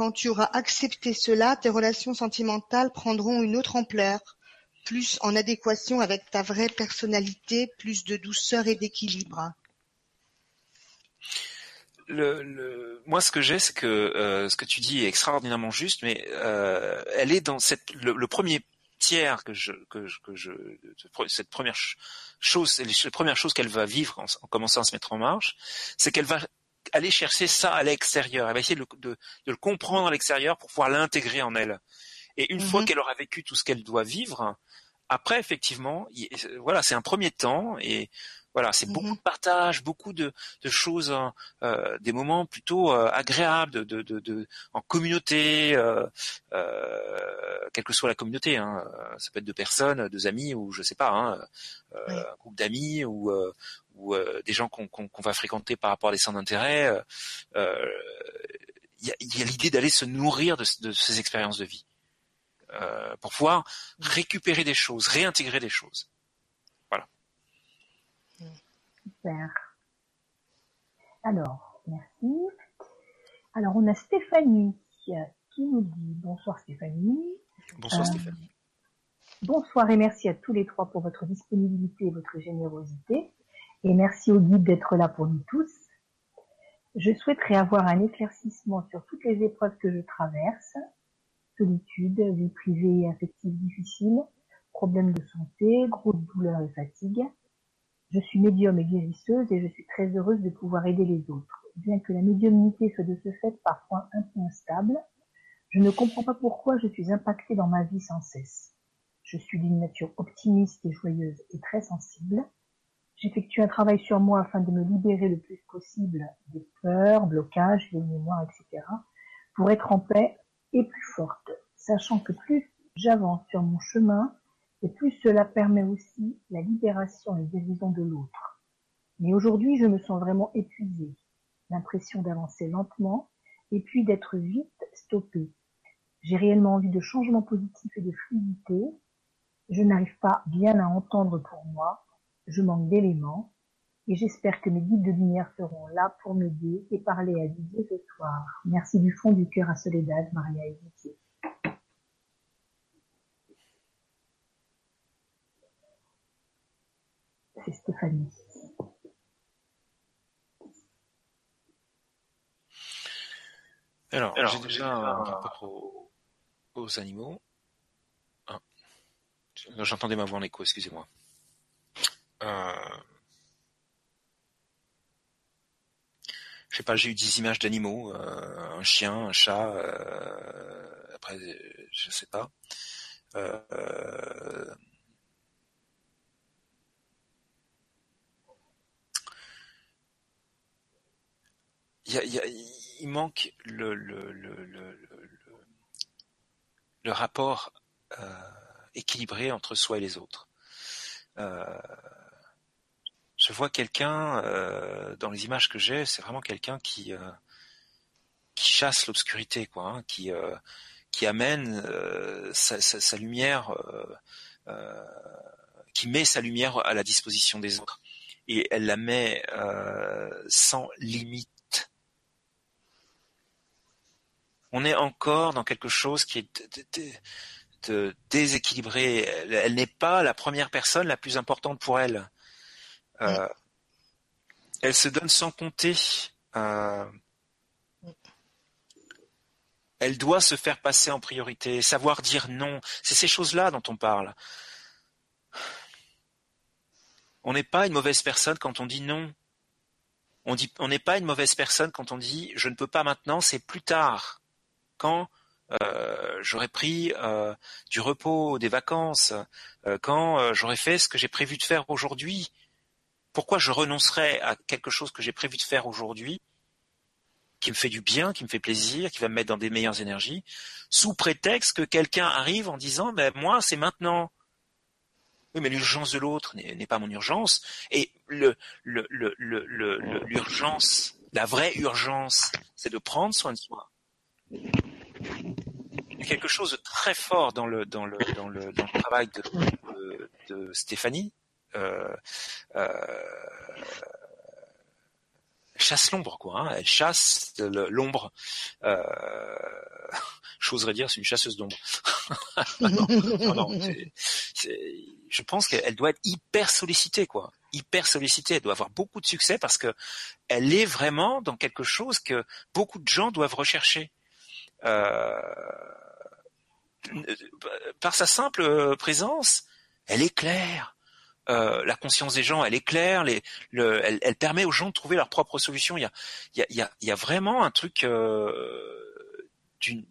Quand tu auras accepté cela, tes relations sentimentales prendront une autre ampleur. plus en adéquation avec ta vraie personnalité, plus de douceur et d'équilibre moi, ce que j'ai, c'est que euh, ce que tu dis est extraordinairement juste, mais euh, elle est dans cette le, premier tiers que je que je, que je cette première chose, la première chose qu'elle va vivre en, en, commençant à se mettre en marche, c'est qu'elle va aller chercher ça à l'extérieur. Elle va essayer de, de, de le comprendre à l'extérieur pour pouvoir l'intégrer en elle. Et une fois mhm. qu'elle aura vécu tout ce qu'elle doit vivre, après effectivement, voilà, c'est un premier temps et voilà, c'est beaucoup mhm. de partage, beaucoup de, de choses, hein, euh, des moments plutôt euh, agréables, de, de, de, en communauté, euh, euh, quelle que soit la communauté. Hein, ça peut être deux personnes, deux amis ou je sais pas, hein, un groupe d'amis ou, ou des gens qu'on va fréquenter par rapport à des centres d'intérêt. Il y a, y a l'idée d'aller se nourrir de, de, ces expériences de vie pour pouvoir récupérer des choses, réintégrer des choses. Super. Alors, merci. Alors, on a Stéphanie qui nous dit bonsoir Stéphanie. Bonsoir euh, Stéphanie. Bonsoir et merci à tous les trois pour votre disponibilité et votre générosité. Et merci au guide d'être là pour nous tous. Je souhaiterais avoir un éclaircissement sur toutes les épreuves que je traverse. Solitude, vie privée et affective difficile, problèmes de santé, grosse douleur et fatigue. Je suis médium et guérisseuse et je suis très heureuse de pouvoir aider les autres. Bien que la médiumnité soit de ce fait parfois un peu instable, je ne comprends pas pourquoi je suis impactée dans ma vie sans cesse. Je suis d'une nature optimiste et joyeuse et très sensible. J'effectue un travail sur moi afin de me libérer le plus possible des peurs, blocages, des mémoires, etc. pour être en paix et plus forte, sachant que plus j'avance sur mon chemin, et plus cela permet aussi la libération et guérison de l'autre. Mais aujourd'hui, je me sens vraiment épuisée, l'impression d'avancer lentement et puis d'être vite stoppée. J'ai réellement envie de changement positif et de fluidité. Je n'arrive pas bien à entendre pour moi. Je manque d'éléments. Et j'espère que mes guides de lumière seront là pour m'aider et parler à Didier ce soir. Merci du fond du cœur à Soledad, Maria et Didier. c'est Stéphanie. Alors, j'ai déjà un rapport aux, animaux. Ah. J'entendais ma voix en écho, excusez-moi. Euh... Je sais pas, j'ai eu des images d'animaux, euh, un chien, un chat, euh... après, je sais pas. Euh... il, manque le, rapport équilibré entre soi et les autres. Je vois quelqu'un euh, dans les images que j'ai, c'est vraiment quelqu'un qui qui chasse l'obscurité, quoi, hein, qui qui amène sa, sa, lumière, qui met sa lumière à la disposition des autres et elle la met sans limite on est encore dans quelque chose qui est déséquilibré. Elle, n'est pas la première personne la plus importante pour elle. Euh, elle se donne sans compter. Euh, elle doit se faire passer en priorité, savoir dire non. C'est ces choses-là dont on parle. On n'est pas une mauvaise personne quand on dit non. On dit, on n'est pas une mauvaise personne quand on dit je ne peux pas maintenant, c'est plus tard quand euh, j'aurais pris euh, du repos, des vacances, euh, quand j'aurais fait ce que j'ai prévu de faire aujourd'hui. Pourquoi je renoncerais à quelque chose que j'ai prévu de faire aujourd'hui, qui me fait du bien, qui me fait plaisir, qui va me mettre dans des meilleures énergies, sous prétexte que quelqu'un arrive en disant ben moi c'est maintenant. Oui, mais l'urgence de l'autre n'est pas mon urgence. Et le l'urgence, la vraie urgence, c'est de prendre soin de soi il y a quelque chose de très fort dans le le le, le travail de Stéphanie. Euh, euh, chasse l'ombre, quoi. Hein. Elle chasse l'ombre. Euh, J'oserais dire, c'est une chasseuse d'ombre. non, non, non je pense qu'elle doit être hyper sollicitée, quoi. Hyper sollicitée. Elle doit avoir beaucoup de succès parce que elle est vraiment dans quelque chose que beaucoup de gens doivent rechercher. Euh, par sa simple présence, elle éclaire euh, la conscience des gens, elle éclaire, les, le, elle, permet aux gens de trouver leur propre solution. Il y a, vraiment un truc euh, d'une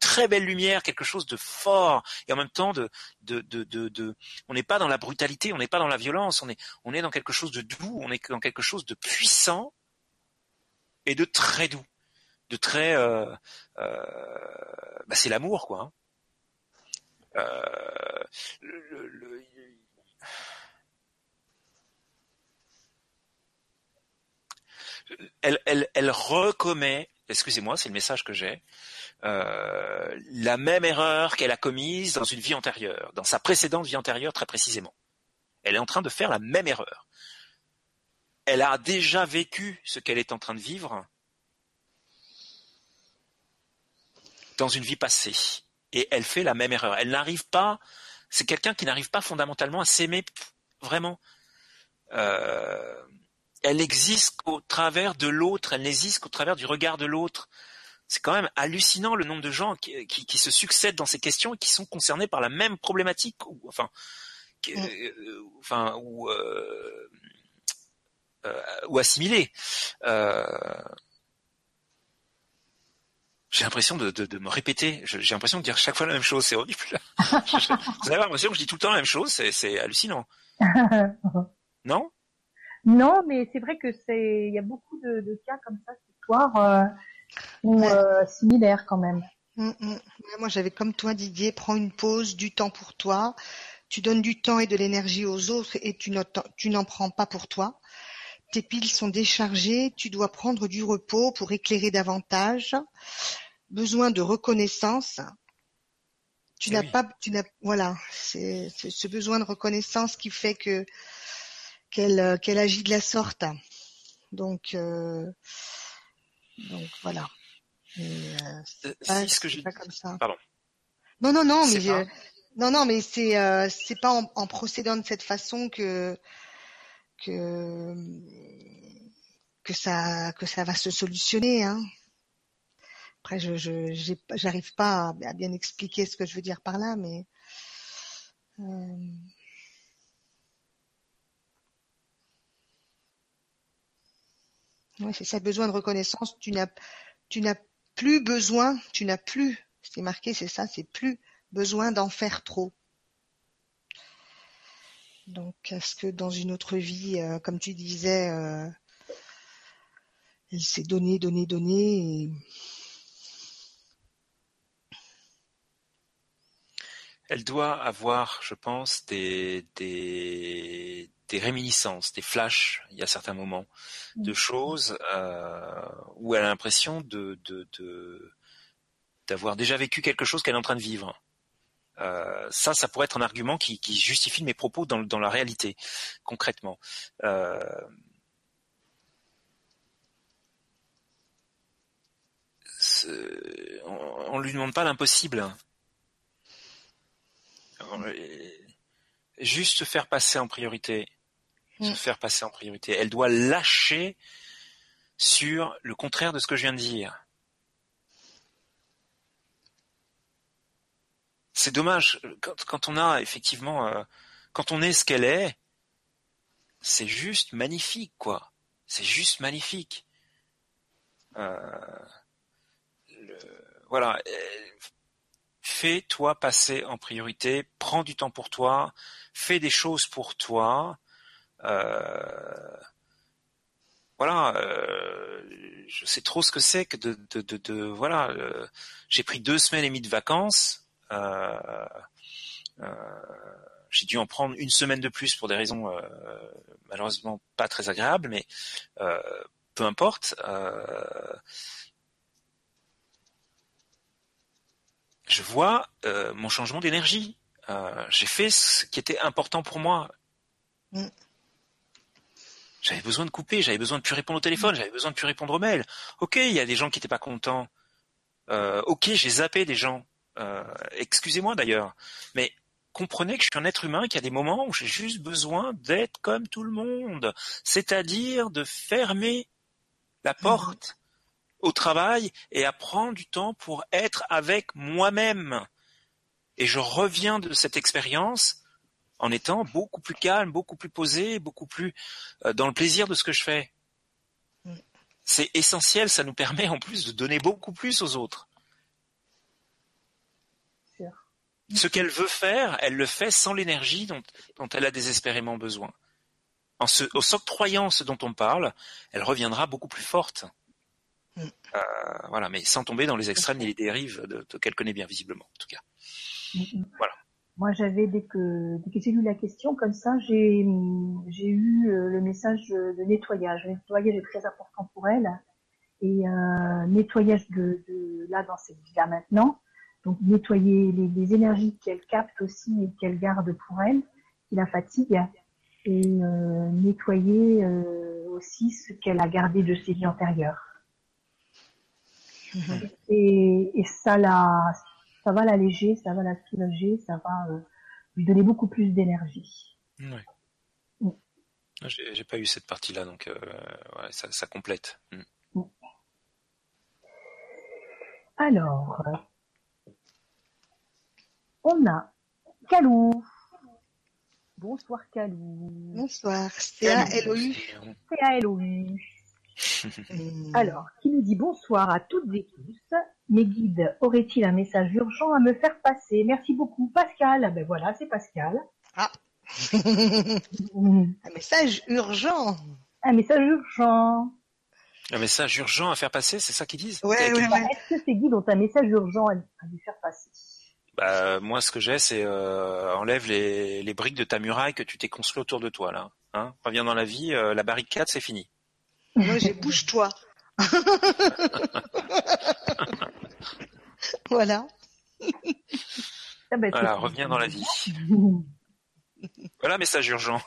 très belle lumière, quelque chose de fort et en même temps de, de, de, de, on n'est pas dans la brutalité, on n'est pas dans la violence, on est, est dans quelque chose de doux, on est dans quelque chose de puissant et de très doux, de très, euh, euh, bah c'est l'amour quoi. Hein. Euh, le, le, elle, elle, elle recommet, excusez-moi, c'est le message que j'ai, euh, la même erreur qu'elle a commise dans une vie antérieure, dans sa précédente vie antérieure très précisément. Elle est en train de faire la même erreur. Elle a déjà vécu ce qu'elle est en train de vivre dans une vie passée. Et elle fait la même erreur. Elle n'arrive pas, c'est quelqu'un qui n'arrive pas fondamentalement à s'aimer vraiment. Euh, elle n'existe qu'au travers de l'autre, elle n'existe qu'au travers du regard de l'autre. C'est quand même hallucinant le nombre de gens qui, qui, se succèdent dans ces questions et qui sont concernés par la même problématique, ou enfin, mm. euh, enfin, ou, euh, euh, ou assimilés. Euh, j'ai l'impression de, de, de, me répéter. J'ai l'impression de dire chaque fois la même chose. C'est horrible. Vous avez l'impression que je dis tout le temps la même chose. C'est hallucinant. non? Non, mais c'est vrai que c'est, il y a beaucoup de, de, cas comme ça ce soir, euh, ou, euh, similaires quand même. Mm, mm. Moi, j'avais comme toi, Didier, prends une pause, du temps pour toi. Tu donnes du temps et de l'énergie aux autres et tu n'en prends pas pour toi. Tes piles sont déchargées, tu dois prendre du repos pour éclairer davantage. Besoin de reconnaissance. Tu eh n'as pas, tu n'as, voilà, c'est ce besoin de reconnaissance qui fait que euh, qu'elle agit de la sorte. Donc euh, donc voilà. Euh, c'est ce que pas comme ça. Pardon. Non non non mais non non mais c'est c'est pas en, procédant de cette façon que que que ça que ça va se solutionner hein. Après je je j'arrive pas à, bien expliquer ce que je veux dire par là mais Oui, c'est ça, besoin de reconnaissance. Tu n'as, plus besoin, tu n'as plus, c'est marqué, c'est ça, c'est plus besoin d'en faire trop. Donc, est-ce que dans une autre vie, euh, comme tu disais, euh, elle s'est donné, donné, donné Elle doit avoir, je pense, des, des réminiscences, des flashs, il y a certains moments, de mmh. choses euh, où elle a l'impression de, d'avoir déjà vécu quelque chose qu'elle est en train de vivre. Euh, ça, ça pourrait être un argument qui, justifie mes propos dans, dans la réalité, concrètement. Euh, on, ne lui demande pas l'impossible. Juste faire passer en priorité se mm. faire passer en priorité. Elle doit lâcher sur le contraire de ce que je viens de dire. C'est dommage quand, on a effectivement, euh, quand on est ce qu'elle est, c'est juste magnifique, quoi. C'est juste magnifique. Euh, voilà. Fais-toi passer en priorité, prends du temps pour toi, fais des choses pour toi, euh, voilà, euh, je sais trop ce que c'est que de voilà. Euh, j'ai pris deux semaines et demie de vacances. j'ai dû en prendre une semaine de plus pour des raisons malheureusement pas très agréables, mais peu importe. je vois mon changement d'énergie. j'ai fait ce qui était important pour moi. Mm J'avais besoin de couper, j'avais besoin de plus répondre au téléphone, j'avais besoin de plus répondre aux mails. Ok, il y a des gens qui n'étaient pas contents. Euh, ok, j'ai zappé des gens. Euh, excusez-moi d'ailleurs, mais comprenez que je suis un être humain, qu'il y a des moments où j'ai juste besoin d'être comme tout le monde, c'est-à-dire de fermer la mhm. porte au travail et à prendre du temps pour être avec moi-même. Et je reviens de cette expérience en étant beaucoup plus calme, beaucoup plus posé, beaucoup plus euh, dans le plaisir de ce que je fais. Mm. C'est essentiel, ça nous permet en plus de donner beaucoup plus aux autres. Ce qu'elle veut faire, elle le fait sans l'énergie dont, elle a désespérément besoin. En s'octroyant ce dont on parle, elle reviendra beaucoup plus forte. Mm. Euh, voilà, mais sans tomber dans les extrêmes ni les dérives de, qu'elle connaît bien visiblement, en tout cas. Mm, voilà. Moi, j'avais dès que dès que j'ai lu la question comme ça, j'ai j'ai eu euh, le message de nettoyage. Le nettoyage est très important pour elle et euh, nettoyage de, de, là dans cette vie-là maintenant. Donc nettoyer les, les énergies qu'elle capte aussi et qu'elle garde pour elle, qui la fatigue, et euh, nettoyer euh, aussi ce qu'elle a gardé de ses vies antérieures. Et, et ça la ça va l'alléger, ça va la soulager, ça va euh, lui donner beaucoup plus d'énergie. Ouais. Mm. Ah, j'ai pas eu cette partie-là, donc euh, ouais, ça, ça, complète. Mm. Mm. Alors, on a Calou. Bonsoir Calou. Bonsoir, c'est A-L-O-U. Alors, qui nous dit bonsoir à toutes et tous. Mes guides auraient-ils un message urgent à me faire passer? Merci beaucoup, Pascal. Ben voilà, c'est Pascal. Ah. un message urgent. Un message urgent. Un message urgent à faire passer, c'est ça qu'ils disent? Ouais, ouais, Est-ce que ces guides ont un message urgent à, lui faire passer? Bah, moi, ce que j'ai, c'est euh, enlève les, les, briques de ta muraille que tu t'es construit autour de toi là. Hein? Reviens dans la vie, euh, la barricade, c'est fini. Moi, j'ai bouge-toi. voilà. Ah bah, voilà, reviens dans la vie. voilà, message urgent.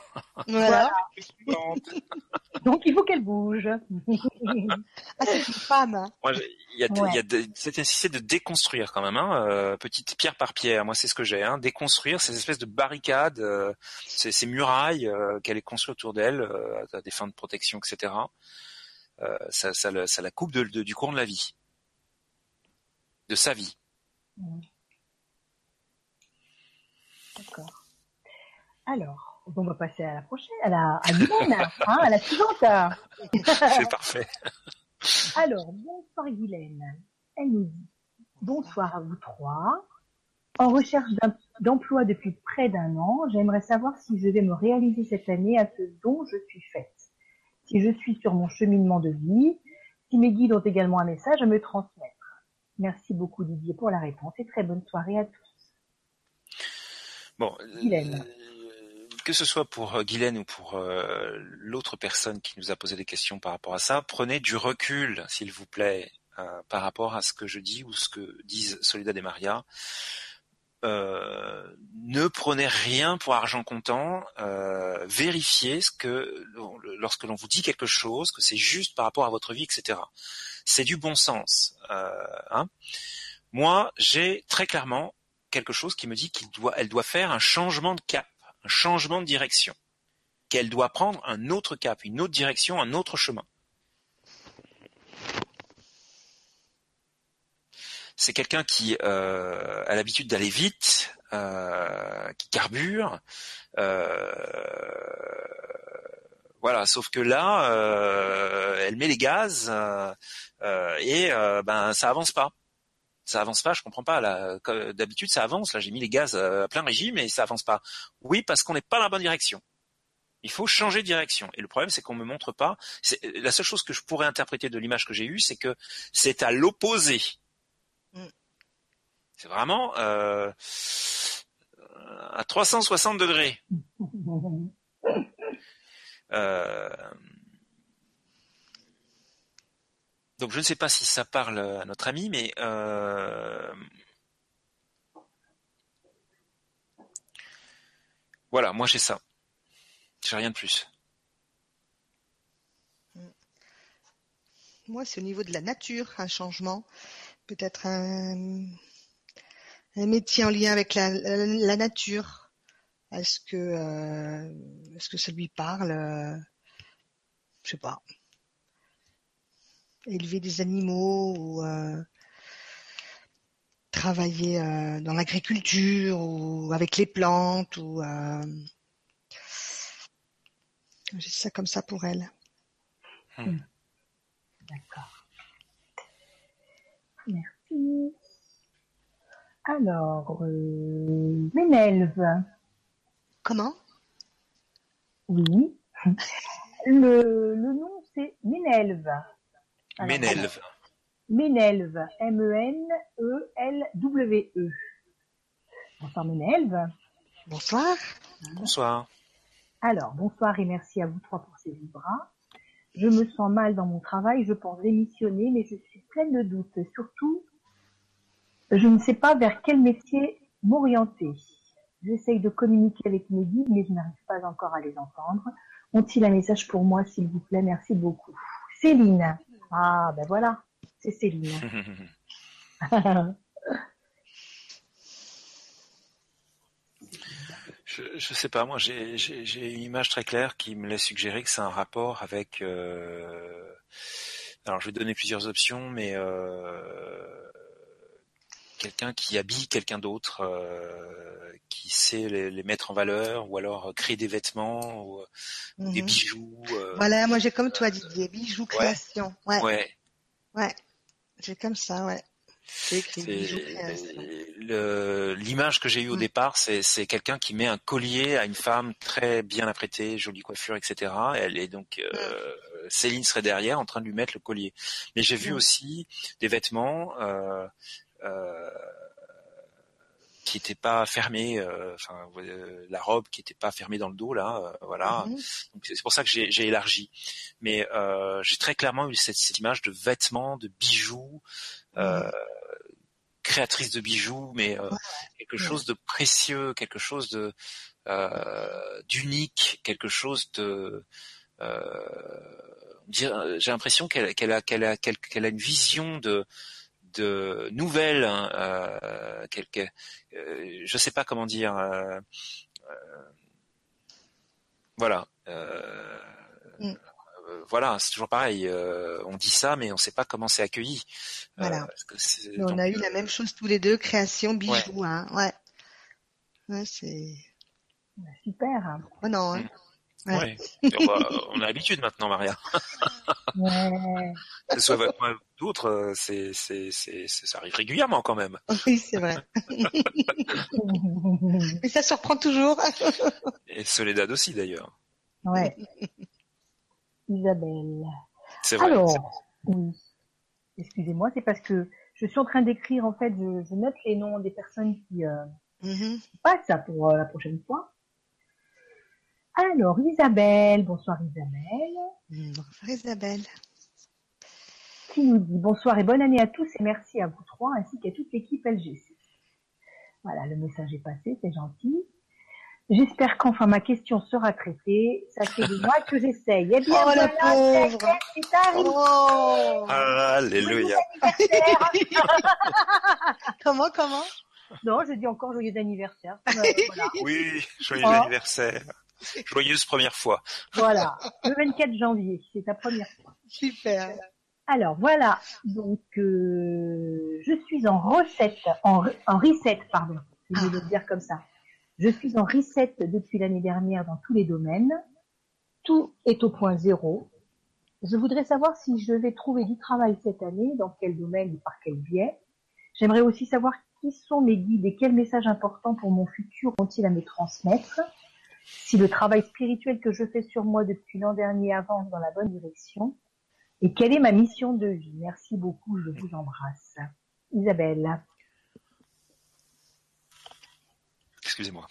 Voilà. Donc il faut qu'elle bouge. ah, c'est une femme. il y a, ouais. y a de, cette nécessité de déconstruire quand même, hein, euh, petite pierre par pierre. Moi, c'est ce que j'ai, hein, déconstruire ces espèces de barricades, euh, ces, ces, murailles euh, qu'elle est construite autour d'elle euh, à des fins de protection, etc. Euh, ça, ça, la coupe de, du courant de la vie, de sa vie. D'accord. Alors, on va passer à la prochaine, à la, à Guylaine, hein, à la suivante. C'est parfait. Alors, bonsoir Guylaine. Elle nous dit bonsoir à vous trois. En recherche d'emploi depuis près d'un an, j'aimerais savoir si je vais me réaliser cette année à ce dont je suis faite si je suis sur mon cheminement de vie, si mes guides ont également un message à me transmettre. Merci beaucoup Didier pour la réponse et très bonne soirée à tous. Bon, euh, que ce soit pour euh, Guylaine ou pour euh, l'autre personne qui nous a posé des questions par rapport à ça, prenez du recul, s'il vous plaît, par rapport à ce que je dis ou ce que disent Soledad et Maria. Euh, ne prenez rien pour argent comptant. Euh, vérifiez lorsque l'on vous dit quelque chose, que c'est juste par rapport à votre vie, etc. C'est du bon sens. Euh, hein. Moi, j'ai très clairement quelque chose qui me dit qu'elle doit, doit faire un changement de cap, un changement de direction, qu'elle doit prendre un autre cap, une autre direction, un autre chemin. c'est quelqu'un qui euh, a l'habitude d'aller vite, euh, qui carbure. Euh, voilà, sauf que là, elle met les gaz et ben ça avance pas. Ça avance pas, je comprends pas. D'habitude, ça avance. Là, j'ai mis les gaz à plein régime et ça avance pas. Oui, parce qu'on n'est pas dans la bonne direction. Il faut changer de direction. Et le problème, c'est qu'on me montre pas. La seule chose que je pourrais interpréter de l'image que j'ai eue, c'est que c'est à l'opposé c'est vraiment euh, à 360 degrés. Euh, donc je ne sais pas si ça parle à notre ami, mais euh, voilà, moi j'ai ça. J'ai rien de plus. moi, c'est au niveau de la nature, un changement. Peut-être un, métier en lien avec la, nature. Est-ce que, euh, est-ce que ça lui parle euh, Je sais pas. Élever des animaux ou euh, travailler euh, dans l'agriculture ou avec les plantes ou euh, j'ai ça comme ça pour elle. D'accord. Merci. Alors, euh, Ménelve. Comment? Oui. Le, le nom, c'est Ménelve. Alors, Ménelve. Ménelve. E M-E-N-E-L-W-E. Bonsoir Ménelve. Bonsoir. Bonsoir. Alors, bonsoir et merci à vous trois pour ces vibras. Je me sens mal dans mon travail, je pense démissionner, mais je suis pleine de doutes. Surtout, je ne sais pas vers quel métier m'orienter. J'essaye de communiquer avec mes guides, mais je n'arrive pas encore à les entendre. Ont-ils un message pour moi, s'il vous plaît? Merci beaucoup. Céline. Ah, ben voilà, c'est Céline. Je, je sais pas, moi j'ai une image très claire qui me laisse suggérer que c'est un rapport avec. euh, Alors je vais donner plusieurs options, mais euh, quelqu'un qui habille quelqu'un d'autre, euh, qui sait les, les mettre en valeur, ou alors créer des vêtements, ou, ou des Mhm. bijoux. euh, Voilà, moi j'ai comme toi Didier, bijoux création. Ouais, ouais, ouais. j'ai comme ça, ouais. L'image que j'ai eue au Mm. départ, c'est quelqu'un qui met un collier à une femme très bien apprêtée, jolie coiffure, etc. Elle est donc euh, Céline serait derrière en train de lui mettre le collier. Mais j'ai vu Mm. aussi des vêtements euh, euh, qui n'étaient pas fermés, euh, enfin euh, la robe qui n'était pas fermée dans le dos là, euh, voilà. Mhm. C'est pour ça que j'ai j'ai élargi. Mais euh, j'ai très clairement eu cette, cette image de vêtements, de bijoux, euh, créatrice de bijoux, mais euh, quelque chose de précieux, quelque chose de euh, d'unique, quelque chose de euh, j'ai l'impression qu'elle qu'elle a qu'elle a qu'elle a une vision de de nouvelle, hein, euh, quelque, euh, je sais pas comment dire, euh, euh, voilà. Euh, Mm. euh, voilà, c'est toujours pareil. euh, on dit ça, mais on sait pas comment c'est accueilli. Euh, Voilà. parce que on donc, a eu euh, la même chose tous les deux, création, bijoux, hein. Ouais. Ouais, c'est. Super. Oh non, hein. Ouais. Ouais. Et on, va- on a l'habitude maintenant, Maria. Ouais. Que ce soit avec moi ou d'autres, c'est, c'est, c'est, c'est- ça arrive régulièrement quand même. Oui, c'est vrai. Mais ça surprend toujours. Et Soledad aussi d'ailleurs. ouais. Isabelle. C'est vrai. c'est- Alors, oui. Excusez-moi, c'est parce que je suis en train d'écrire, en fait, je, je note les noms des personnes qui euh, Mhm. passent ça pour euh, la prochaine fois. Alors, Isabelle, bonsoir Isabelle, Bonsoir Isabelle. qui nous dit bonsoir et bonne année à tous et merci à vous trois ainsi qu'à toute l'équipe LGC. Voilà, le message est passé, c'est gentil. J'espère qu'enfin ma question sera traitée. Ça fait des mois que j'essaye. Eh bien, Oh, la voilà, pauvre. y est, c'est arrivé. Oh Alléluia. Comment, comment? Non, je dis encore joyeux anniversaire. Euh, voilà. Oui, joyeux Oh. anniversaire. Joyeuse première fois. Voilà, le 24 janvier, c'est ta première fois. Super. Alors voilà, donc euh, je suis en recette, en, re- en reset, pardon, je vais le dire comme ça. Je suis en reset depuis l'année dernière dans tous les domaines. Tout est au point zéro. Je voudrais savoir si je vais trouver du travail cette année, dans quel domaine et par quel biais. J'aimerais aussi savoir qui sont mes guides et quels messages importants pour mon futur ont-ils à me transmettre. Si le travail spirituel que je fais sur moi depuis l'an dernier avance dans la bonne direction. Et quelle est ma mission de vie? Merci beaucoup, je vous embrasse. Isabelle. Excusez-moi.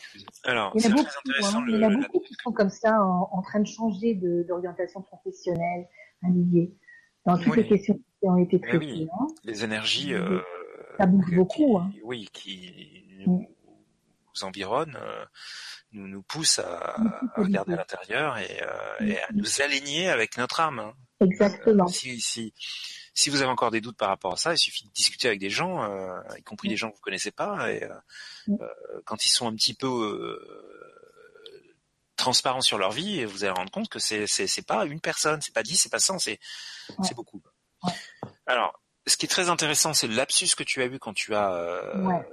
Alors, Il y en a beaucoup, hein. le, il y en a la- beaucoup qui sont comme ça en, en train de changer de- d'orientation professionnelle, Olivier, dans toutes Oui. les questions qui ont été Eh traitées. oui. hein. les énergies euh, Ça bouge que- beaucoup, qui, hein. oui, qui nous, nous environnent, euh, nous, nous poussent à, regarder à l'intérieur et, euh, et à nous aligner avec notre âme. hein. Exactement. si, si, si vous avez encore des doutes par rapport à ça, il suffit de discuter avec des gens, euh, y compris des gens que vous connaissez pas, et euh, quand ils sont un petit peu euh, transparents sur leur vie, vous allez rendre compte que c'est c'est c'est pas une personne, c'est pas dix, c'est pas cent, c'est Ouais. c'est beaucoup. Ouais. Alors, ce qui est très intéressant, c'est le lapsus que tu as eu quand tu as euh, Ouais.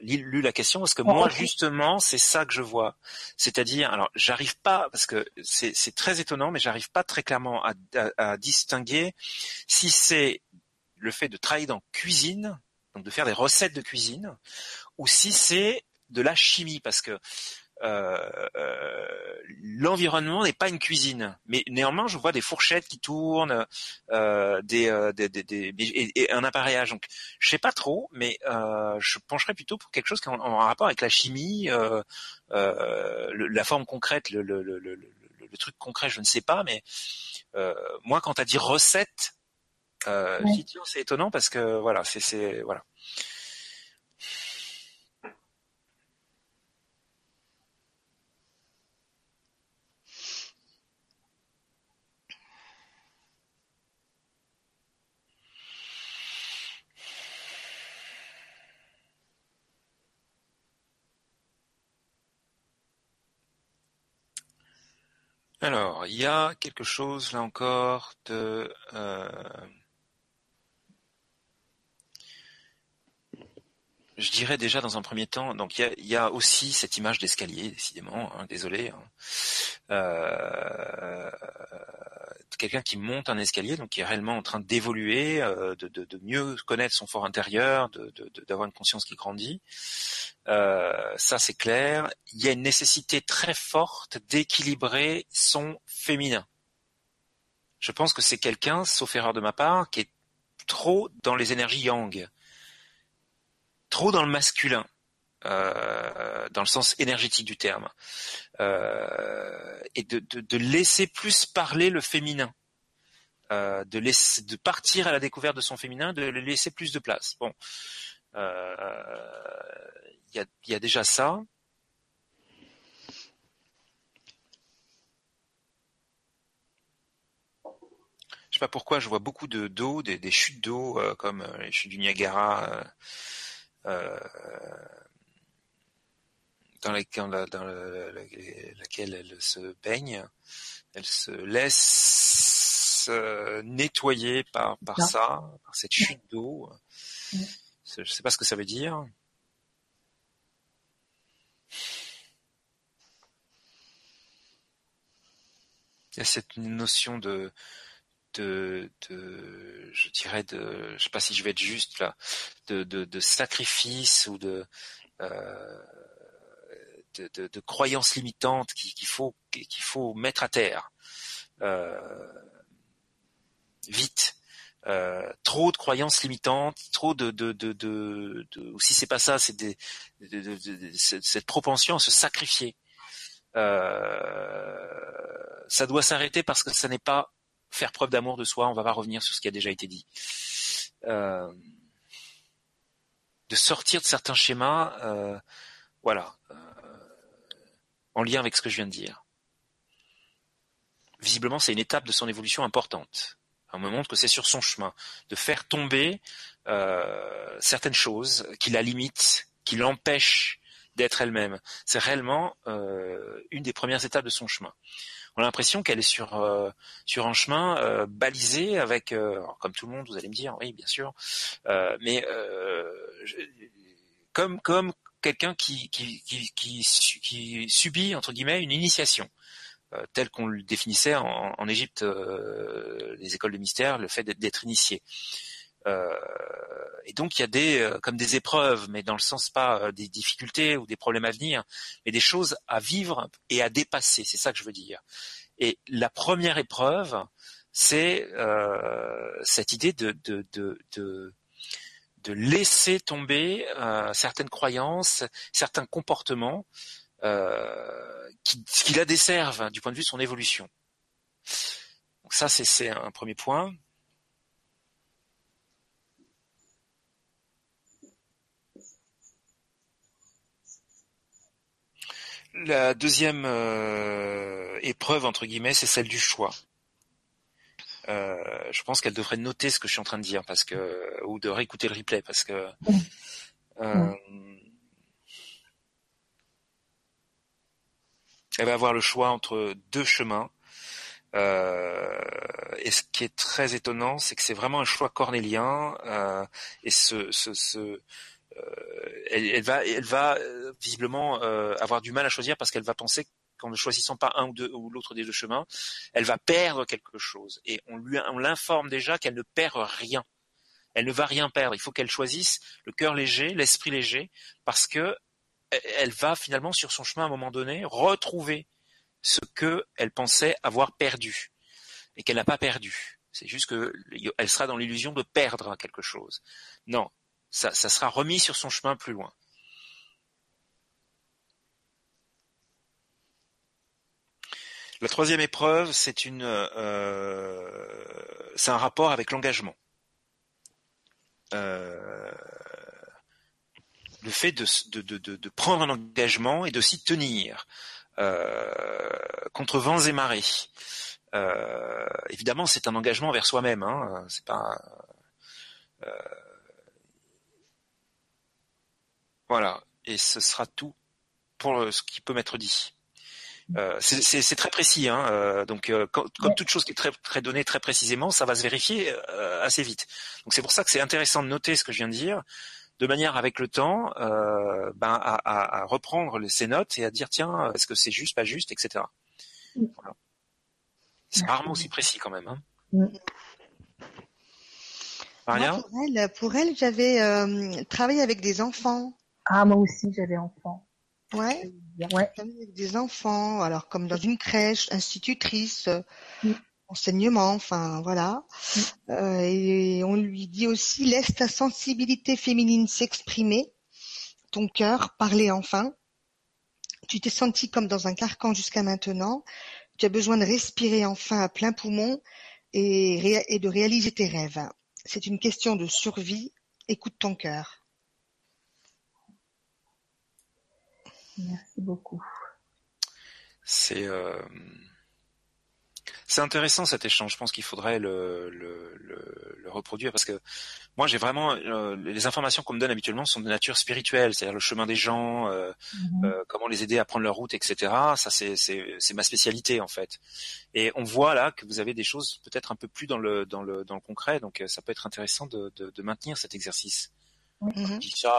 Lu, lu la question, parce que Ouais, moi justement, c'est ça que je vois. C'est-à-dire, alors j'arrive pas, parce que c'est très étonnant, mais j'arrive pas très clairement à, à, à distinguer si c'est le fait de travailler dans cuisine, donc de faire des recettes de cuisine, ou si c'est de la chimie, parce que euh, euh, l'environnement n'est pas une cuisine, mais néanmoins je vois des fourchettes qui tournent, euh, des, euh, des, des, des- et, et un appareillage. Donc je sais pas trop, mais euh, je pencherais plutôt pour quelque chose qui est en, en rapport avec la chimie, euh, euh, le- la forme concrète, le, le, le, le, le- le truc concret, je ne sais pas, mais euh, moi quand tu as dit recette, euh, Ouais. c'est étonnant parce que voilà, c'est c'est voilà. Alors, il y a quelque chose là encore de je dirais déjà dans un premier temps, donc il y a, aussi cette image d'escalier, décidément, hein, désolé. hein. Euh, quelqu'un qui monte un escalier, donc qui est réellement en train d'évoluer, euh, de, mieux connaître son fort intérieur, d'avoir une conscience qui grandit. Euh, ça c'est clair. Il y a une nécessité très forte d'équilibrer son féminin. Je pense que c'est quelqu'un, sauf erreur de ma part, qui est trop dans les énergies yang, trop dans le masculin, euh, dans le sens énergétique du terme, euh, et de, laisser plus parler le féminin. Euh, de, partir à la découverte de son féminin, de le laisser plus de place. Bon, il y, a, déjà ça. Je sais pas pourquoi, je vois beaucoup de d'eau, des, des chutes d'eau comme les chutes du Niagara, euh, dans, la- dans la- dans la- la- laquelle elle se baigne. Elle se laisse euh, nettoyer par, par Ça. ça, par cette chute d'eau. Je sais pas ce que ça veut dire. Il y a cette notion de, de, de, je dirais de, je sais pas si je vais être juste là, de, de, de sacrifice ou de, euh, de, croyances limitantes qu'il faut, qu'il faut mettre à terre. Euh, vite. Euh, trop de croyances limitantes, trop de, de, de, de, c'est pas ça, c'est cette propension à se sacrifier. Euh, ça doit s'arrêter parce que ça n'est pas faire preuve d'amour de soi. On va pas revenir sur ce qui a déjà été dit. Euh, de sortir de certains schémas, euh, voilà, euh, en lien avec ce que je viens de dire. Visiblement, c'est une étape de son évolution importante. On me montre que c'est sur son chemin de faire tomber certaines choses qui la limitent, qui l'empêchent d'être elle-même. C'est réellement une des premières étapes de son chemin. On a l'impression qu'elle est sur euh, sur un chemin euh, balisé avec, euh, comme tout le monde, vous allez me dire, oui, bien sûr, euh, mais euh, je- comme comme quelqu'un qui qui, qui qui su- qui subit entre guillemets une initiation tel qu'on le définissait en, en Égypte, les écoles de mystère, le fait d'être initié. Euh, et donc il y a des euh, comme des épreuves, mais dans le sens pas euh, des difficultés ou des problèmes à venir, mais des choses à vivre et à dépasser. C'est ça que je veux dire. Et la première épreuve, c'est euh, cette idée de de de, de de laisser tomber euh, certaines croyances, certains comportements euh, qui, qui la desservent du point de vue de son évolution. Donc ça, c'est- c'est un premier point. La deuxième euh, épreuve, entre guillemets, c'est celle du choix. Euh, pense qu'elle devrait noter ce que je suis en train de dire parce que ou de réécouter le replay parce que euh, elle va avoir le choix entre deux chemins. Euh, et ce qui est très étonnant, c'est que c'est vraiment un choix cornélien. Euh, et ce, ce, ce elle, elle, va, va euh, visiblement euh, avoir du mal à choisir parce qu'elle va penser qu'en ne choisissant pas un ou deux ou l'autre des deux chemins, elle va perdre quelque chose. Et on lui, on l'informe déjà qu'elle ne perd rien. Elle ne va rien perdre. Il faut qu'elle choisisse le cœur léger, l'esprit léger, parce que elle va finalement sur son chemin à un moment donné retrouver ce que elle pensait avoir perdu et qu'elle n'a pas perdu. C'est juste que elle sera dans l'illusion de perdre quelque chose. Non, ça, ça sera remis sur son chemin plus loin. La troisième épreuve, c'est une, euh, c'est un rapport avec l'engagement. Euh, le fait de, de, de, de, prendre un engagement et de s'y tenir euh, contre vents et marées. Euh, évidemment, c'est un engagement vers soi-même. Hein, c'est pas. Euh, voilà, et ce sera tout pour ce qui peut m'être dit. Euh, c'est très précis, hein, euh, donc euh, comme toute chose qui est très, très donnée très précisément, ça va se vérifier euh, assez vite. Donc c'est pour ça que c'est intéressant de noter ce que je viens de dire, de manière avec le temps, euh, ben, à, à, à, reprendre ces notes et à dire tiens, est-ce que c'est juste, pas juste, etc. Voilà. C'est rarement aussi précis quand même. Hein. Maria? Moi, pour elle, pour elle j'avais travaillé avec des enfants. Ah moi aussi j'avais enfants. Ouais. ouais. Avec des enfants, alors comme dans une crèche, institutrice, mm. enseignement, enfin voilà. Mm. Euh, et on lui dit aussi laisse ta sensibilité féminine s'exprimer, ton cœur parler enfin. Tu t'es senti comme dans un carcan jusqu'à maintenant. Tu as besoin de respirer enfin à plein poumon et, et de réaliser tes rêves. C'est une question de survie. Écoute ton cœur. Merci beaucoup. C'est euh, c'est intéressant cet échange. Je pense qu'il faudrait le, le, le, le, reproduire parce que moi j'ai vraiment euh, les informations qu'on me donne habituellement sont de nature spirituelle, c'est-à-dire le chemin des gens, euh, mm -hmm. comment les aider à prendre leur route, etc. Ça c'est ma spécialité en fait. Et on voit là que vous avez des choses peut-être un peu plus dans le dans le dans le concret, donc ça peut être intéressant de, de, de maintenir cet exercice. Mm -hmm. Je dis ça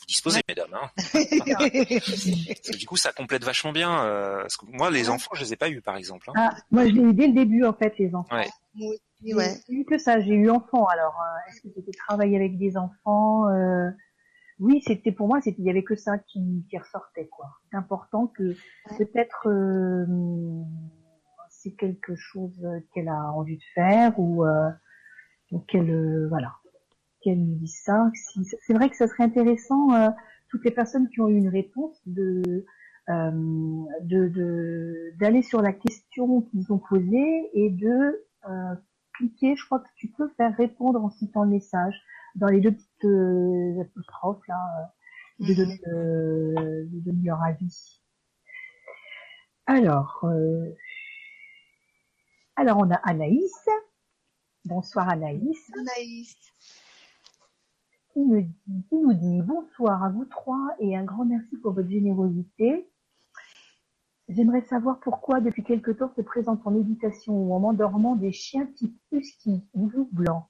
vous disposez, mesdames. Hein. du coup, ça complète vachement bien. Euh, parce que moi, les enfants, je les ai pas eus, par exemple. Hein. Ah, moi, je l'ai eu dès le début, en fait, les enfants. Ouais. Oui, ouais. J'ai eu que ça. J'ai eu enfant. Alors, euh, est-ce que c'était travailler avec des enfants euh... Oui, c'était pour moi, c'était il y avait que ça qui, qui ressortait, quoi. C'est important que peut-être euh, c'est quelque chose qu'elle a envie de faire ou euh, qu'elle, euh, voilà qu'elle nous dise ça. C'est vrai que ça serait intéressant, euh, toutes les personnes qui ont eu une réponse, de euh, d'aller de, sur la question qu'ils ont posée et de euh, cliquer. Je crois que tu peux faire répondre en citant le message dans les deux petites euh, apostrophes là, euh, de, donner, euh, de donner leur avis. Alors, alors on a Anaïs. Bonsoir Anaïs. Anaïs qui, nous dit bonsoir à vous trois et un grand merci pour votre générosité. J'aimerais savoir pourquoi depuis quelque temps se présentent en méditation ou en endormant des chiens type husky ou loup blanc,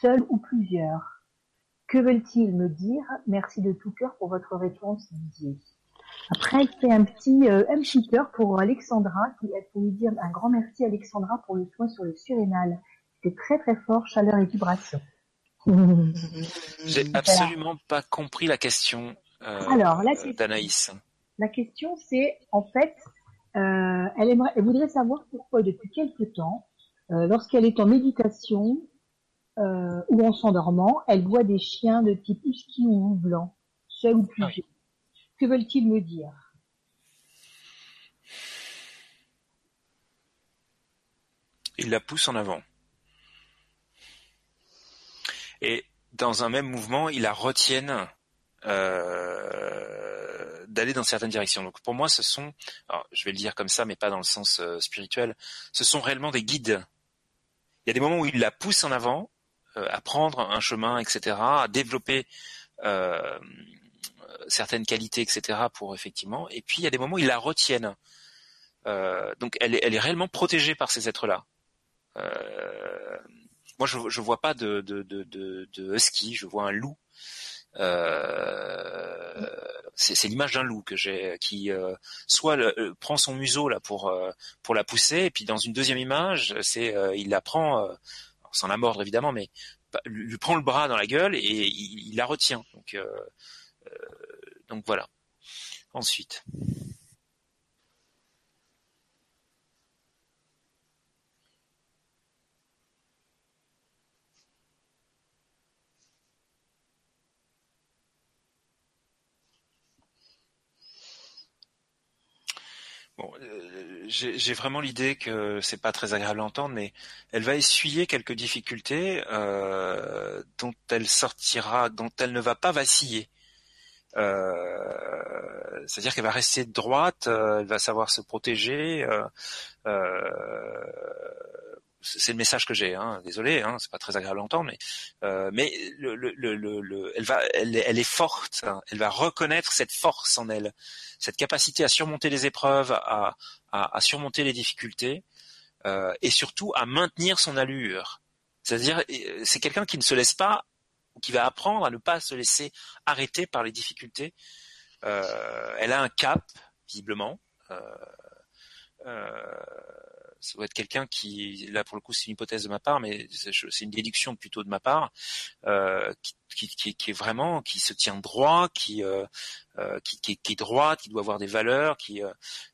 seuls ou plusieurs. Que veulent-ils me dire? Merci de tout cœur pour votre réponse, Didier. Après, fait un petit, euh, un pour Alexandra, qui elle peut lui dire un grand merci Alexandra pour le soin sur le surrénal. C'était très très fort, chaleur et vibration. J'ai absolument pas compris la question euh, Alors, la d'Anaïs. La question, c'est en fait, euh, elle, aimerait, elle voudrait savoir pourquoi depuis quelque temps, euh, lorsqu'elle est en méditation ou en s'endormant, elle voit des chiens de type husky ou blanc, seul ou plus. Oui. Que veulent-ils me dire? Il la pousse en avant et dans un même mouvement, ils la retiennent euh, d'aller dans certaines directions. Donc pour moi, ce sont, alors, je vais le dire comme ça, mais pas dans le sens euh, spirituel, ce sont réellement des guides Il y a des moments où il la pousse en avant, euh, à prendre un chemin, etc., à développer euh, certaines qualités, etc., pour effectivement. Et puis il y a des moments où il la retiennent. Euh, donc elle est, elle est réellement protégée par ces êtres-là. Euh, moi, je, je vois pas de, husky, je vois un loup. Euh, c'est l'image d'un loup qui euh, soit euh, prend son museau là pour la pousser, et puis dans une deuxième image, il la prend sans la mordre évidemment, mais lui, prend le bras dans la gueule et il, la retient. Donc voilà. Ensuite. Bon, euh, j'ai vraiment l'idée que c'est pas très agréable à entendre, mais elle va essuyer quelques difficultés euh, dont elle sortira, dont elle ne va pas vaciller. Euh, C'est-à-dire qu'elle va rester droite, euh, elle va savoir se protéger. Euh, euh c'est le message que j'ai. Hein. Désolé, hein, c'est pas très agréable à entendre, mais mais le, le, le, elle est forte. Hein. Elle va reconnaître cette force en elle, cette capacité à surmonter les épreuves, à, surmonter les difficultés, euh, et surtout à maintenir son allure. C'est-à-dire, euh, c'est quelqu'un qui ne se laisse pas, ou qui va apprendre à ne pas se laisser arrêter par les difficultés. Euh, elle a un cap, visiblement. Ça doit être quelqu'un qui, là pour le coup c'est une hypothèse de ma part, mais c'est une déduction plutôt de ma part, euh, qui, qui, qui, est vraiment, qui se tient droit, qui, euh, euh qui, est droit, qui doit avoir des valeurs, qui, euh,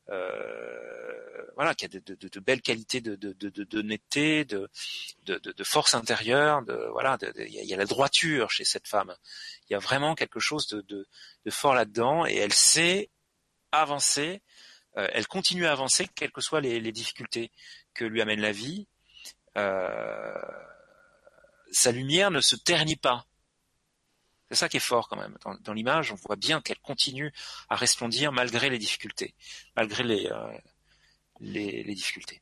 euh voilà, qui a de, de, de belles qualités de, d'honnêteté, de, de, force intérieure, de voilà, il y, y, a la droiture chez cette femme. Il y a vraiment quelque chose de, de, fort là-dedans, et elle sait avancer elle continue à avancer, quelles que soient les, difficultés que lui amène la vie. Euh, sa lumière ne se ternit pas. C'est ça qui est fort quand même. Dans, l'image, on voit bien qu'elle continue à resplendir malgré les difficultés, malgré les, euh, les, difficultés.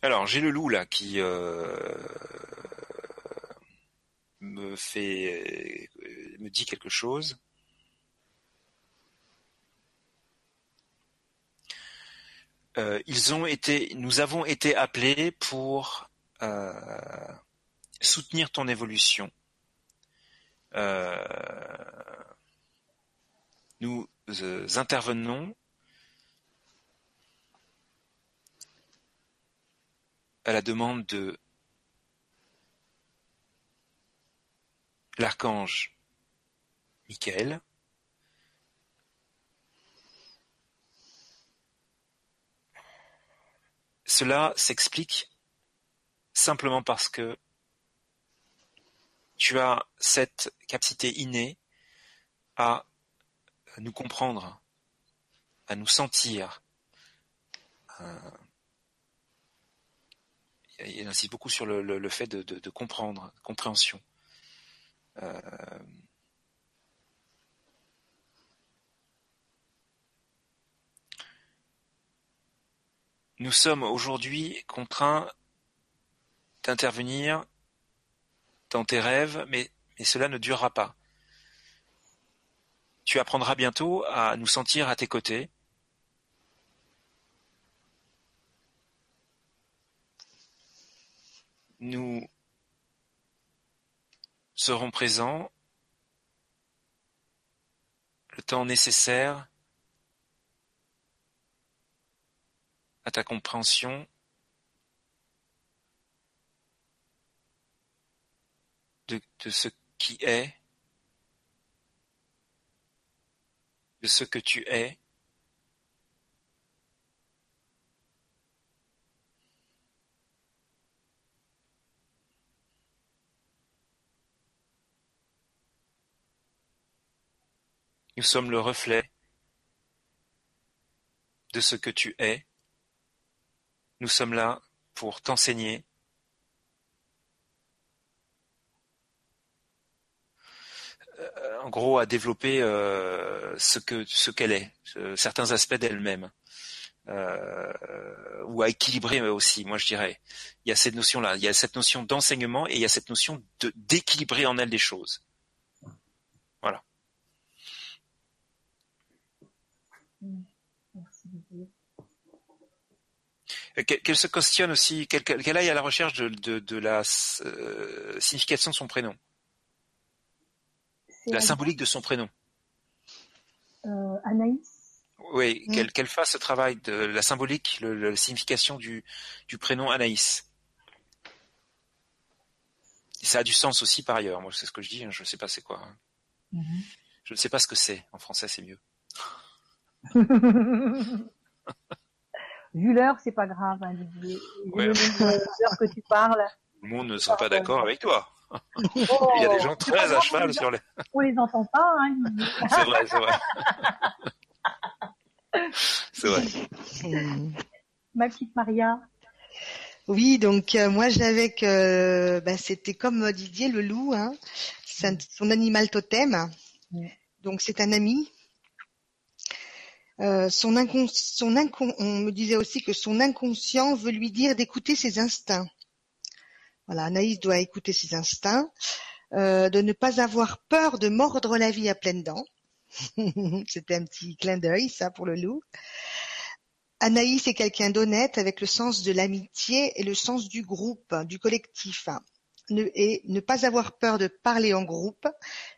Alors j'ai le loup là qui euh, me fait euh, me dit quelque chose. Euh, ils ont été, nous avons été appelés pour euh, soutenir ton évolution. nous intervenons à la demande de l'archange Michael, cela s'explique simplement parce que tu as cette capacité innée à nous comprendre, à nous sentir. Euh, il insiste beaucoup sur le, fait de, de comprendre, compréhension. Euh, nous sommes aujourd'hui contraints d'intervenir dans tes rêves, mais, mais, cela ne durera pas. Tu apprendras bientôt à nous sentir à tes côtés. Nous seront présents le temps nécessaire à ta compréhension de, ce qui est, de ce que tu es, Nous sommes le reflet de ce que tu es. Nous sommes là pour t'enseigner. en gros, à développer ce que ce qu'elle est, certains aspects d'elle-même. Euh, ou à équilibrer aussi, moi je dirais. Il y a cette notion-là, il y a cette notion d'enseignement et il y a cette notion d'équilibrer en elle des choses. Voilà. Qu'elle se questionne aussi, qu'elle aille à la recherche de, de, de la euh, signification de son prénom, de la symbolique de son prénom. Euh, Anaïs oui, qu'elle fasse ce travail de la symbolique, la signification du, du prénom Anaïs. ça a du sens aussi par ailleurs. Moi, c'est ce que je dis. Hein, je ne sais pas c'est quoi. Hein. Mm-hmm. Je ne sais pas ce que c'est. En français, c'est mieux. Vu l'heure, c'est pas grave, hein, Didier. l'heure que tu parles. Le monde ne sera pas d'accord avec toi. Il y a des gens très à cheval sur les. On les entend pas, hein. c'est vrai, c'est vrai. C'est vrai. Ma petite Maria. Oui, donc euh, moi j'avais que bah, c'était comme Didier le loup, hein. c'est son animal totem. Donc c'est un ami. Euh, son on me disait aussi que son inconscient veut lui dire d'écouter ses instincts. Voilà, Anaïs doit écouter ses instincts, euh, de ne pas avoir peur de mordre la vie à pleines dents. C'était un petit clin d'œil, ça, pour le loup. Anaïs est quelqu'un d'honnête avec le sens de l'amitié et le sens du groupe, du collectif. Et ne pas avoir peur de parler en groupe,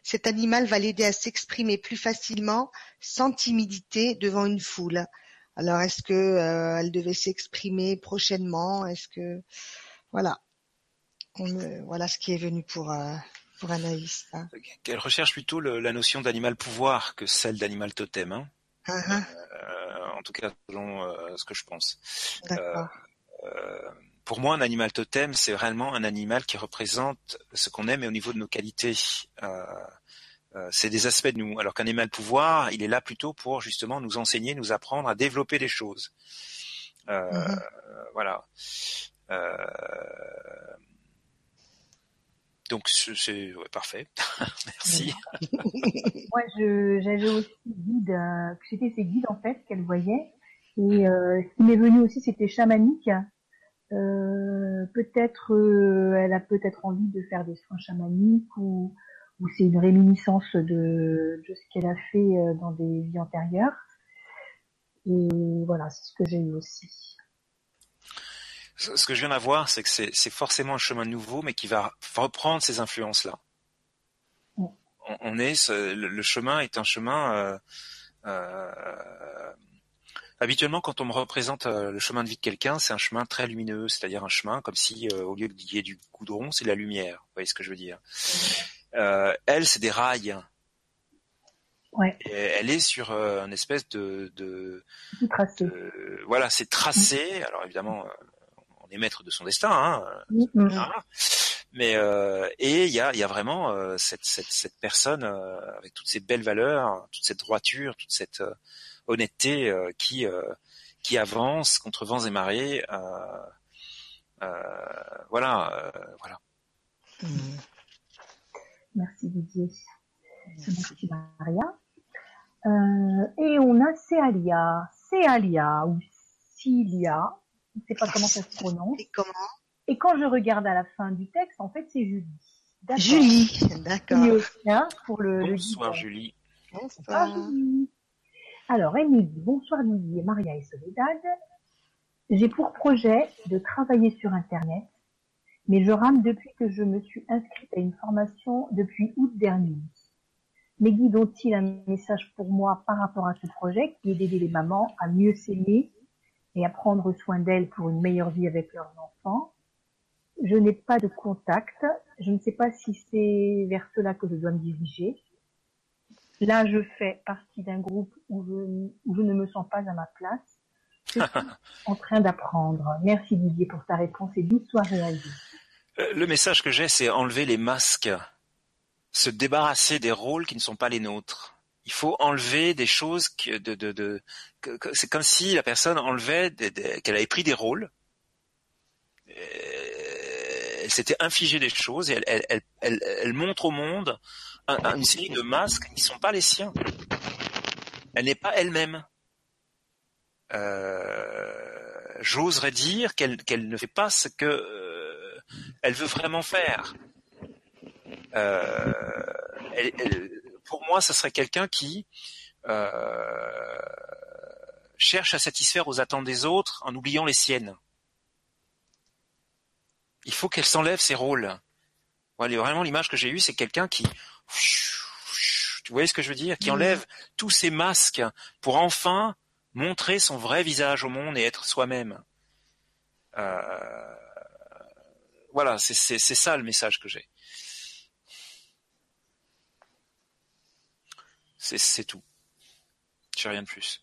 cet animal va l'aider à s'exprimer plus facilement, sans timidité, devant une foule. Alors, est-ce que euh, elle devait s'exprimer prochainement? Est-ce que voilà, voilà ce qui est venu pour euh, pour Anaïs. Hein. Qu'elle recherche plutôt la notion d'animal pouvoir que celle d'animal totem. Hein. Uh-huh. Euh, en tout cas, selon euh, ce que je pense. Euh, pour moi, un animal totem, c'est réellement un animal qui représente ce qu'on aime et au niveau de nos qualités. c'est des aspects de nous. Alors qu'un animal pouvoir, il est là plutôt pour justement nous enseigner, nous apprendre à développer des choses. Uh-huh. Voilà. Donc c'est parfait. Merci. Moi, j'avais aussi guide, euh, c'était ses guides en fait qu'elle voyait. Et euh, ce qui m'est venu aussi, c'était chamanique. Euh, peut-être, euh, elle a peut-être envie de faire des soins chamaniques ou, ou c'est une réminiscence de, de ce qu'elle a fait euh, dans des vies antérieures. Et voilà, c'est ce que j'ai eu aussi ce que je viens d'avoir, c'est que c'est forcément un chemin nouveau, mais qui va reprendre ces influences-là. On, est, le, chemin est un chemin. Euh, euh, habituellement, quand on me représente euh, le chemin de vie de quelqu'un, c'est un chemin très lumineux, c'est-à-dire un chemin comme si, au lieu d'y ait du goudron, c'est de la lumière. Vous voyez ce que je veux dire? Elle, c'est des rails. Ouais. elle est sur une espèce de, de, de voilà, c'est tracé. Alors évidemment, est maître de son destin. Hein, mm-hmm. Mais euh, et il y a, y a vraiment euh, cette, cette, cette personne euh, avec toutes ces belles valeurs, toute cette droiture, toute cette euh, honnêteté euh, qui qui avance contre vents et marées. voilà, voilà. Mm-hmm. Merci Didier. Merci Maria. et on a Céalia, Céalia ou Cilia, je ne sais pas comment ça se prononce. Et comment? Et quand je regarde à la fin du texte, en fait, c'est Julie. Julie, d'accord. pour le, bonsoir Julie. Bonsoir Julie. Alors, Émilie, bonsoir Didier, Maria et Soledad. J'ai pour projet de travailler sur Internet, mais je rame depuis que je me suis inscrite à une formation depuis août dernier. Mes guides ont-ils un message pour moi par rapport à ce projet qui est d'aider les mamans à mieux s'aimer et à prendre soin d'elles pour une meilleure vie avec leurs enfants? Je n'ai pas de contact. Je ne sais pas si c'est vers cela que je dois me diriger. Là, je fais partie d'un groupe où je, où je ne me sens pas à ma place. Je suis en train d'apprendre. Merci Didier pour ta réponse et douce soirée à vous. Euh, le message que j'ai, c'est enlever les masques, se débarrasser des rôles qui ne sont pas les nôtres il faut enlever des choses que de, de, de c'est comme si la personne enlevait qu'elle avait pris des rôles elle s'était infligé des choses et elle, elle, elle, elle, montre au monde une série de masques qui ne sont pas les siens. Elle n'est pas elle-même. Euh, j'oserais dire qu'elle ne fait pas ce que euh, elle veut vraiment faire. pour moi, ce serait quelqu'un qui cherche à satisfaire aux attentes des autres en oubliant les siennes. Il faut qu'elle s'enlève ses rôles. Vraiment, l'image que j'ai eue, c'est quelqu'un qui, tu vois ce que je veux dire, qui enlève tous ses masques pour enfin montrer son vrai visage au monde et être soi-même. Euh, voilà, c'est ça le message que j'ai. C'est tout. J'ai rien de plus.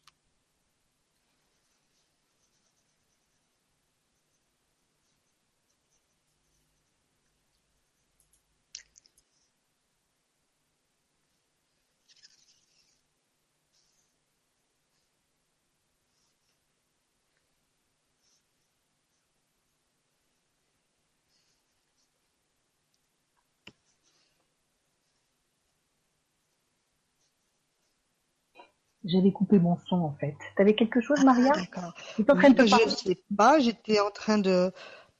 J'avais coupé mon son en fait. T'avais quelque chose, Maria? ah, D'accord. Je sais pas. J'étais en train de.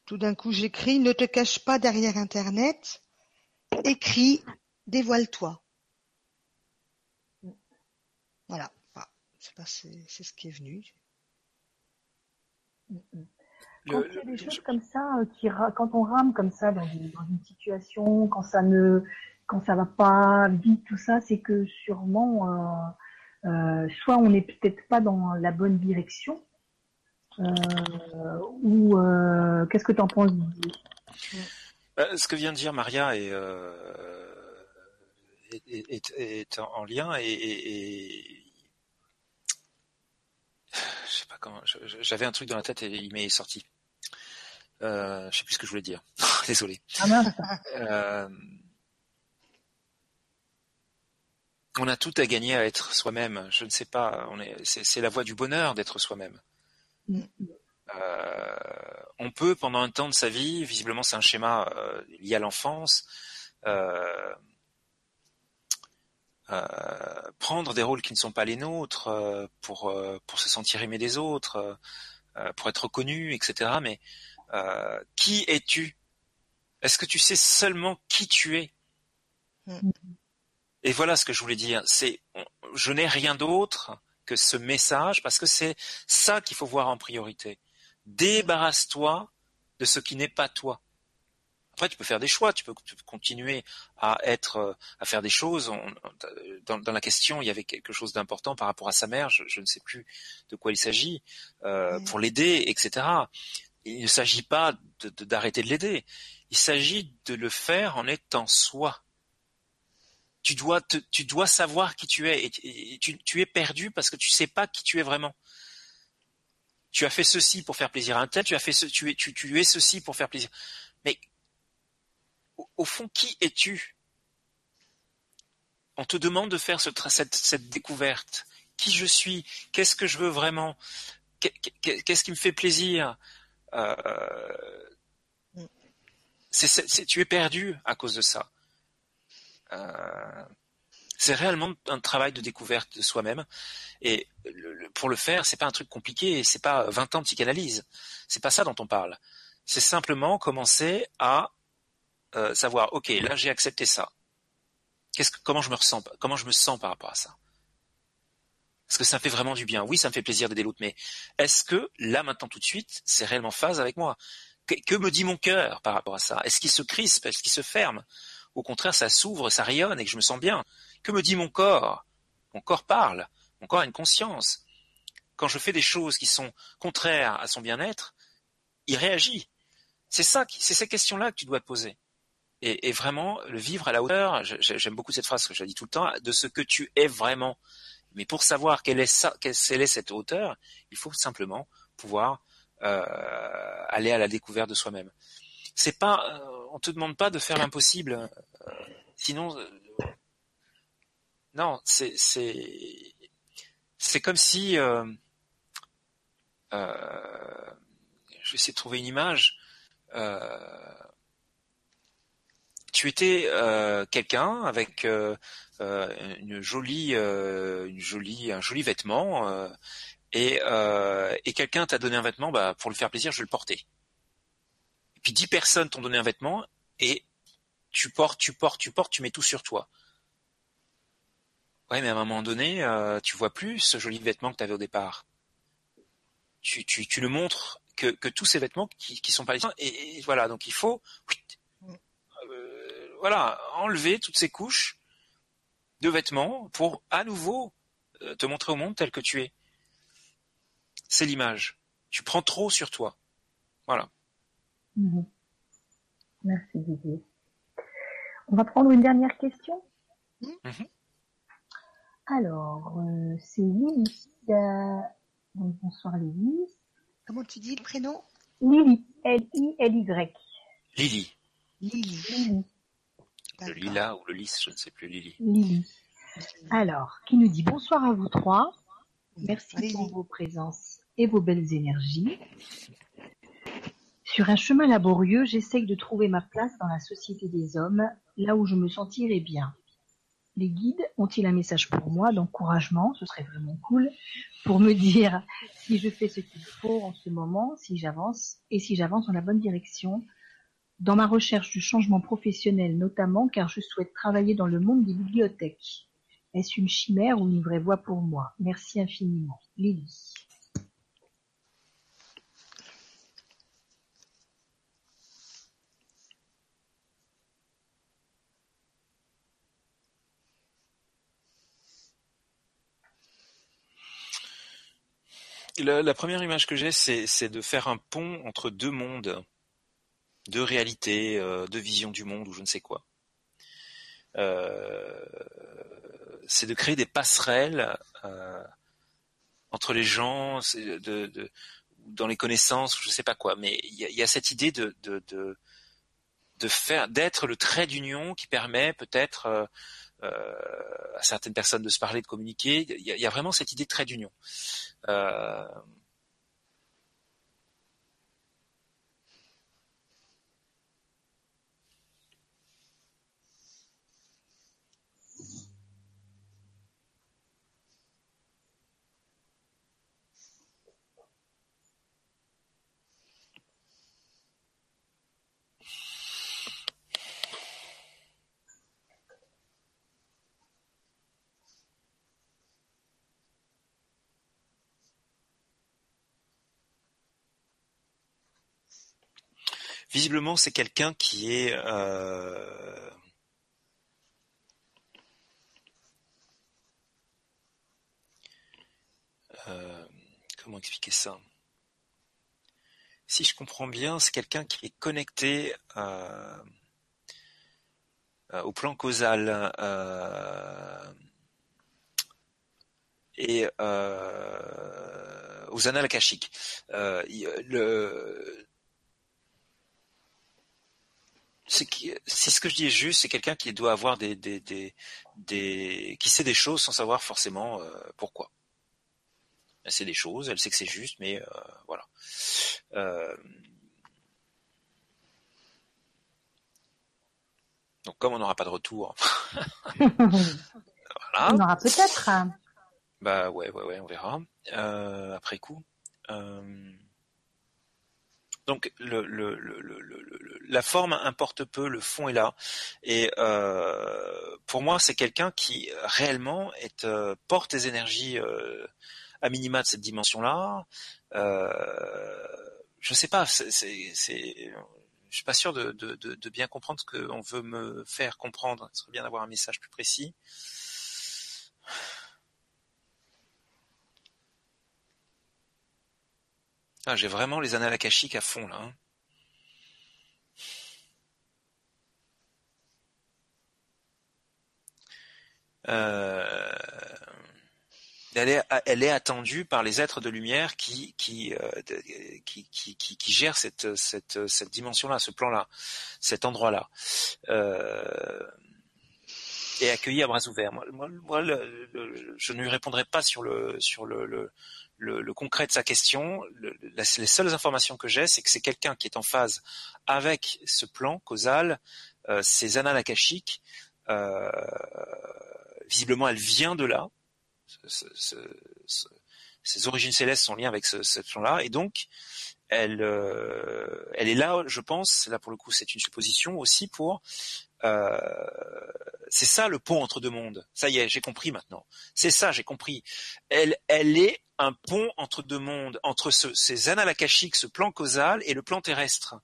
Tout d'un coup, j'écris. Ne te cache pas derrière Internet. Écris. Dévoile-toi. Voilà. Ah, c'est ce qui est venu. Quand il y a des choses comme ça, euh, qui, quand on rame comme ça dans une, dans une situation, quand ça ne, quand ça va pas vite, tout ça, c'est que sûrement. Euh, soit on n'est peut-être pas dans la bonne direction, euh, ou euh, qu'est-ce que tu en penses Ce que vient de dire Maria est, est, en lien et, je sais pas comment. J'avais un truc dans la tête et il m'est sorti. Euh, je sais plus ce que je voulais dire. Désolé. Ah on a tout à gagner à être soi-même. Je ne sais pas, on est, c'est, la voie du bonheur d'être soi-même. Mm. Euh, on peut pendant un temps de sa vie, visiblement c'est un schéma euh, lié à l'enfance, euh, prendre des rôles qui ne sont pas les nôtres pour pour se sentir aimé des autres, pour être reconnu, etc. Mais qui es-tu? Est-ce que tu sais seulement qui tu es? Mm. Et voilà ce que je voulais dire. C'est, je n'ai rien d'autre que ce message parce que c'est ça qu'il faut voir en priorité. Débarrasse-toi de ce qui n'est pas toi. Après, tu peux faire des choix, tu peux continuer à être, à faire des choses. dans, la question, il y avait quelque chose d'important par rapport à sa mère. Je, ne sais plus de quoi il s'agit euh, pour l'aider, etc. Il ne s'agit pas d'arrêter de l'aider. Il s'agit de le faire en étant soi tu dois tu dois savoir qui tu es et, tu, es perdu parce que tu sais pas qui tu es vraiment. Tu as fait ceci pour faire plaisir à un tel, tu as fait ce, tu es tu, es ceci pour faire plaisir. Mais au, fond, qui es-tu? On te demande de faire cette, cette découverte. Qui je suis? Qu'est-ce que je veux vraiment? Qu'est-ce qui me fait plaisir? Euh, Tu es perdu à cause de ça. Euh, c'est réellement un travail de découverte de soi-même. Et pour le faire, c'est pas un truc compliqué, c'est pas 20 ans de psychanalyse. C'est pas ça dont on parle. C'est simplement commencer à euh, savoir, ok, là j'ai accepté ça. Qu'est-ce que, comment je me ressens, comment je me sens par rapport à ça? Est-ce que ça me fait vraiment du bien? Oui, ça me fait plaisir d'aider l'autre, mais est-ce que là maintenant tout de suite, c'est réellement phase avec moi? Que, que, me dit mon cœur par rapport à ça? Est-ce qu'il se crispe? Est-ce qu'il se ferme? Au contraire, ça s'ouvre, ça rayonne et que je me sens bien. Que me dit mon corps? Mon corps parle. Mon corps a une conscience. Quand je fais des choses qui sont contraires à son bien-être, il réagit. C'est ça, c'est ces questions-là que tu dois te poser. Et, vraiment, le vivre à la hauteur, j'aime beaucoup cette phrase que je dis tout le temps, de ce que tu es vraiment. Mais pour savoir quelle est, cette hauteur, il faut simplement pouvoir euh, aller à la découverte de soi-même. C'est pas, euh, on te demande pas de faire l'impossible. Euh, sinon, euh, non, c'est c'est c'est comme si euh, je vais essayer de trouver une image. tu étais quelqu'un avec une jolie, une jolie, un joli vêtement, et, et quelqu'un t'a donné un vêtement, bah, pour le faire plaisir, je vais le porter. Et puis dix personnes t'ont donné un vêtement et tu portes, tu portes, tu portes, tu mets tout sur toi. Ouais, mais à un moment donné, euh, tu vois plus ce joli vêtement que tu avais au départ. Tu, tu, tu le montres que, que tous ces vêtements qui, qui sont pas les et, et, voilà, donc il faut euh, voilà, enlever toutes ces couches de vêtements pour à nouveau euh, te montrer au monde tel que tu es. C'est l'image. Tu prends trop sur toi. Voilà. Mmh. Merci Didier. On va prendre une dernière question. Mmh. Alors, euh, c'est Lily. Bonsoir Lily. Comment tu dis le prénom? Lily. L-I-L-Y. Lily. Lily. Lily. Le lilas ou le lys, je ne sais plus, Lily. Lily. Alors, qui nous dit bonsoir à vous trois. Merci Lily. pour vos présences et vos belles énergies. Sur un chemin laborieux, j'essaye de trouver ma place dans la société des hommes, là où je me sentirai bien. Les guides ont-ils un message pour moi d'encouragement, ce serait vraiment cool, pour me dire si je fais ce qu'il faut en ce moment, si j'avance et si j'avance dans la bonne direction, dans ma recherche du changement professionnel notamment car je souhaite travailler dans le monde des bibliothèques. Est-ce une chimère ou une vraie voie pour moi? Merci infiniment. Lily. La, première image que j'ai, c'est, de faire un pont entre deux mondes, deux réalités, euh, deux visions du monde ou je ne sais quoi. Euh, c'est de créer des passerelles euh, entre les gens, dans les connaissances, je ne sais pas quoi. Mais il y a, cette idée de, faire, d'être le trait d'union qui permet peut-être à certaines personnes de se parler, de communiquer. Il y a, il y a vraiment cette idée de trait d'union. Euh, visiblement, c'est quelqu'un qui est euh, euh, comment expliquer ça? Si je comprends bien, c'est quelqu'un qui est connecté euh, au plan causal et aux annales c'est si ce que je dis est juste, c'est quelqu'un qui doit avoir des, des, des, des, qui sait des choses sans savoir forcément euh, pourquoi. Elle sait des choses, elle sait que c'est juste, mais euh, voilà. Euh, donc comme on n'aura pas de retour, voilà. On aura peut-être. Bah ouais, ouais, ouais, on verra euh, après coup. Euh, donc le, le, le, la forme importe peu, le fond est là. Et euh, pour moi, c'est quelqu'un qui réellement euh, porte des énergies euh, à minima de cette dimension-là. Euh, je sais pas, c'est- je suis pas sûr de, de, de, de bien comprendre ce qu'on veut me faire comprendre. Ce serait bien d'avoir un message plus précis. J'ai vraiment les annales akashiques à fond là. hein. Euh, elle est, attendue par les êtres de lumière qui euh, gèrent cette dimension-là, ce plan-là, cet endroit-là, euh, et accueilli à bras ouverts. Moi, je ne lui répondrai pas sur le le, le concret de sa question, le- la- les seules informations que j'ai, c'est que c'est quelqu'un qui est en phase avec ce plan causal, ces annales akashiques, visiblement, elle vient de là. ses origines célestes sont liées avec ce, cette là et donc elle, elle est là, je pense. Là pour le coup, c'est une supposition aussi pour euh, c'est ça le pont entre deux mondes. Ça y est, j'ai compris maintenant. C'est ça, j'ai compris. Elle, elle est un pont entre deux mondes, entre ce, ces annales akashiques, ce plan causal et le plan terrestre.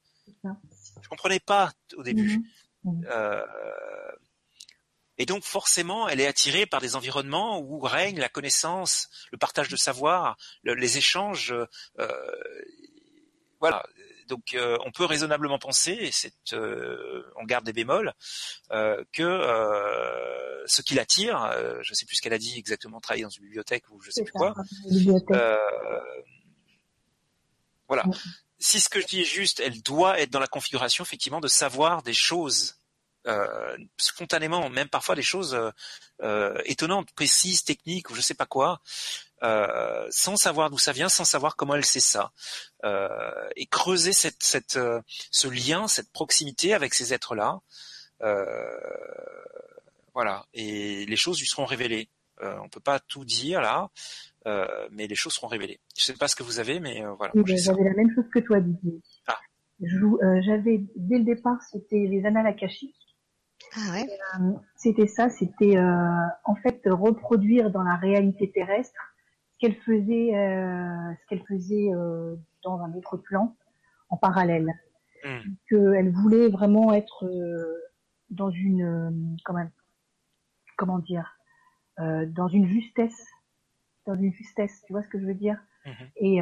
Je comprenais pas au début. Mhm. Mhm. Euh, et donc forcément, elle est attirée par des environnements où règne la connaissance, le partage de savoir, les échanges. Euh, voilà, donc euh, on peut raisonnablement penser, et c'est, euh, on garde des bémols, euh, que ce qui l'attire, je ne sais plus ce qu'elle a dit exactement, travailler dans une bibliothèque ou je sais plus quoi. voilà. Si ce que je dis est juste, elle doit être dans la configuration effectivement de savoir des choses euh, spontanément, même parfois des choses euh, étonnantes, précises, techniques ou je sais pas quoi, euh, sans savoir d'où ça vient, sans savoir comment elle sait ça, euh, et creuser cette, cette, euh, ce lien, cette proximité avec ces êtres-là. voilà, et les choses lui seront révélées. on peut pas tout dire là, mais les choses seront révélées. Je sais pas ce que vous avez, mais voilà. Ben, j'avais la même chose que toi, Didier. Ah. J'avais dès le départ, c'était les annales akashiques. Ah ouais. c'était ça, c'était en fait reproduire dans la réalité terrestre qu'elle faisait, euh, ce qu'elle faisait euh, dans un autre plan en parallèle. Hmm. Qu'elle voulait vraiment être euh, dans une, comment, comment dire, dans une justesse, dans une justesse. Tu vois ce que je veux dire? Hmm. Et,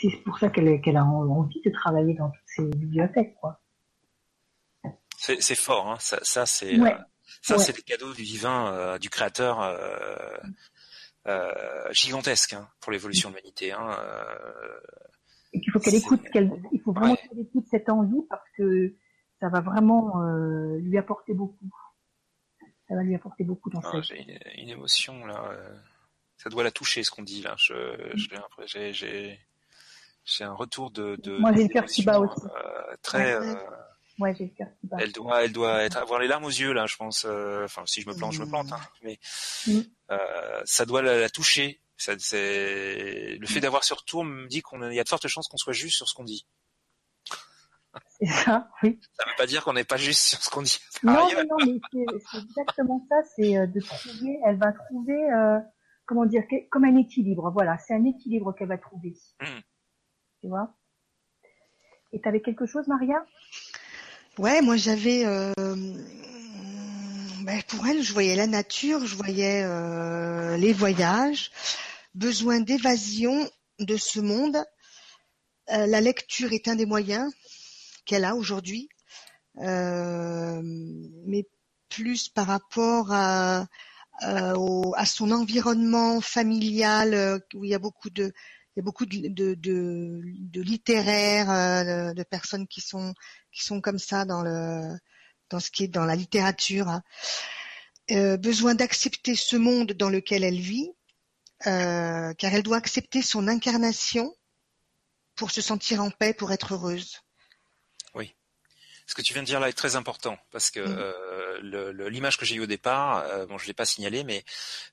c'est pour ça qu'elle a envie de travailler dans toutes ces bibliothèques, quoi. C'est fort, hein. ça, ça c'est ça c'est des cadeaux du divin, du créateur. Euh, gigantesque hein, pour l'évolution de l'humanité. Hein, euh, il faut qu'elle écoute, qu'elle, il faut vraiment qu'elle écoute cette envie parce que ça va vraiment euh, lui apporter beaucoup. Ça va lui apporter beaucoup dans ah, J'ai une, émotion là. Ça doit la toucher ce qu'on dit là. Je, mm. j'ai, j'ai, j'ai un retour de. de Moi j'ai le cœur qui bat aussi. très. Ouais, j'ai Elle doit, elle doit être, avoir les larmes aux yeux là, je pense. Enfin, si je me plante, je me plante. Hein, mais mm. Euh, ça doit la, toucher. Ça, c'est le fait d'avoir ce retour me dit qu'on y a de fortes chances qu'on soit juste sur ce qu'on dit. C'est ça, oui. Ça veut pas dire qu'on n'est pas juste sur ce qu'on dit. Non, non, mais c'est exactement ça. C'est euh, de trouver. Elle va trouver, euh, comment dire, comme un équilibre. Voilà, c'est un équilibre qu'elle va trouver. Hmm. Tu vois? Et t'avais quelque chose, Maria? Ouais, moi j'avais ben, pour elle, je voyais la nature, je voyais euh, les voyages, besoin d'évasion de ce monde. Euh, la lecture est un des moyens qu'elle a aujourd'hui, euh, mais plus par rapport à, à son environnement familial où il y a beaucoup de il y a beaucoup de, de, de, littéraires, de, personnes qui sont qui sont comme ça dans le dans ce qui est dans la littérature. Hein. Euh, besoin d'accepter ce monde dans lequel elle vit, euh, car elle doit accepter son incarnation pour se sentir en paix, pour être heureuse. Ce que tu viens de dire là est très important parce que mm. euh, l'image que j'ai eue au départ, euh, bon, je l'ai pas signalé, mais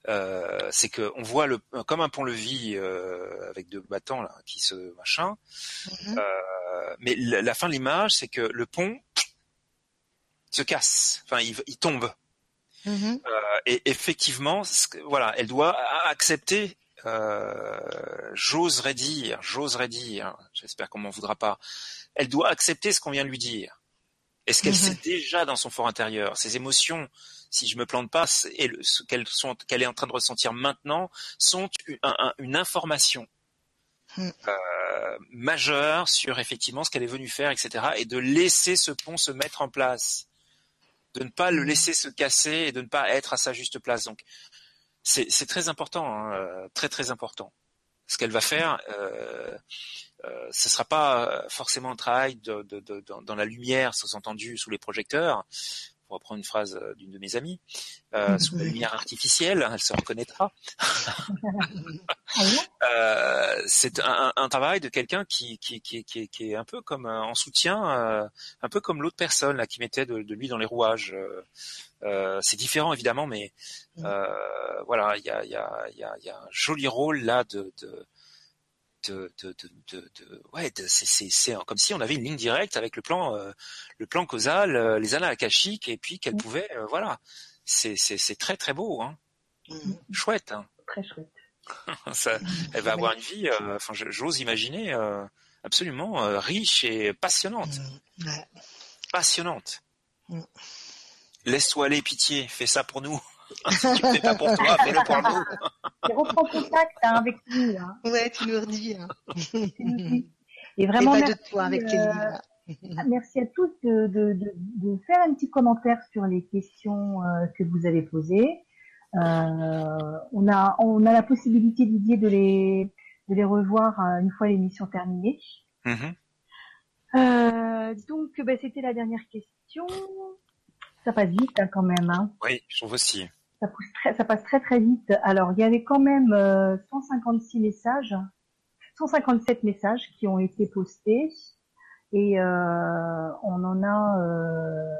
euh, c'est que on voit le comme un pont-levis euh, avec deux battants là qui se machin. Mm-hmm. mais la, la, fin de l'image, c'est que le pont se casse, enfin il, il tombe. Euh, et effectivement, voilà, elle doit accepter. Euh, j'oserais dire, j'oserais dire, j'espère qu'on m'en voudra pas. Elle doit accepter ce qu'on vient de lui dire. Est ce qu'elle sait déjà dans son fort intérieur, ses émotions, si je me plante pas, et ce qu'elle est en train de ressentir maintenant, sont une, une information mm. euh, majeure sur effectivement ce qu'elle est venue faire, etc. Et de laisser ce pont se mettre en place de ne pas le mmh. laisser se casser et de ne pas être à sa juste place. Donc c'est très important, hein, euh, très très important. Ce qu'elle va faire, euh, euh, ce sera pas forcément un travail de, de, de, dans la lumière, sous-entendu sous les projecteurs, pour reprendre une phrase d'une de mes amies, euh, sous la lumière artificielle, elle se reconnaîtra. euh, c'est un, un, travail de quelqu'un qui, qui, qui, qui, qui est un peu comme en soutien, euh, un peu comme l'autre personne là qui mettait de, de lui dans les rouages. Euh, c'est différent évidemment, mais voilà, il y a, y, a, y, a, y a un joli rôle là de, de ouais, c'est comme si on avait une ligne directe avec le plan euh, le plan causal, euh, les annales akashiques et puis qu'elle mmh. pouvait euh, voilà, c'est très très beau hein. Mmh. Chouette hein. Très chouette. Ça, elle va avoir une vie enfin j'ose imaginer absolument riche et passionnante. Mmh. Ouais. Passionnante. Laisse-toi aller pitié, fais ça pour nous. Si tu fais pas pour toi, fais-le pour nous. Reprends contact hein, avec nous. Hein. Ouais, tu nous redis. Hein. Et vraiment, merci, de toi avec euh, merci à tous de, de, de, de, faire un petit commentaire sur les questions euh, que vous avez posées. Euh, on a on a la possibilité Didier de les de les revoir euh, une fois l'émission terminée. Mm-hmm. Euh, donc ben, c'était la dernière question. Ça passe vite hein, quand même. Hein. Oui, je trouve aussi ça, passe très très vite. Alors, il y avait quand même 156 euh, messages, 157 messages qui ont été postés, et euh, on en a, euh,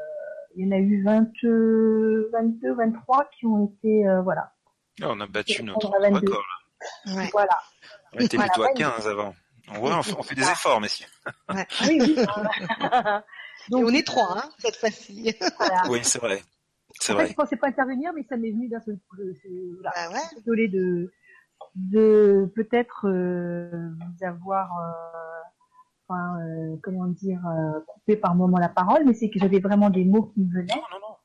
il y en a eu 22, 23 qui ont été, voilà. Ah, on a battu notre record. Là. Voilà. On était plutôt à 15 avant. on, fait, des efforts, messieurs. Ouais. oui, oui. Donc, on est trois, hein, cette fois-ci. Oui, c'est vrai. C'est vrai. Je pensais pas intervenir, mais ça m'est venu d'un seul coup. Voilà. Bah ouais. Désolée de, de peut-être euh, vous avoir, euh, enfin, euh, comment dire, euh, coupé par moment la parole, mais c'est que j'avais vraiment des mots qui me venaient. Non, non, non.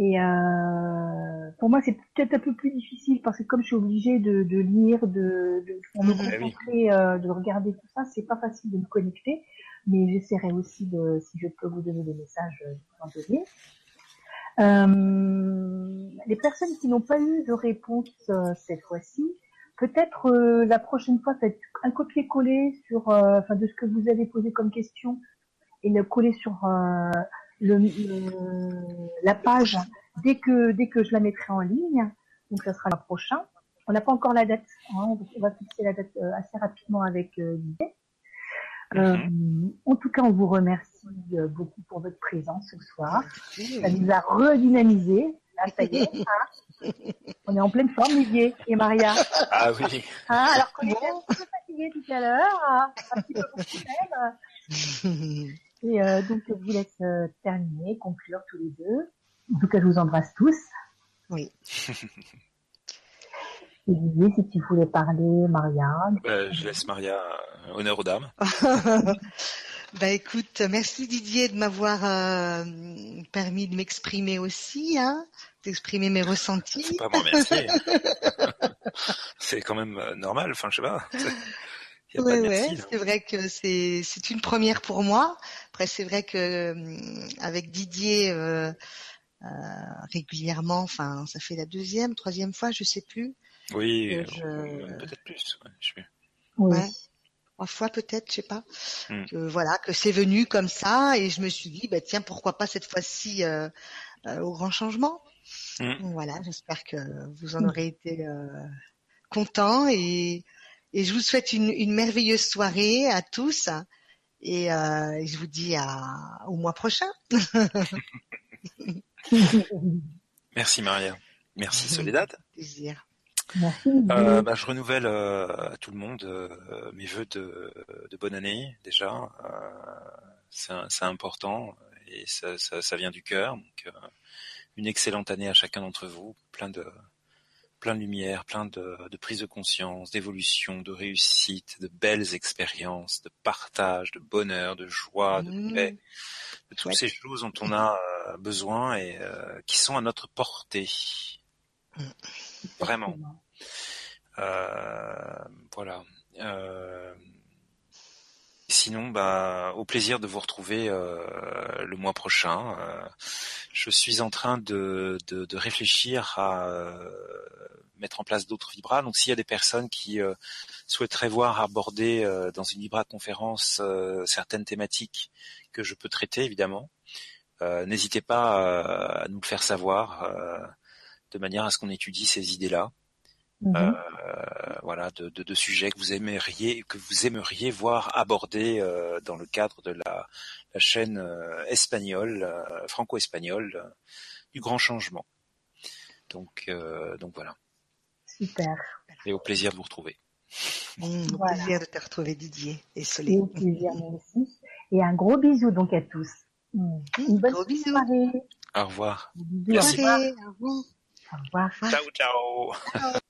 Et euh, pour moi, c'est peut-être un peu plus difficile parce que comme je suis obligée de, de lire, de, de, me mhm. concentrer, euh, de regarder tout ça, c'est pas facile de me connecter. Mais j'essaierai aussi de, si je peux vous donner des messages, de vous en donner. Euh, les personnes qui n'ont pas eu de réponse euh, cette fois-ci, peut-être euh, la prochaine fois faites un copier-coller sur, enfin de ce que vous avez posé comme question et le coller sur le, la page dès que dès que je la mettrai en ligne. Donc ça sera le prochain. On n'a pas encore la date. Hein, on va fixer la date assez rapidement avec l'idée. Mhm. en tout cas, on vous remercie beaucoup pour votre présence ce soir. Ça nous a redynamisé. Là, ça y est. Hein on est en pleine forme, Olivier et Maria. Ah oui. Hein, alors qu'on était un peu fatigués tout à l'heure, hein, un petit peu. Et euh, donc, je vous laisse euh, terminer, conclure tous les deux. En tout cas, je vous embrasse tous. Oui. Olivier, si tu voulais parler, Maria. Euh, je laisse Maria euh, honneur aux dames. Bah écoute, merci Didier de m'avoir euh, permis de m'exprimer aussi, hein, d'exprimer mes ressentis. C'est pas moi merci. c'est quand même normal, enfin je sais pas. Oui, ouais, c'est vrai que c'est c'est une première pour moi. Après c'est vrai que avec Didier euh, euh, régulièrement, enfin ça fait la deuxième, troisième fois, je sais plus. Oui, je... peut-être plus. Ouais, je Ouais trois fois peut-être, je sais pas. Hmm. Que, voilà, que c'est venu comme ça et je me suis dit, bah tiens, pourquoi pas cette fois-ci euh, euh, au grand changement. Hmm. Voilà, j'espère que vous en aurez été euh, content et, et je vous souhaite une, une merveilleuse soirée à tous et euh, je vous dis à, au mois prochain. Merci Maria. Merci Soledad. Plaisir. Euh, bah, je renouvelle euh, à tout le monde euh, mes voeux de, de, bonne année déjà. c'est important et ça, ça, ça, vient du cœur. Donc une excellente année à chacun d'entre vous, plein de plein de lumière, plein de, de prise de conscience, d'évolution, de réussite, de belles expériences, de partage, de bonheur, de joie, de mmh. paix, de toutes ces choses dont on a besoin et qui sont à notre portée. Mmh. Vraiment. Euh, voilà. Euh, sinon, bah, au plaisir de vous retrouver euh, le mois prochain. je suis en train de, de, réfléchir à mettre en place d'autres vibras. Donc, s'il y a des personnes qui souhaiteraient voir aborder dans une vibra conférence certaines thématiques que je peux traiter, évidemment, N'hésitez pas à nous le faire savoir, de manière à ce qu'on étudie ces idées-là. Mhm. Euh, voilà, de, de, de, sujets que vous aimeriez que vous aimeriez voir abordés euh, dans le cadre de la, la chaîne euh, espagnole, franco-espagnole du grand changement. Donc, donc voilà. Super. Et au plaisir de vous retrouver. Mmh, au voilà. plaisir de te retrouver Didier et Soleil. Et au plaisir moi aussi. Et un gros bisou donc à tous. Mmh. Une bonne gros soirée. Au revoir. Merci. Au revoir. Au revoir. Ciao, ciao. ciao.